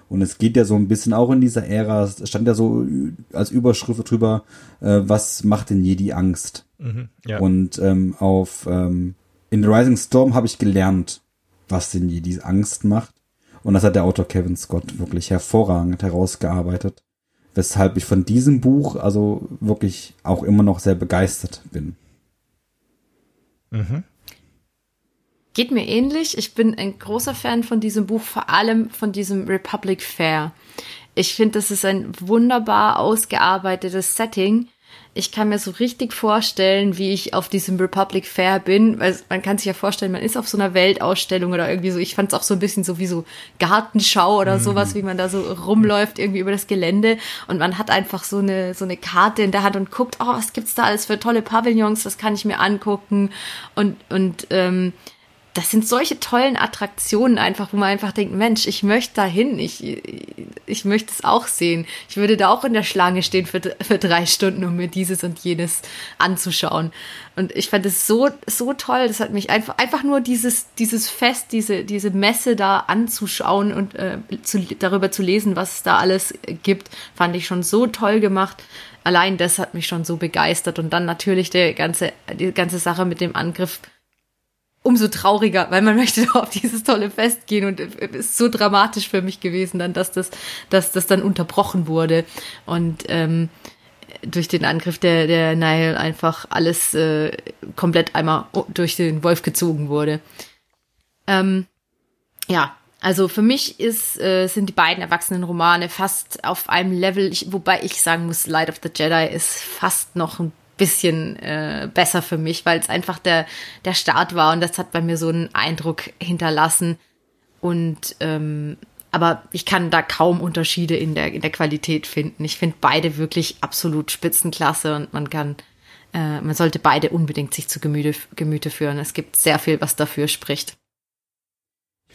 Und es geht ja so ein bisschen auch in dieser Ära, es stand ja so als Überschrift drüber, äh, was macht denn Jedi Angst? Mhm, ja. Und ähm, auf ähm, in The Rising Storm habe ich gelernt, was den Jedi Angst macht. Und das hat der Autor Kevin Scott wirklich hervorragend herausgearbeitet. Weshalb ich von diesem Buch also wirklich auch immer noch sehr begeistert bin. Mhm. Geht mir ähnlich. Ich bin ein großer Fan von diesem Buch, vor allem von diesem Republic Fair. Ich finde, das ist ein wunderbar ausgearbeitetes Setting ich kann mir so richtig vorstellen, wie ich auf diesem Republic Fair bin, weil man kann sich ja vorstellen, man ist auf so einer Weltausstellung oder irgendwie so. Ich fand es auch so ein bisschen so wie so Gartenschau oder mhm. sowas, wie man da so rumläuft irgendwie über das Gelände und man hat einfach so eine so eine Karte in der Hand und guckt, oh, was gibt's da alles für tolle Pavillons, das kann ich mir angucken und und ähm, das sind solche tollen Attraktionen einfach, wo man einfach denkt, Mensch, ich möchte da hin, ich, ich möchte es auch sehen. Ich würde da auch in der Schlange stehen für, für drei Stunden, um mir dieses und jenes anzuschauen. Und ich fand es so, so toll. Das hat mich einfach, einfach nur dieses, dieses Fest, diese, diese Messe da anzuschauen und äh, zu, darüber zu lesen, was es da alles gibt, fand ich schon so toll gemacht. Allein das hat mich schon so begeistert. Und dann natürlich der ganze, die ganze Sache mit dem Angriff umso trauriger, weil man möchte doch auf dieses tolle Fest gehen und es ist so dramatisch für mich gewesen dann, dass das, dass das dann unterbrochen wurde und ähm, durch den Angriff der, der Nile einfach alles äh, komplett einmal durch den Wolf gezogen wurde. Ähm, ja, also für mich ist, äh, sind die beiden erwachsenen Romane fast auf einem Level, ich, wobei ich sagen muss, Light of the Jedi ist fast noch ein bisschen äh, besser für mich, weil es einfach der, der Start war und das hat bei mir so einen Eindruck hinterlassen. Und ähm, aber ich kann da kaum Unterschiede in der, in der Qualität finden. Ich finde beide wirklich absolut Spitzenklasse und man kann, äh, man sollte beide unbedingt sich zu Gemüte, Gemüte führen. Es gibt sehr viel, was dafür spricht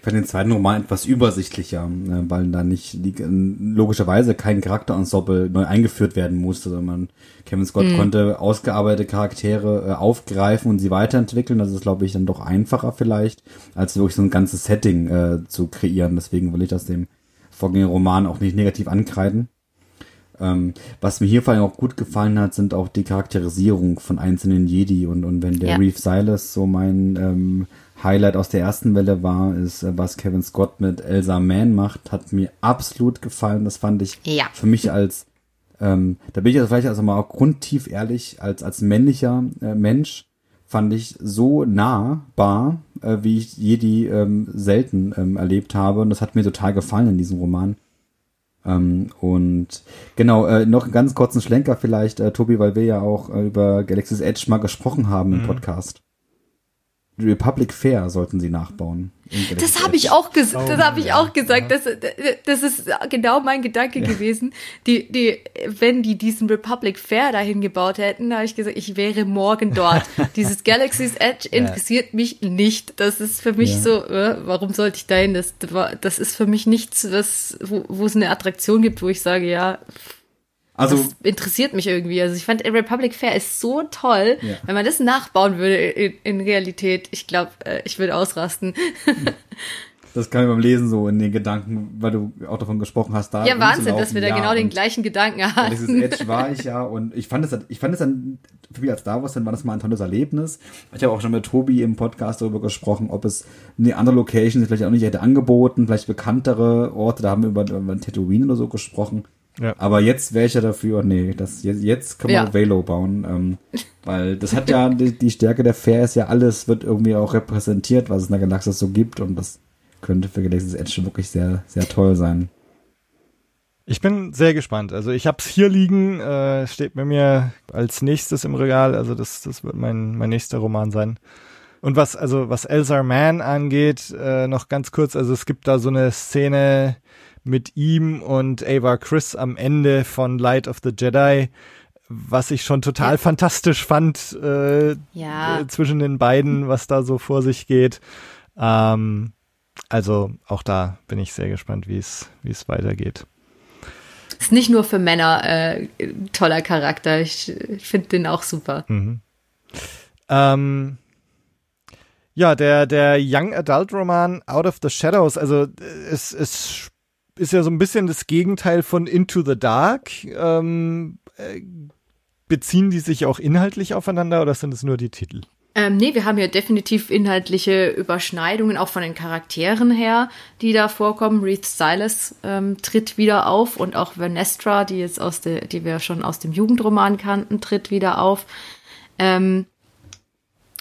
fand den zweiten Roman etwas übersichtlicher, äh, weil da nicht logischerweise kein Charakterensemble neu eingeführt werden musste, sondern Kevin Scott mhm. konnte ausgearbeitete Charaktere äh, aufgreifen und sie weiterentwickeln. Das ist, glaube ich, dann doch einfacher vielleicht, als wirklich so ein ganzes Setting äh, zu kreieren. Deswegen will ich das dem vorgängigen Roman auch nicht negativ ankreiden. Ähm, was mir hier vor allem auch gut gefallen hat, sind auch die Charakterisierung von einzelnen Jedi und, und wenn der ja. Reef Silas so mein ähm, Highlight aus der ersten Welle war, ist, äh, was Kevin Scott mit Elsa Mann macht, hat mir absolut gefallen. Das fand ich ja. für mich als, ähm, da bin ich jetzt vielleicht also mal auch grundtief ehrlich, als, als männlicher äh, Mensch, fand ich so nahbar, äh, wie ich Jedi ähm, selten ähm, erlebt habe. Und das hat mir total gefallen in diesem Roman. Ähm, und genau, äh, noch einen ganz kurzen Schlenker vielleicht, äh, Tobi, weil wir ja auch äh, über Galaxy's Edge mal gesprochen haben mhm. im Podcast. Republic Fair sollten sie nachbauen. Das habe ich auch gesagt. Oh, das habe ich ja. auch gesagt. Das, das ist genau mein Gedanke ja. gewesen. Die, die, wenn die diesen Republic Fair dahin gebaut hätten, habe ich gesagt, ich wäre morgen dort. Dieses Galaxy's Edge interessiert ja. mich nicht. Das ist für mich so, äh, warum sollte ich dahin? Das, das ist für mich nichts, was, wo, wo es eine Attraktion gibt, wo ich sage, ja, also das interessiert mich irgendwie. Also ich fand Republic Fair ist so toll. Ja. Wenn man das nachbauen würde in, in Realität, ich glaube, äh, ich würde ausrasten. Das kann ich beim Lesen so in den Gedanken, weil du auch davon gesprochen hast, da Ja, Wahnsinn, dass wir da ja, genau den gleichen Gedanken hatten. Dieses Edge war ich ja und ich fand es, ich fand es dann, für mich als Star Wars, dann war das mal ein tolles Erlebnis. Ich habe auch schon mit Tobi im Podcast darüber gesprochen, ob es eine andere Location vielleicht auch nicht hätte angeboten, vielleicht bekanntere Orte, da haben wir über, über Tatooine oder so gesprochen. Ja. Aber jetzt wäre ich ja dafür, nee, das, jetzt, jetzt können wir ja. Velo bauen. Ähm, weil das hat ja, die, die, Stärke der Fair ist ja alles, wird irgendwie auch repräsentiert, was es in der Galaxis so gibt und das könnte für Galaxis Edge wirklich sehr, sehr toll sein. Ich bin sehr gespannt. Also ich habe es hier liegen, äh, steht bei mir als nächstes im Regal. Also das, das wird mein, mein nächster Roman sein. Und was, also was Elzar Mann angeht, äh, noch ganz kurz, also es gibt da so eine Szene, mit ihm und Ava Chris am Ende von Light of the Jedi, was ich schon total ja. fantastisch fand äh, ja. äh, zwischen den beiden, was da so vor sich geht. Ähm, also auch da bin ich sehr gespannt, wie es wie es weitergeht. Ist nicht nur für Männer äh, toller Charakter. Ich, ich finde den auch super. Mhm. Ähm, ja, der, der Young Adult Roman Out of the Shadows, also es, es ist ja so ein bisschen das Gegenteil von Into the Dark. Ähm, äh, beziehen die sich auch inhaltlich aufeinander oder sind es nur die Titel? Ähm, nee, wir haben ja definitiv inhaltliche Überschneidungen, auch von den Charakteren her, die da vorkommen. Reed Silas ähm, tritt wieder auf und auch Vernestra, die jetzt aus der, die wir schon aus dem Jugendroman kannten, tritt wieder auf. Ähm,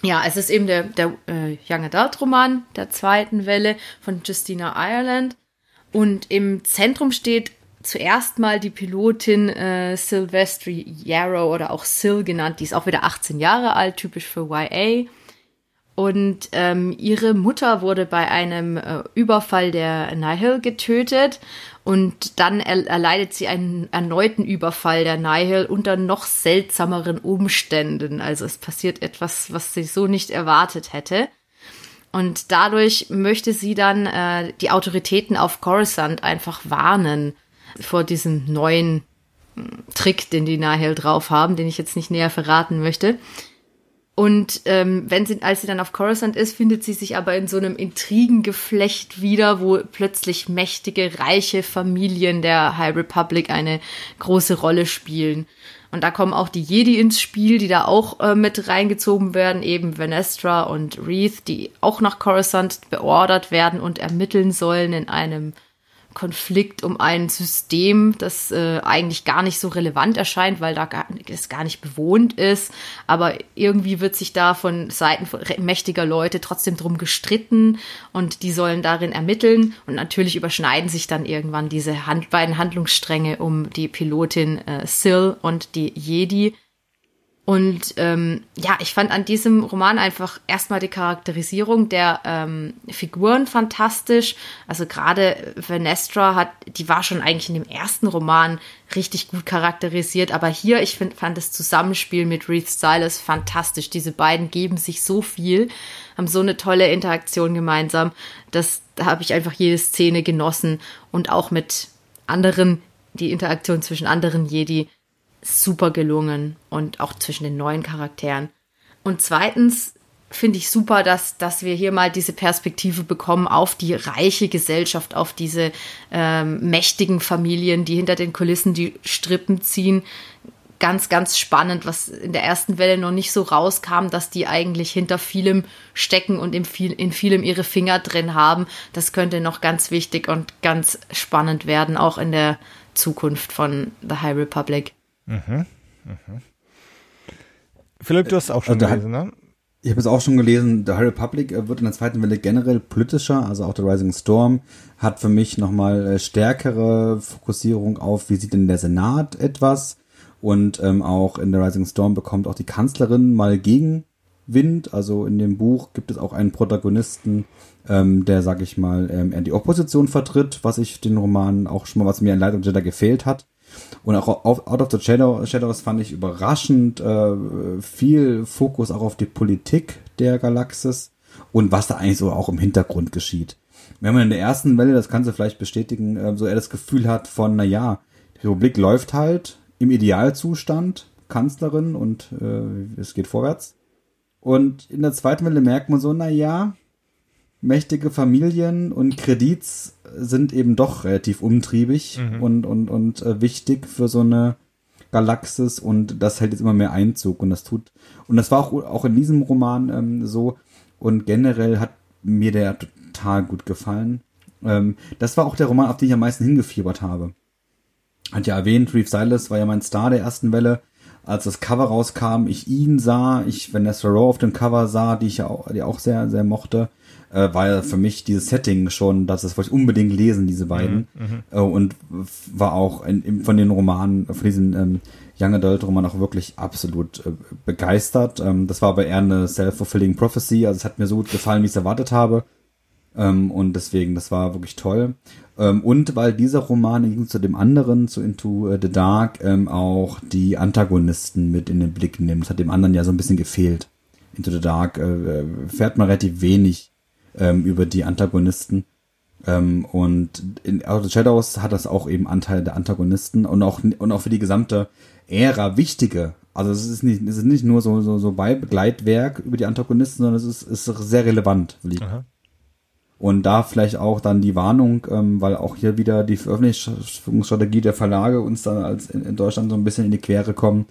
ja, es ist eben der, der äh, Young Adult Roman der zweiten Welle von Justina Ireland. Und im Zentrum steht zuerst mal die Pilotin äh, Sylvestri Yarrow oder auch Sil genannt. Die ist auch wieder 18 Jahre alt, typisch für YA. Und ähm, ihre Mutter wurde bei einem äh, Überfall der Nihil getötet und dann er erleidet sie einen erneuten Überfall der Nihil unter noch seltsameren Umständen. Also es passiert etwas, was sie so nicht erwartet hätte. Und dadurch möchte sie dann äh, die Autoritäten auf Coruscant einfach warnen vor diesem neuen hm, Trick, den die Nahel drauf haben, den ich jetzt nicht näher verraten möchte. Und ähm, wenn sie, als sie dann auf Coruscant ist, findet sie sich aber in so einem Intrigengeflecht wieder, wo plötzlich mächtige, reiche Familien der High Republic eine große Rolle spielen. Und da kommen auch die Jedi ins Spiel, die da auch äh, mit reingezogen werden, eben Venestra und Reeth, die auch nach Coruscant beordert werden und ermitteln sollen in einem Konflikt um ein System, das äh, eigentlich gar nicht so relevant erscheint, weil da gar, es gar nicht bewohnt ist. Aber irgendwie wird sich da von Seiten mächtiger Leute trotzdem drum gestritten und die sollen darin ermitteln. Und natürlich überschneiden sich dann irgendwann diese Hand beiden Handlungsstränge um die Pilotin äh, Sil und die Jedi. Und ähm, ja, ich fand an diesem Roman einfach erstmal die Charakterisierung der ähm, Figuren fantastisch. Also gerade Venestra hat, die war schon eigentlich in dem ersten Roman richtig gut charakterisiert, aber hier, ich find, fand das Zusammenspiel mit Reed Silas fantastisch. Diese beiden geben sich so viel, haben so eine tolle Interaktion gemeinsam. Das, da habe ich einfach jede Szene genossen und auch mit anderen, die Interaktion zwischen anderen Jedi super gelungen und auch zwischen den neuen Charakteren. Und zweitens finde ich super, dass, dass wir hier mal diese Perspektive bekommen auf die reiche Gesellschaft, auf diese ähm, mächtigen Familien, die hinter den Kulissen die Strippen ziehen. ganz, ganz spannend, was in der ersten Welle noch nicht so rauskam, dass die eigentlich hinter vielem stecken und in, viel, in vielem ihre Finger drin haben. Das könnte noch ganz wichtig und ganz spannend werden, auch in der Zukunft von The High Republic. Mhm. Mhm. Philipp, du hast auch schon also, gelesen, ne? Ich habe es auch schon gelesen, The High Republic äh, wird in der zweiten Welle generell politischer, also auch The Rising Storm hat für mich nochmal äh, stärkere Fokussierung auf, wie sieht denn der Senat etwas und ähm, auch in The Rising Storm bekommt auch die Kanzlerin mal Gegenwind, also in dem Buch gibt es auch einen Protagonisten, ähm, der, sag ich mal, ähm, eher die Opposition vertritt, was ich den Roman auch schon mal, was mir in Light of Jedi gefehlt hat. Und auch auf Out of the Shadow, Shadows fand ich überraschend äh, viel Fokus auch auf die Politik der Galaxis und was da eigentlich so auch im Hintergrund geschieht. Wenn man in der ersten Welle, das kannst du vielleicht bestätigen, äh, so eher das Gefühl hat von, na ja, die Republik läuft halt im Idealzustand, Kanzlerin und äh, es geht vorwärts. Und in der zweiten Welle merkt man so, na ja, mächtige Familien und Kredits sind eben doch relativ umtriebig mhm. und, und, und äh, wichtig für so eine Galaxis und das hält jetzt immer mehr Einzug und das tut, und das war auch, auch in diesem Roman ähm, so und generell hat mir der total gut gefallen. Ähm, das war auch der Roman, auf den ich am meisten hingefiebert habe. Hat ja erwähnt, Reeve Silas war ja mein Star der ersten Welle. Als das Cover rauskam, ich ihn sah, ich Vanessa Rowe auf dem Cover sah, die ich ja auch, die auch sehr, sehr mochte äh, ja für mich dieses Setting schon, dass das wollte ich unbedingt lesen, diese beiden. Mhm, mhm, äh, und war auch in, von den Romanen, von diesen ähm, Young Adult Roman auch wirklich absolut äh, begeistert. Ähm, das war aber eher eine self-fulfilling prophecy, also es hat mir so gut gefallen, wie ich es erwartet habe. Ähm, und deswegen, das war wirklich toll. Ähm, und weil dieser Roman ging zu dem anderen, zu Into the Dark, ähm, auch die Antagonisten mit in den Blick nimmt. Das hat dem anderen ja so ein bisschen gefehlt. Into the Dark äh, fährt man relativ wenig ähm, über die Antagonisten. Ähm, und in Out of the Shadows hat das auch eben Anteil der Antagonisten und auch, und auch für die gesamte Ära wichtige. Also es ist nicht, es ist nicht nur so, so, so Begleitwerk über die Antagonisten, sondern es ist, ist sehr relevant. Und da vielleicht auch dann die Warnung, ähm, weil auch hier wieder die Veröffentlichungsstrategie der Verlage uns dann als in, in Deutschland so ein bisschen in die Quere kommen.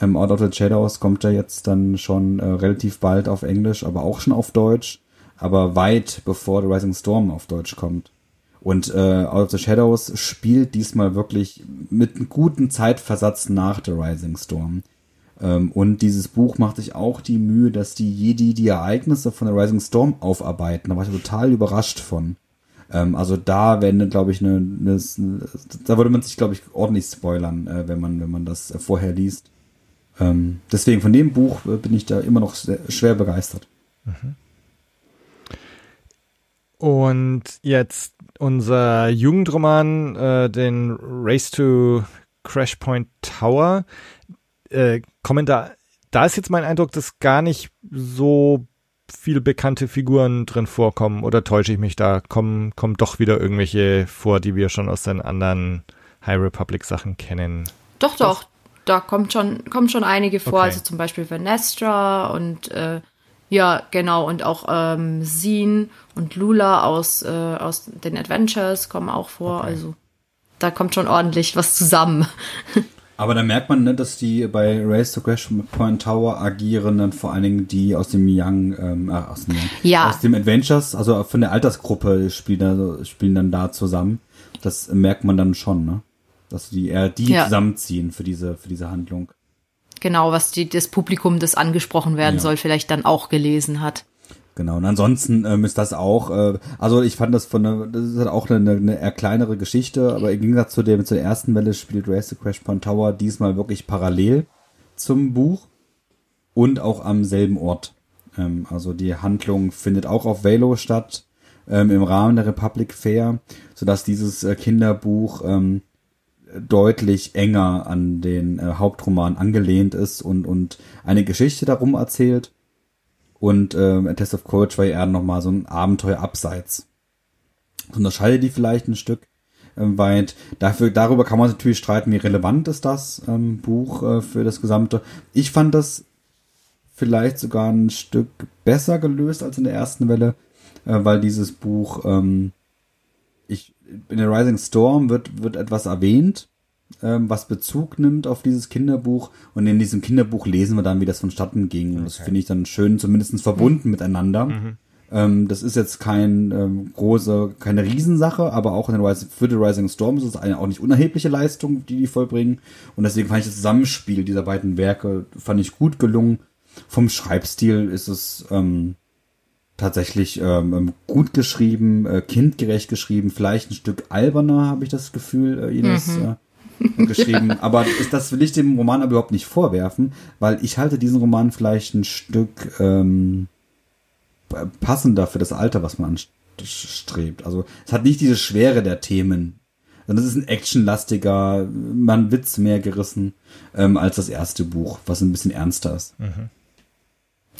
Ähm, Out of the Shadows kommt ja jetzt dann schon äh, relativ bald auf Englisch, aber auch schon auf Deutsch aber weit bevor The Rising Storm auf Deutsch kommt. Und äh, Out of the Shadows spielt diesmal wirklich mit einem guten Zeitversatz nach The Rising Storm. Ähm, und dieses Buch macht sich auch die Mühe, dass die Jedi die Ereignisse von The Rising Storm aufarbeiten. Da war ich total überrascht von. Ähm, also da werden, glaube ich, eine, eine, da würde man sich, glaube ich, ordentlich spoilern, äh, wenn man, wenn man das äh, vorher liest. Ähm, deswegen von dem Buch äh, bin ich da immer noch sehr, schwer begeistert. Mhm. Und jetzt unser Jugendroman, äh, den Race to Crashpoint Tower, äh, kommen da, da ist jetzt mein Eindruck, dass gar nicht so viele bekannte Figuren drin vorkommen. Oder täusche ich mich da? Kommen, kommen doch wieder irgendwelche vor, die wir schon aus den anderen High Republic Sachen kennen? Doch, doch. doch. Da kommt schon, kommen schon einige vor. Okay. Also zum Beispiel Vanestra und äh, ja, genau. Und auch ähm, Zine und Lula aus, äh, aus den Adventures kommen auch vor. Okay. Also da kommt schon ordentlich was zusammen. Aber da merkt man, ne, dass die bei Race to Crash Point Tower agieren dann vor allen Dingen die aus dem Young, ähm, äh, aus dem, ja. aus dem Adventures, also von der Altersgruppe spielen, da, spielen dann da zusammen. Das merkt man dann schon, ne? Dass die eher die ja. zusammenziehen für diese, für diese Handlung. Genau, was die, das Publikum, das angesprochen werden ja. soll, vielleicht dann auch gelesen hat. Genau, und ansonsten ähm, ist das auch, äh, also ich fand das von der, das ist halt auch eine, eine eher kleinere Geschichte, aber im Gegensatz zu dem, zur ersten Welle spielt Race to Crash Point Tower diesmal wirklich parallel zum Buch und auch am selben Ort. Ähm, also die Handlung findet auch auf Velo statt, ähm, im Rahmen der Republic Fair, sodass dieses äh, Kinderbuch ähm, deutlich enger an den äh, Hauptroman angelehnt ist und, und eine Geschichte darum erzählt. Und äh, A Test of Courage war eher nochmal so ein Abenteuer abseits. Das unterscheidet die vielleicht ein Stück äh, weit. Dafür, darüber kann man natürlich streiten, wie relevant ist das ähm, Buch äh, für das Gesamte. Ich fand das vielleicht sogar ein Stück besser gelöst als in der ersten Welle, äh, weil dieses Buch ähm, in der Rising Storm wird, wird etwas erwähnt, ähm, was Bezug nimmt auf dieses Kinderbuch und in diesem Kinderbuch lesen wir dann, wie das vonstatten ging. Und das finde ich dann schön, zumindest verbunden mhm. miteinander. Mhm. Ähm, das ist jetzt kein ähm, große, keine Riesensache, aber auch in der Rise, für The Rising Storm ist es eine auch nicht unerhebliche Leistung, die die vollbringen. Und deswegen fand ich das Zusammenspiel dieser beiden Werke fand ich gut gelungen. Vom Schreibstil ist es ähm, tatsächlich ähm, ähm gut geschrieben, äh, kindgerecht geschrieben, vielleicht ein Stück alberner, habe ich das Gefühl, äh, Ines. Mhm. Äh, geschrieben. ja. Aber das, das will ich dem Roman aber überhaupt nicht vorwerfen, weil ich halte diesen Roman vielleicht ein Stück ähm, passender für das Alter, was man strebt. Also es hat nicht diese Schwere der Themen. Sondern es ist ein actionlastiger, man Witz mehr gerissen ähm, als das erste Buch, was ein bisschen ernster ist. Mhm.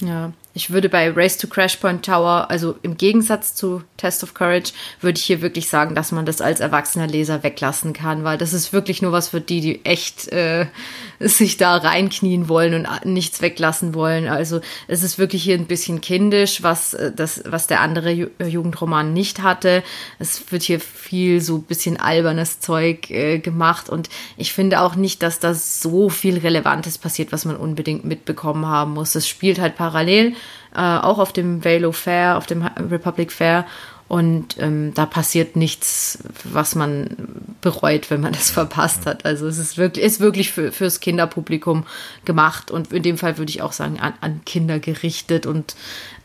Ja, ich würde bei Race to Crash Point Tower, also im Gegensatz zu Test of Courage, würde ich hier wirklich sagen, dass man das als erwachsener Leser weglassen kann, weil das ist wirklich nur was für die, die echt äh, sich da reinknien wollen und nichts weglassen wollen. Also es ist wirklich hier ein bisschen kindisch, was äh, das, was der andere äh, Jugendroman nicht hatte. Es wird hier viel so bisschen albernes Zeug äh, gemacht und ich finde auch nicht, dass da so viel Relevantes passiert, was man unbedingt mitbekommen haben muss. Es spielt halt parallel äh, auch auf dem Velo Fair, auf dem Republic Fair. Und ähm, da passiert nichts, was man bereut, wenn man das verpasst hat. Also es ist wirklich, ist wirklich für, fürs Kinderpublikum gemacht und in dem Fall würde ich auch sagen, an, an Kinder gerichtet und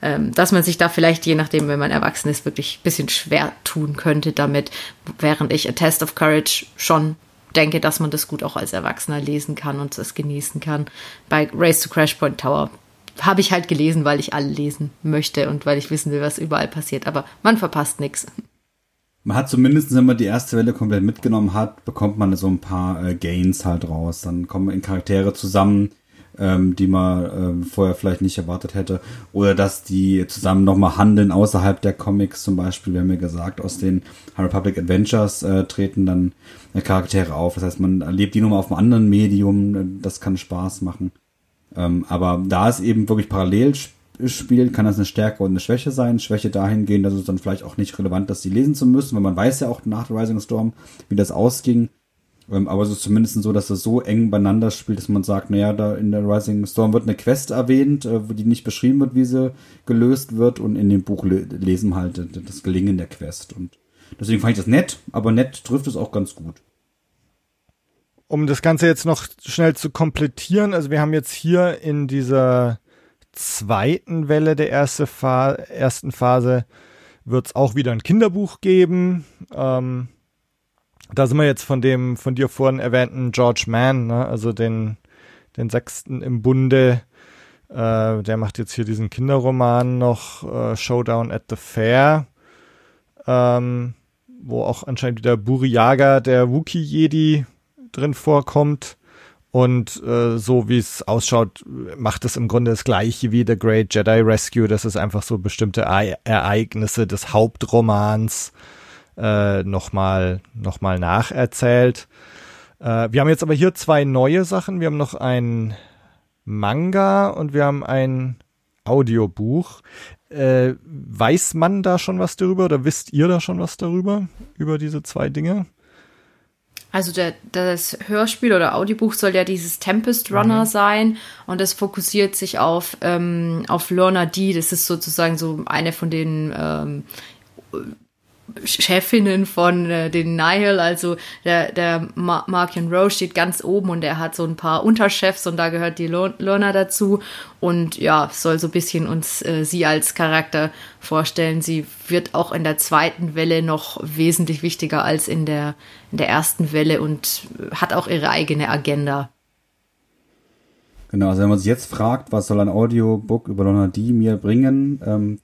ähm, dass man sich da vielleicht, je nachdem, wenn man erwachsen ist, wirklich ein bisschen schwer tun könnte damit, während ich A Test of Courage schon denke, dass man das gut auch als Erwachsener lesen kann und es genießen kann. Bei Race to Crash Point Tower habe ich halt gelesen, weil ich alle lesen möchte und weil ich wissen will, was überall passiert. Aber man verpasst nichts. Man hat zumindest, wenn man die erste Welle komplett mitgenommen hat, bekommt man so ein paar äh, Gains halt raus. Dann kommen in Charaktere zusammen, ähm, die man ähm, vorher vielleicht nicht erwartet hätte. Oder dass die zusammen nochmal handeln außerhalb der Comics zum Beispiel. Wir haben ja gesagt, aus den High Republic Adventures äh, treten dann Charaktere auf. Das heißt, man erlebt die nochmal auf einem anderen Medium. Das kann Spaß machen. Ähm, aber da es eben wirklich parallel spielt, kann das eine Stärke und eine Schwäche sein. Schwäche dahingehend, dass es dann vielleicht auch nicht relevant ist, sie lesen zu müssen, weil man weiß ja auch nach Rising Storm, wie das ausging. Ähm, aber es ist zumindest so, dass es so eng beieinander spielt, dass man sagt, naja, da in der Rising Storm wird eine Quest erwähnt, äh, die nicht beschrieben wird, wie sie gelöst wird und in dem Buch le lesen halt das Gelingen der Quest. Und deswegen fand ich das nett, aber nett trifft es auch ganz gut um das Ganze jetzt noch schnell zu komplettieren, also wir haben jetzt hier in dieser zweiten Welle der erste Fa ersten Phase wird es auch wieder ein Kinderbuch geben. Ähm, da sind wir jetzt von dem von dir vorhin erwähnten George Mann, ne? also den, den sechsten im Bunde. Äh, der macht jetzt hier diesen Kinderroman noch, äh, Showdown at the Fair, ähm, wo auch anscheinend wieder Buriaga, der Wookie-Jedi, drin vorkommt. Und äh, so wie es ausschaut, macht es im Grunde das gleiche wie The Great Jedi Rescue. Das ist einfach so bestimmte e Ereignisse des Hauptromans äh, nochmal noch mal nacherzählt. Äh, wir haben jetzt aber hier zwei neue Sachen. Wir haben noch ein Manga und wir haben ein Audiobuch. Äh, weiß man da schon was darüber oder wisst ihr da schon was darüber, über diese zwei Dinge? Also der, das Hörspiel oder Audiobuch soll ja dieses Tempest Runner mhm. sein und das fokussiert sich auf, ähm, auf Lorna D. Das ist sozusagen so eine von den ähm, Chefinnen von äh, den Nihil, also der, der Ma Markian Rowe steht ganz oben und er hat so ein paar Unterchefs und da gehört die Lorna dazu und ja, soll so ein bisschen uns äh, sie als Charakter vorstellen. Sie wird auch in der zweiten Welle noch wesentlich wichtiger als in der, in der ersten Welle und hat auch ihre eigene Agenda. Genau, also wenn man sich jetzt fragt, was soll ein Audiobook über Lorna D mir bringen, ähm,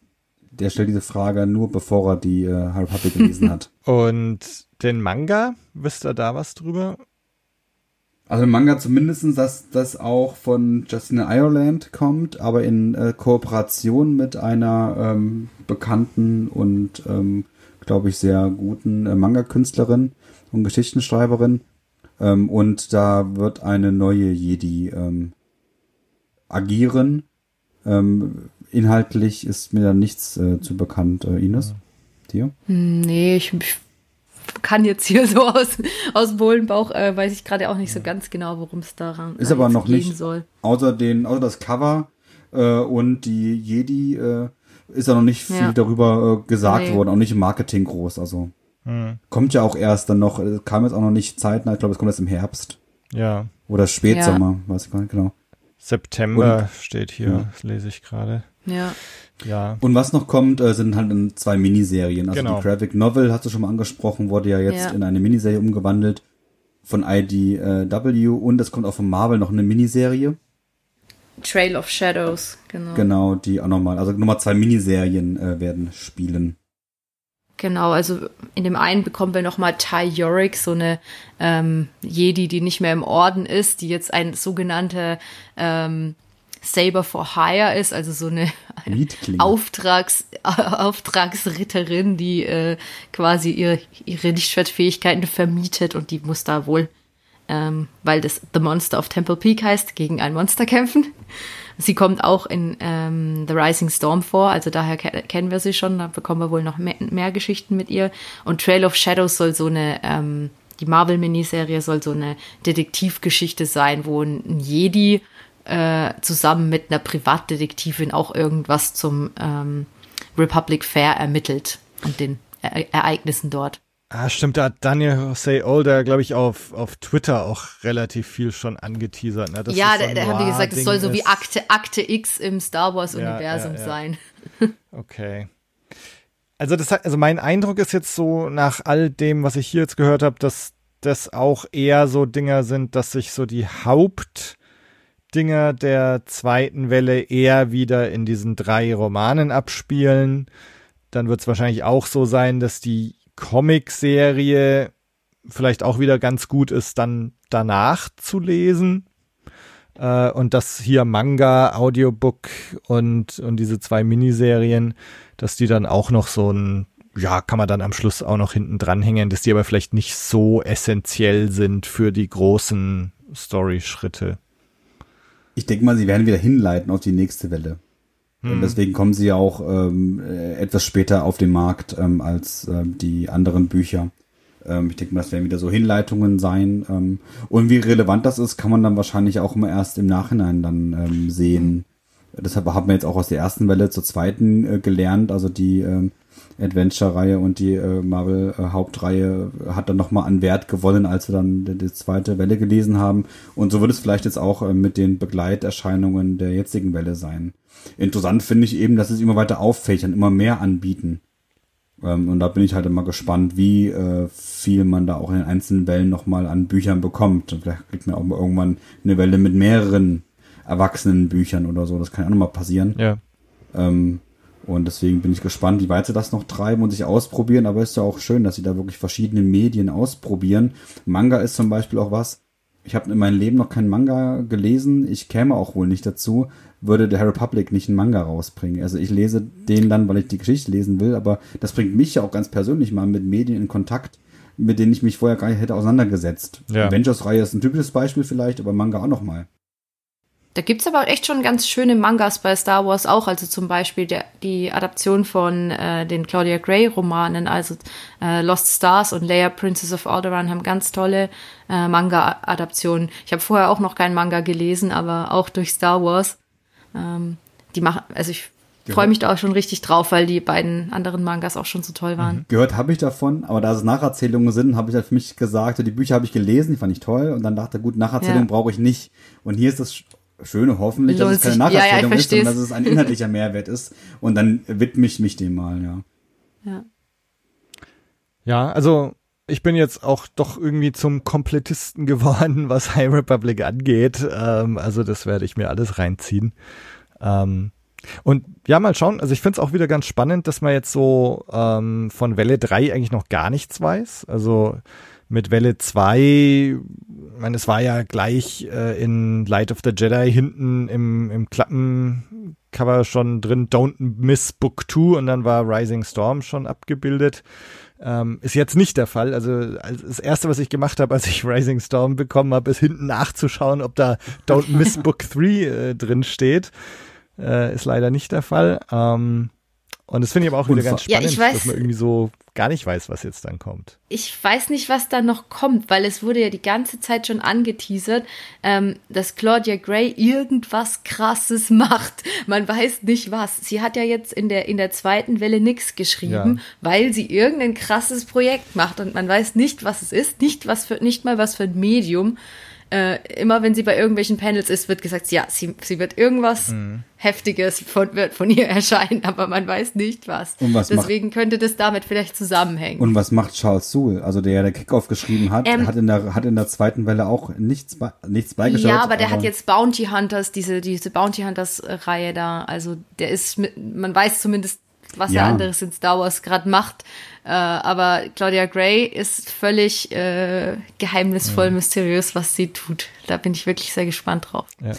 der stellt diese Frage nur, bevor er die äh, Potter gelesen hat. Und den Manga, wisst ihr da was drüber? Also im Manga zumindest, dass das auch von Justina Ireland kommt, aber in äh, Kooperation mit einer ähm, bekannten und, ähm, glaube ich, sehr guten äh, Manga-Künstlerin und Geschichtenschreiberin. Ähm, und da wird eine neue Jedi ähm, agieren. Ähm, inhaltlich ist mir da nichts äh, zu bekannt, äh, Ines. Dir? Nee, ich, ich kann jetzt hier so aus, aus Bohlenbauch, äh, weiß ich gerade auch nicht so ganz genau, worum es daran ist. aber noch nicht, soll. Außer, den, außer das Cover äh, und die Jedi äh, ist ja noch nicht viel ja. darüber äh, gesagt nee. worden, auch nicht im Marketing groß. Also hm. kommt ja auch erst dann noch, äh, kam jetzt auch noch nicht zeitnah, ich glaube, es kommt erst im Herbst. Ja. Oder Spätsommer, ja. weiß ich gar nicht genau. September und, steht hier, ja. das lese ich gerade. Ja. Ja. Und was noch kommt, äh, sind halt zwei Miniserien. Also genau. die Graphic Novel, hast du schon mal angesprochen, wurde ja jetzt ja. in eine Miniserie umgewandelt von IDW und es kommt auch von Marvel noch eine Miniserie. Trail of Shadows, genau. Genau, die auch nochmal, also nochmal zwei Miniserien äh, werden spielen. Genau, also in dem einen bekommen wir nochmal Ty Yorick, so eine ähm, Jedi, die nicht mehr im Orden ist, die jetzt ein sogenannter ähm, Saber for Hire ist, also so eine, Auftrags, Auftragsritterin, die äh, quasi ihr, ihre Lichtschwertfähigkeiten vermietet und die muss da wohl, ähm, weil das The Monster of Temple Peak heißt, gegen ein Monster kämpfen. Sie kommt auch in ähm, The Rising Storm vor, also daher ke kennen wir sie schon, da bekommen wir wohl noch mehr, mehr, Geschichten mit ihr. Und Trail of Shadows soll so eine, ähm, die Marvel-Miniserie soll so eine Detektivgeschichte sein, wo ein Jedi äh, zusammen mit einer Privatdetektivin auch irgendwas zum ähm, Republic Fair ermittelt und den e Ereignissen dort. Ah, stimmt, da hat Daniel Jose Older, glaube ich, auf, auf Twitter auch relativ viel schon angeteasert. Ne? ja, so da, haben die gesagt, es soll so wie Akte, Akte X im Star Wars-Universum ja, ja, ja. sein. okay. Also, das, also mein Eindruck ist jetzt so, nach all dem, was ich hier jetzt gehört habe, dass das auch eher so Dinger sind, dass sich so die Haupt- Dinger der zweiten Welle eher wieder in diesen drei Romanen abspielen. Dann wird es wahrscheinlich auch so sein, dass die Comic-Serie vielleicht auch wieder ganz gut ist, dann danach zu lesen. Äh, und dass hier Manga, Audiobook und, und diese zwei Miniserien, dass die dann auch noch so ein, ja, kann man dann am Schluss auch noch hinten dranhängen, dass die aber vielleicht nicht so essentiell sind für die großen Story-Schritte. Ich denke mal, sie werden wieder hinleiten auf die nächste Welle. Hm. Und deswegen kommen sie auch ähm, äh, etwas später auf den Markt ähm, als ähm, die anderen Bücher. Ähm, ich denke mal, das werden wieder so Hinleitungen sein. Ähm, und wie relevant das ist, kann man dann wahrscheinlich auch immer erst im Nachhinein dann ähm, sehen. Deshalb haben wir jetzt auch aus der ersten Welle zur zweiten äh, gelernt. Also die ähm, Adventure-Reihe und die äh, Marvel-Hauptreihe hat dann nochmal an Wert gewonnen, als wir dann die, die, zweite Welle gelesen haben. Und so wird es vielleicht jetzt auch äh, mit den Begleiterscheinungen der jetzigen Welle sein. Interessant finde ich eben, dass es immer weiter auffächern, immer mehr anbieten. Ähm, und da bin ich halt immer gespannt, wie äh, viel man da auch in den einzelnen Wellen nochmal an Büchern bekommt. Und vielleicht kriegt man auch mal irgendwann eine Welle mit mehreren erwachsenen Büchern oder so. Das kann ja auch nochmal passieren. Ja. Ähm, und deswegen bin ich gespannt, wie weit sie das noch treiben und sich ausprobieren. Aber ist ja auch schön, dass sie da wirklich verschiedene Medien ausprobieren. Manga ist zum Beispiel auch was. Ich habe in meinem Leben noch keinen Manga gelesen. Ich käme auch wohl nicht dazu, würde der Republic nicht einen Manga rausbringen. Also ich lese den dann, weil ich die Geschichte lesen will. Aber das bringt mich ja auch ganz persönlich mal mit Medien in Kontakt, mit denen ich mich vorher gar nicht hätte auseinandergesetzt. Ja. Avengers-Reihe ist ein typisches Beispiel vielleicht, aber Manga auch noch Da gibt's aber echt schon ganz schöne Mangas bei Star Wars auch, also zum Beispiel der, die Adaption von äh, den Claudia Gray Romanen, also äh, Lost Stars und Leia Princess of Alderaan haben ganz tolle äh, Manga-Adaptionen. Ich habe vorher auch noch keinen Manga gelesen, aber auch durch Star Wars. Ähm, die machen, also ich freue mich da auch schon richtig drauf, weil die beiden anderen Mangas auch schon so toll waren. Mhm. Gehört habe ich davon, aber da es Nacherzählungen sind, habe ich halt für mich gesagt, die Bücher habe ich gelesen, die fand ich toll und dann dachte, gut, Nacherzählungen ja. brauche ich nicht. Und hier ist das Schöne hoffentlich, dass es keine Nacherzählung ja, ja, ist, sondern dass es ein inhaltlicher Mehrwert ist. Und dann widme ich mich dem mal, ja. Ja. Ja, also ich bin jetzt auch doch irgendwie zum Komplettisten geworden, was High Republic angeht. Ähm, also das werde ich mir alles reinziehen. Ähm, und ja, mal schauen. Also ich finde es auch wieder ganz spannend, dass man jetzt so ähm, von Welle 3 eigentlich noch gar nichts weiß. Also mit Welle 2, ich meine, es war ja gleich äh, in Light of the Jedi hinten im, im Klappencover schon drin, Don't Miss Book 2 und dann war Rising Storm schon abgebildet. Ähm, ist jetzt nicht der Fall. Also das erste, was ich gemacht habe, als ich Rising Storm bekommen habe, ist hinten nachzuschauen, ob da Don't Miss Book 3 äh, drin steht. Äh, ist leider nicht der Fall. Ähm, Und das finde ich aber auch wieder ganz spannend, ja, weiß, dass man irgendwie so gar nicht weiß, was jetzt dann kommt. Ich weiß nicht, was da noch kommt, weil es wurde ja die ganze Zeit schon angeteasert, ähm, dass Claudia Gray irgendwas Krasses macht. Man weiß nicht was. Sie hat ja jetzt in der, in der zweiten Welle nichts geschrieben, ja. weil sie irgendein krasses Projekt macht und man weiß nicht, was es ist, nicht was für, nicht mal was für ein Medium äh, immer wenn sie bei irgendwelchen Panels ist, wird gesagt, ja, sie, sie wird irgendwas mhm. Heftiges von, wird von ihr erscheinen, aber man weiß nicht was. Und was Deswegen macht, könnte das damit vielleicht zusammenhängen. Und was macht Charles Sewell, also der ja der Kickoff geschrieben hat, ähm, hat in der hat in der zweiten Welle auch nichts nichts beigestellt. Ja, aber der aber hat jetzt Bounty Hunters, diese diese Bounty Hunters Reihe da, also der ist mit, man weiß zumindest was ja. er anderes in Star Wars gerade macht. Äh, aber Claudia Gray ist völlig äh, geheimnisvoll, ja. mysteriös, was sie tut. Da bin ich wirklich sehr gespannt drauf. Ja.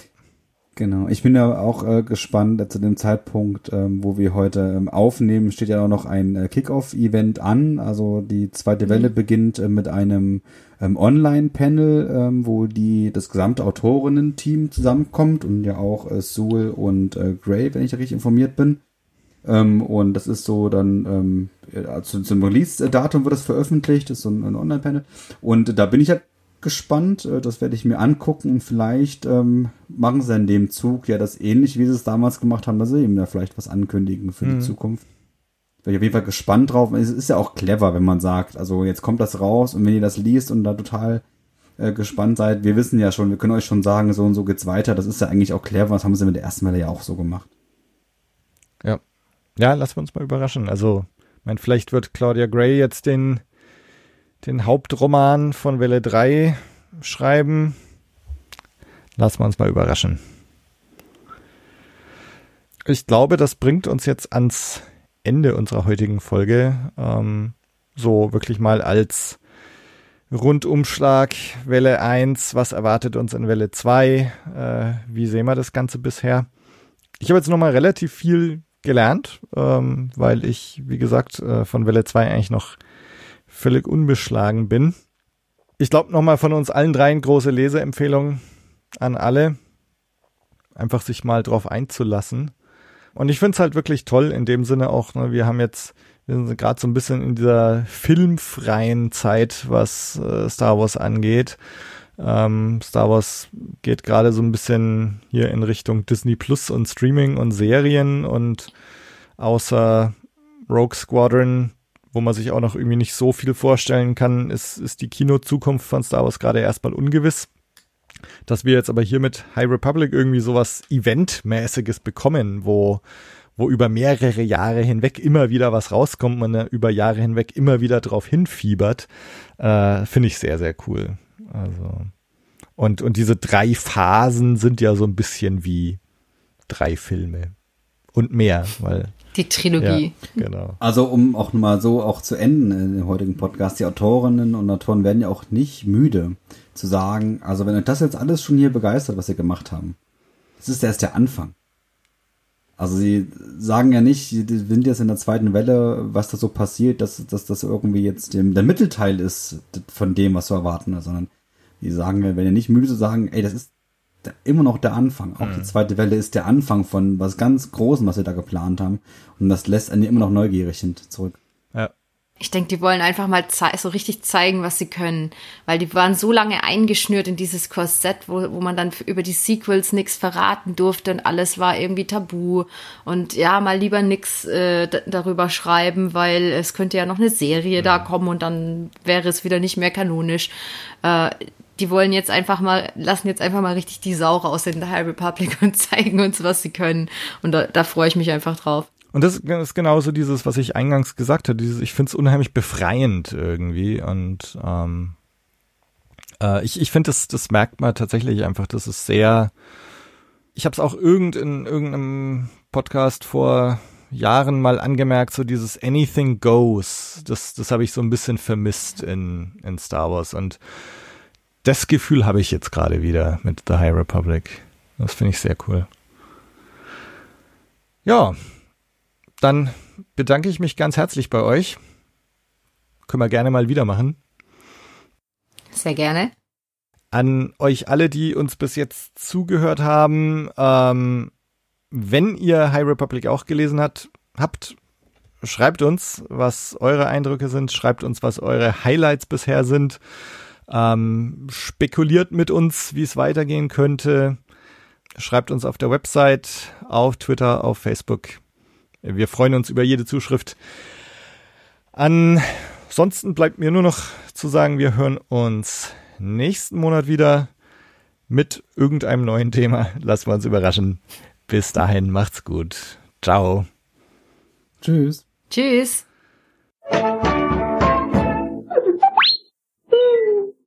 Genau, ich bin ja auch äh, gespannt, äh, zu dem Zeitpunkt, ähm, wo wir heute ähm, aufnehmen, steht ja auch noch ein äh, Kickoff-Event an. Also die zweite Welle mhm. beginnt äh, mit einem ähm, Online-Panel, ähm, wo die das gesamte Autorinnen-Team zusammenkommt und ja auch äh, Sewell und äh, Gray, wenn ich richtig informiert bin. Ähm, und das ist so dann ähm, also zum Release-Datum wird das veröffentlicht, das ist so ein, ein Online-Panel. Und da bin ich ja gespannt, äh, das werde ich mir angucken und vielleicht ähm, machen sie in dem Zug ja das ähnlich, wie sie es damals gemacht haben, dass sie eben da vielleicht was ankündigen für mhm. die Zukunft. Bin ich auf jeden Fall gespannt drauf. Es ist ja auch clever, wenn man sagt, also jetzt kommt das raus und wenn ihr das liest und da total äh, gespannt seid, wir wissen ja schon, wir können euch schon sagen, so und so geht's weiter. Das ist ja eigentlich auch clever, das haben sie mit der ersten Welle ja auch so gemacht. Ja, lassen wir uns mal überraschen. Also, ich meine, vielleicht wird Claudia Gray jetzt den, den Hauptroman von Welle 3 schreiben. Lassen wir uns mal überraschen. Ich glaube, das bringt uns jetzt ans Ende unserer heutigen Folge. Ähm, so wirklich mal als Rundumschlag Welle 1, was erwartet uns in Welle 2, äh, wie sehen wir das Ganze bisher. Ich habe jetzt nochmal relativ viel gelernt, ähm, weil ich, wie gesagt, äh, von Welle 2 eigentlich noch völlig unbeschlagen bin. Ich glaube nochmal von uns allen dreien große Leseempfehlungen an alle. Einfach sich mal drauf einzulassen. Und ich finde es halt wirklich toll in dem Sinne auch, ne, wir haben jetzt, wir sind gerade so ein bisschen in dieser filmfreien Zeit, was äh, Star Wars angeht. Ähm, Star Wars geht gerade so ein bisschen hier in Richtung Disney Plus und Streaming und Serien und außer Rogue Squadron, wo man sich auch noch irgendwie nicht so viel vorstellen kann, ist, ist die Kino-Zukunft von Star Wars gerade erstmal ungewiss. Dass wir jetzt aber hier mit High Republic irgendwie sowas Eventmäßiges bekommen, wo, wo über mehrere Jahre hinweg immer wieder was rauskommt man über Jahre hinweg immer wieder drauf hinfiebert, äh, finde ich sehr, sehr cool. Also und und diese drei Phasen sind ja so ein bisschen wie drei Filme und mehr, weil die Trilogie. Ja, genau. Also um auch mal so auch zu enden in dem heutigen Podcast, die Autorinnen und Autoren werden ja auch nicht müde zu sagen, also wenn euch das jetzt alles schon hier begeistert, was ihr gemacht haben, das ist erst der Anfang. Also sie sagen ja nicht, sie sind jetzt in der zweiten Welle, was da so passiert, dass, dass das irgendwie jetzt dem, der Mittelteil ist von dem, was wir erwarten, sondern die sagen, wenn ihr nicht müde zu sagen, ey, das ist immer noch der Anfang. Auch mhm. die zweite Welle ist der Anfang von was ganz Großem, was wir da geplant haben. Und das lässt einen immer noch neugierig zurück. Ja. Ich denke, die wollen einfach mal so richtig zeigen, was sie können. Weil die waren so lange eingeschnürt in dieses Korsett, wo, wo man dann über die Sequels nichts verraten durfte und alles war irgendwie tabu. Und ja, mal lieber nichts äh, darüber schreiben, weil es könnte ja noch eine Serie ja. da kommen und dann wäre es wieder nicht mehr kanonisch. Äh, die wollen jetzt einfach mal, lassen jetzt einfach mal richtig die Sau raus in der High Republic und zeigen uns, was sie können. Und da, da freue ich mich einfach drauf. Und das ist genauso dieses, was ich eingangs gesagt habe, dieses, ich finde es unheimlich befreiend irgendwie. Und ähm, äh, ich, ich finde, das, das merkt man tatsächlich einfach, das ist sehr. Ich habe es auch irgend in irgendeinem Podcast vor Jahren mal angemerkt, so dieses Anything Goes, das, das habe ich so ein bisschen vermisst in, in Star Wars. Und das Gefühl habe ich jetzt gerade wieder mit The High Republic. Das finde ich sehr cool. Ja, dann bedanke ich mich ganz herzlich bei euch. Können wir gerne mal wieder machen. Sehr gerne. An euch alle, die uns bis jetzt zugehört haben, ähm, wenn ihr High Republic auch gelesen habt, habt schreibt uns, was eure Eindrücke sind, schreibt uns, was eure Highlights bisher sind, ähm, spekuliert mit uns, wie es weitergehen könnte, schreibt uns auf der Website, auf Twitter, auf Facebook. Wir freuen uns über jede Zuschrift. Ansonsten bleibt mir nur noch zu sagen, wir hören uns nächsten Monat wieder mit irgendeinem neuen Thema. Lassen wir uns überraschen. Bis dahin, macht's gut. Ciao. Tschüss. Tschüss.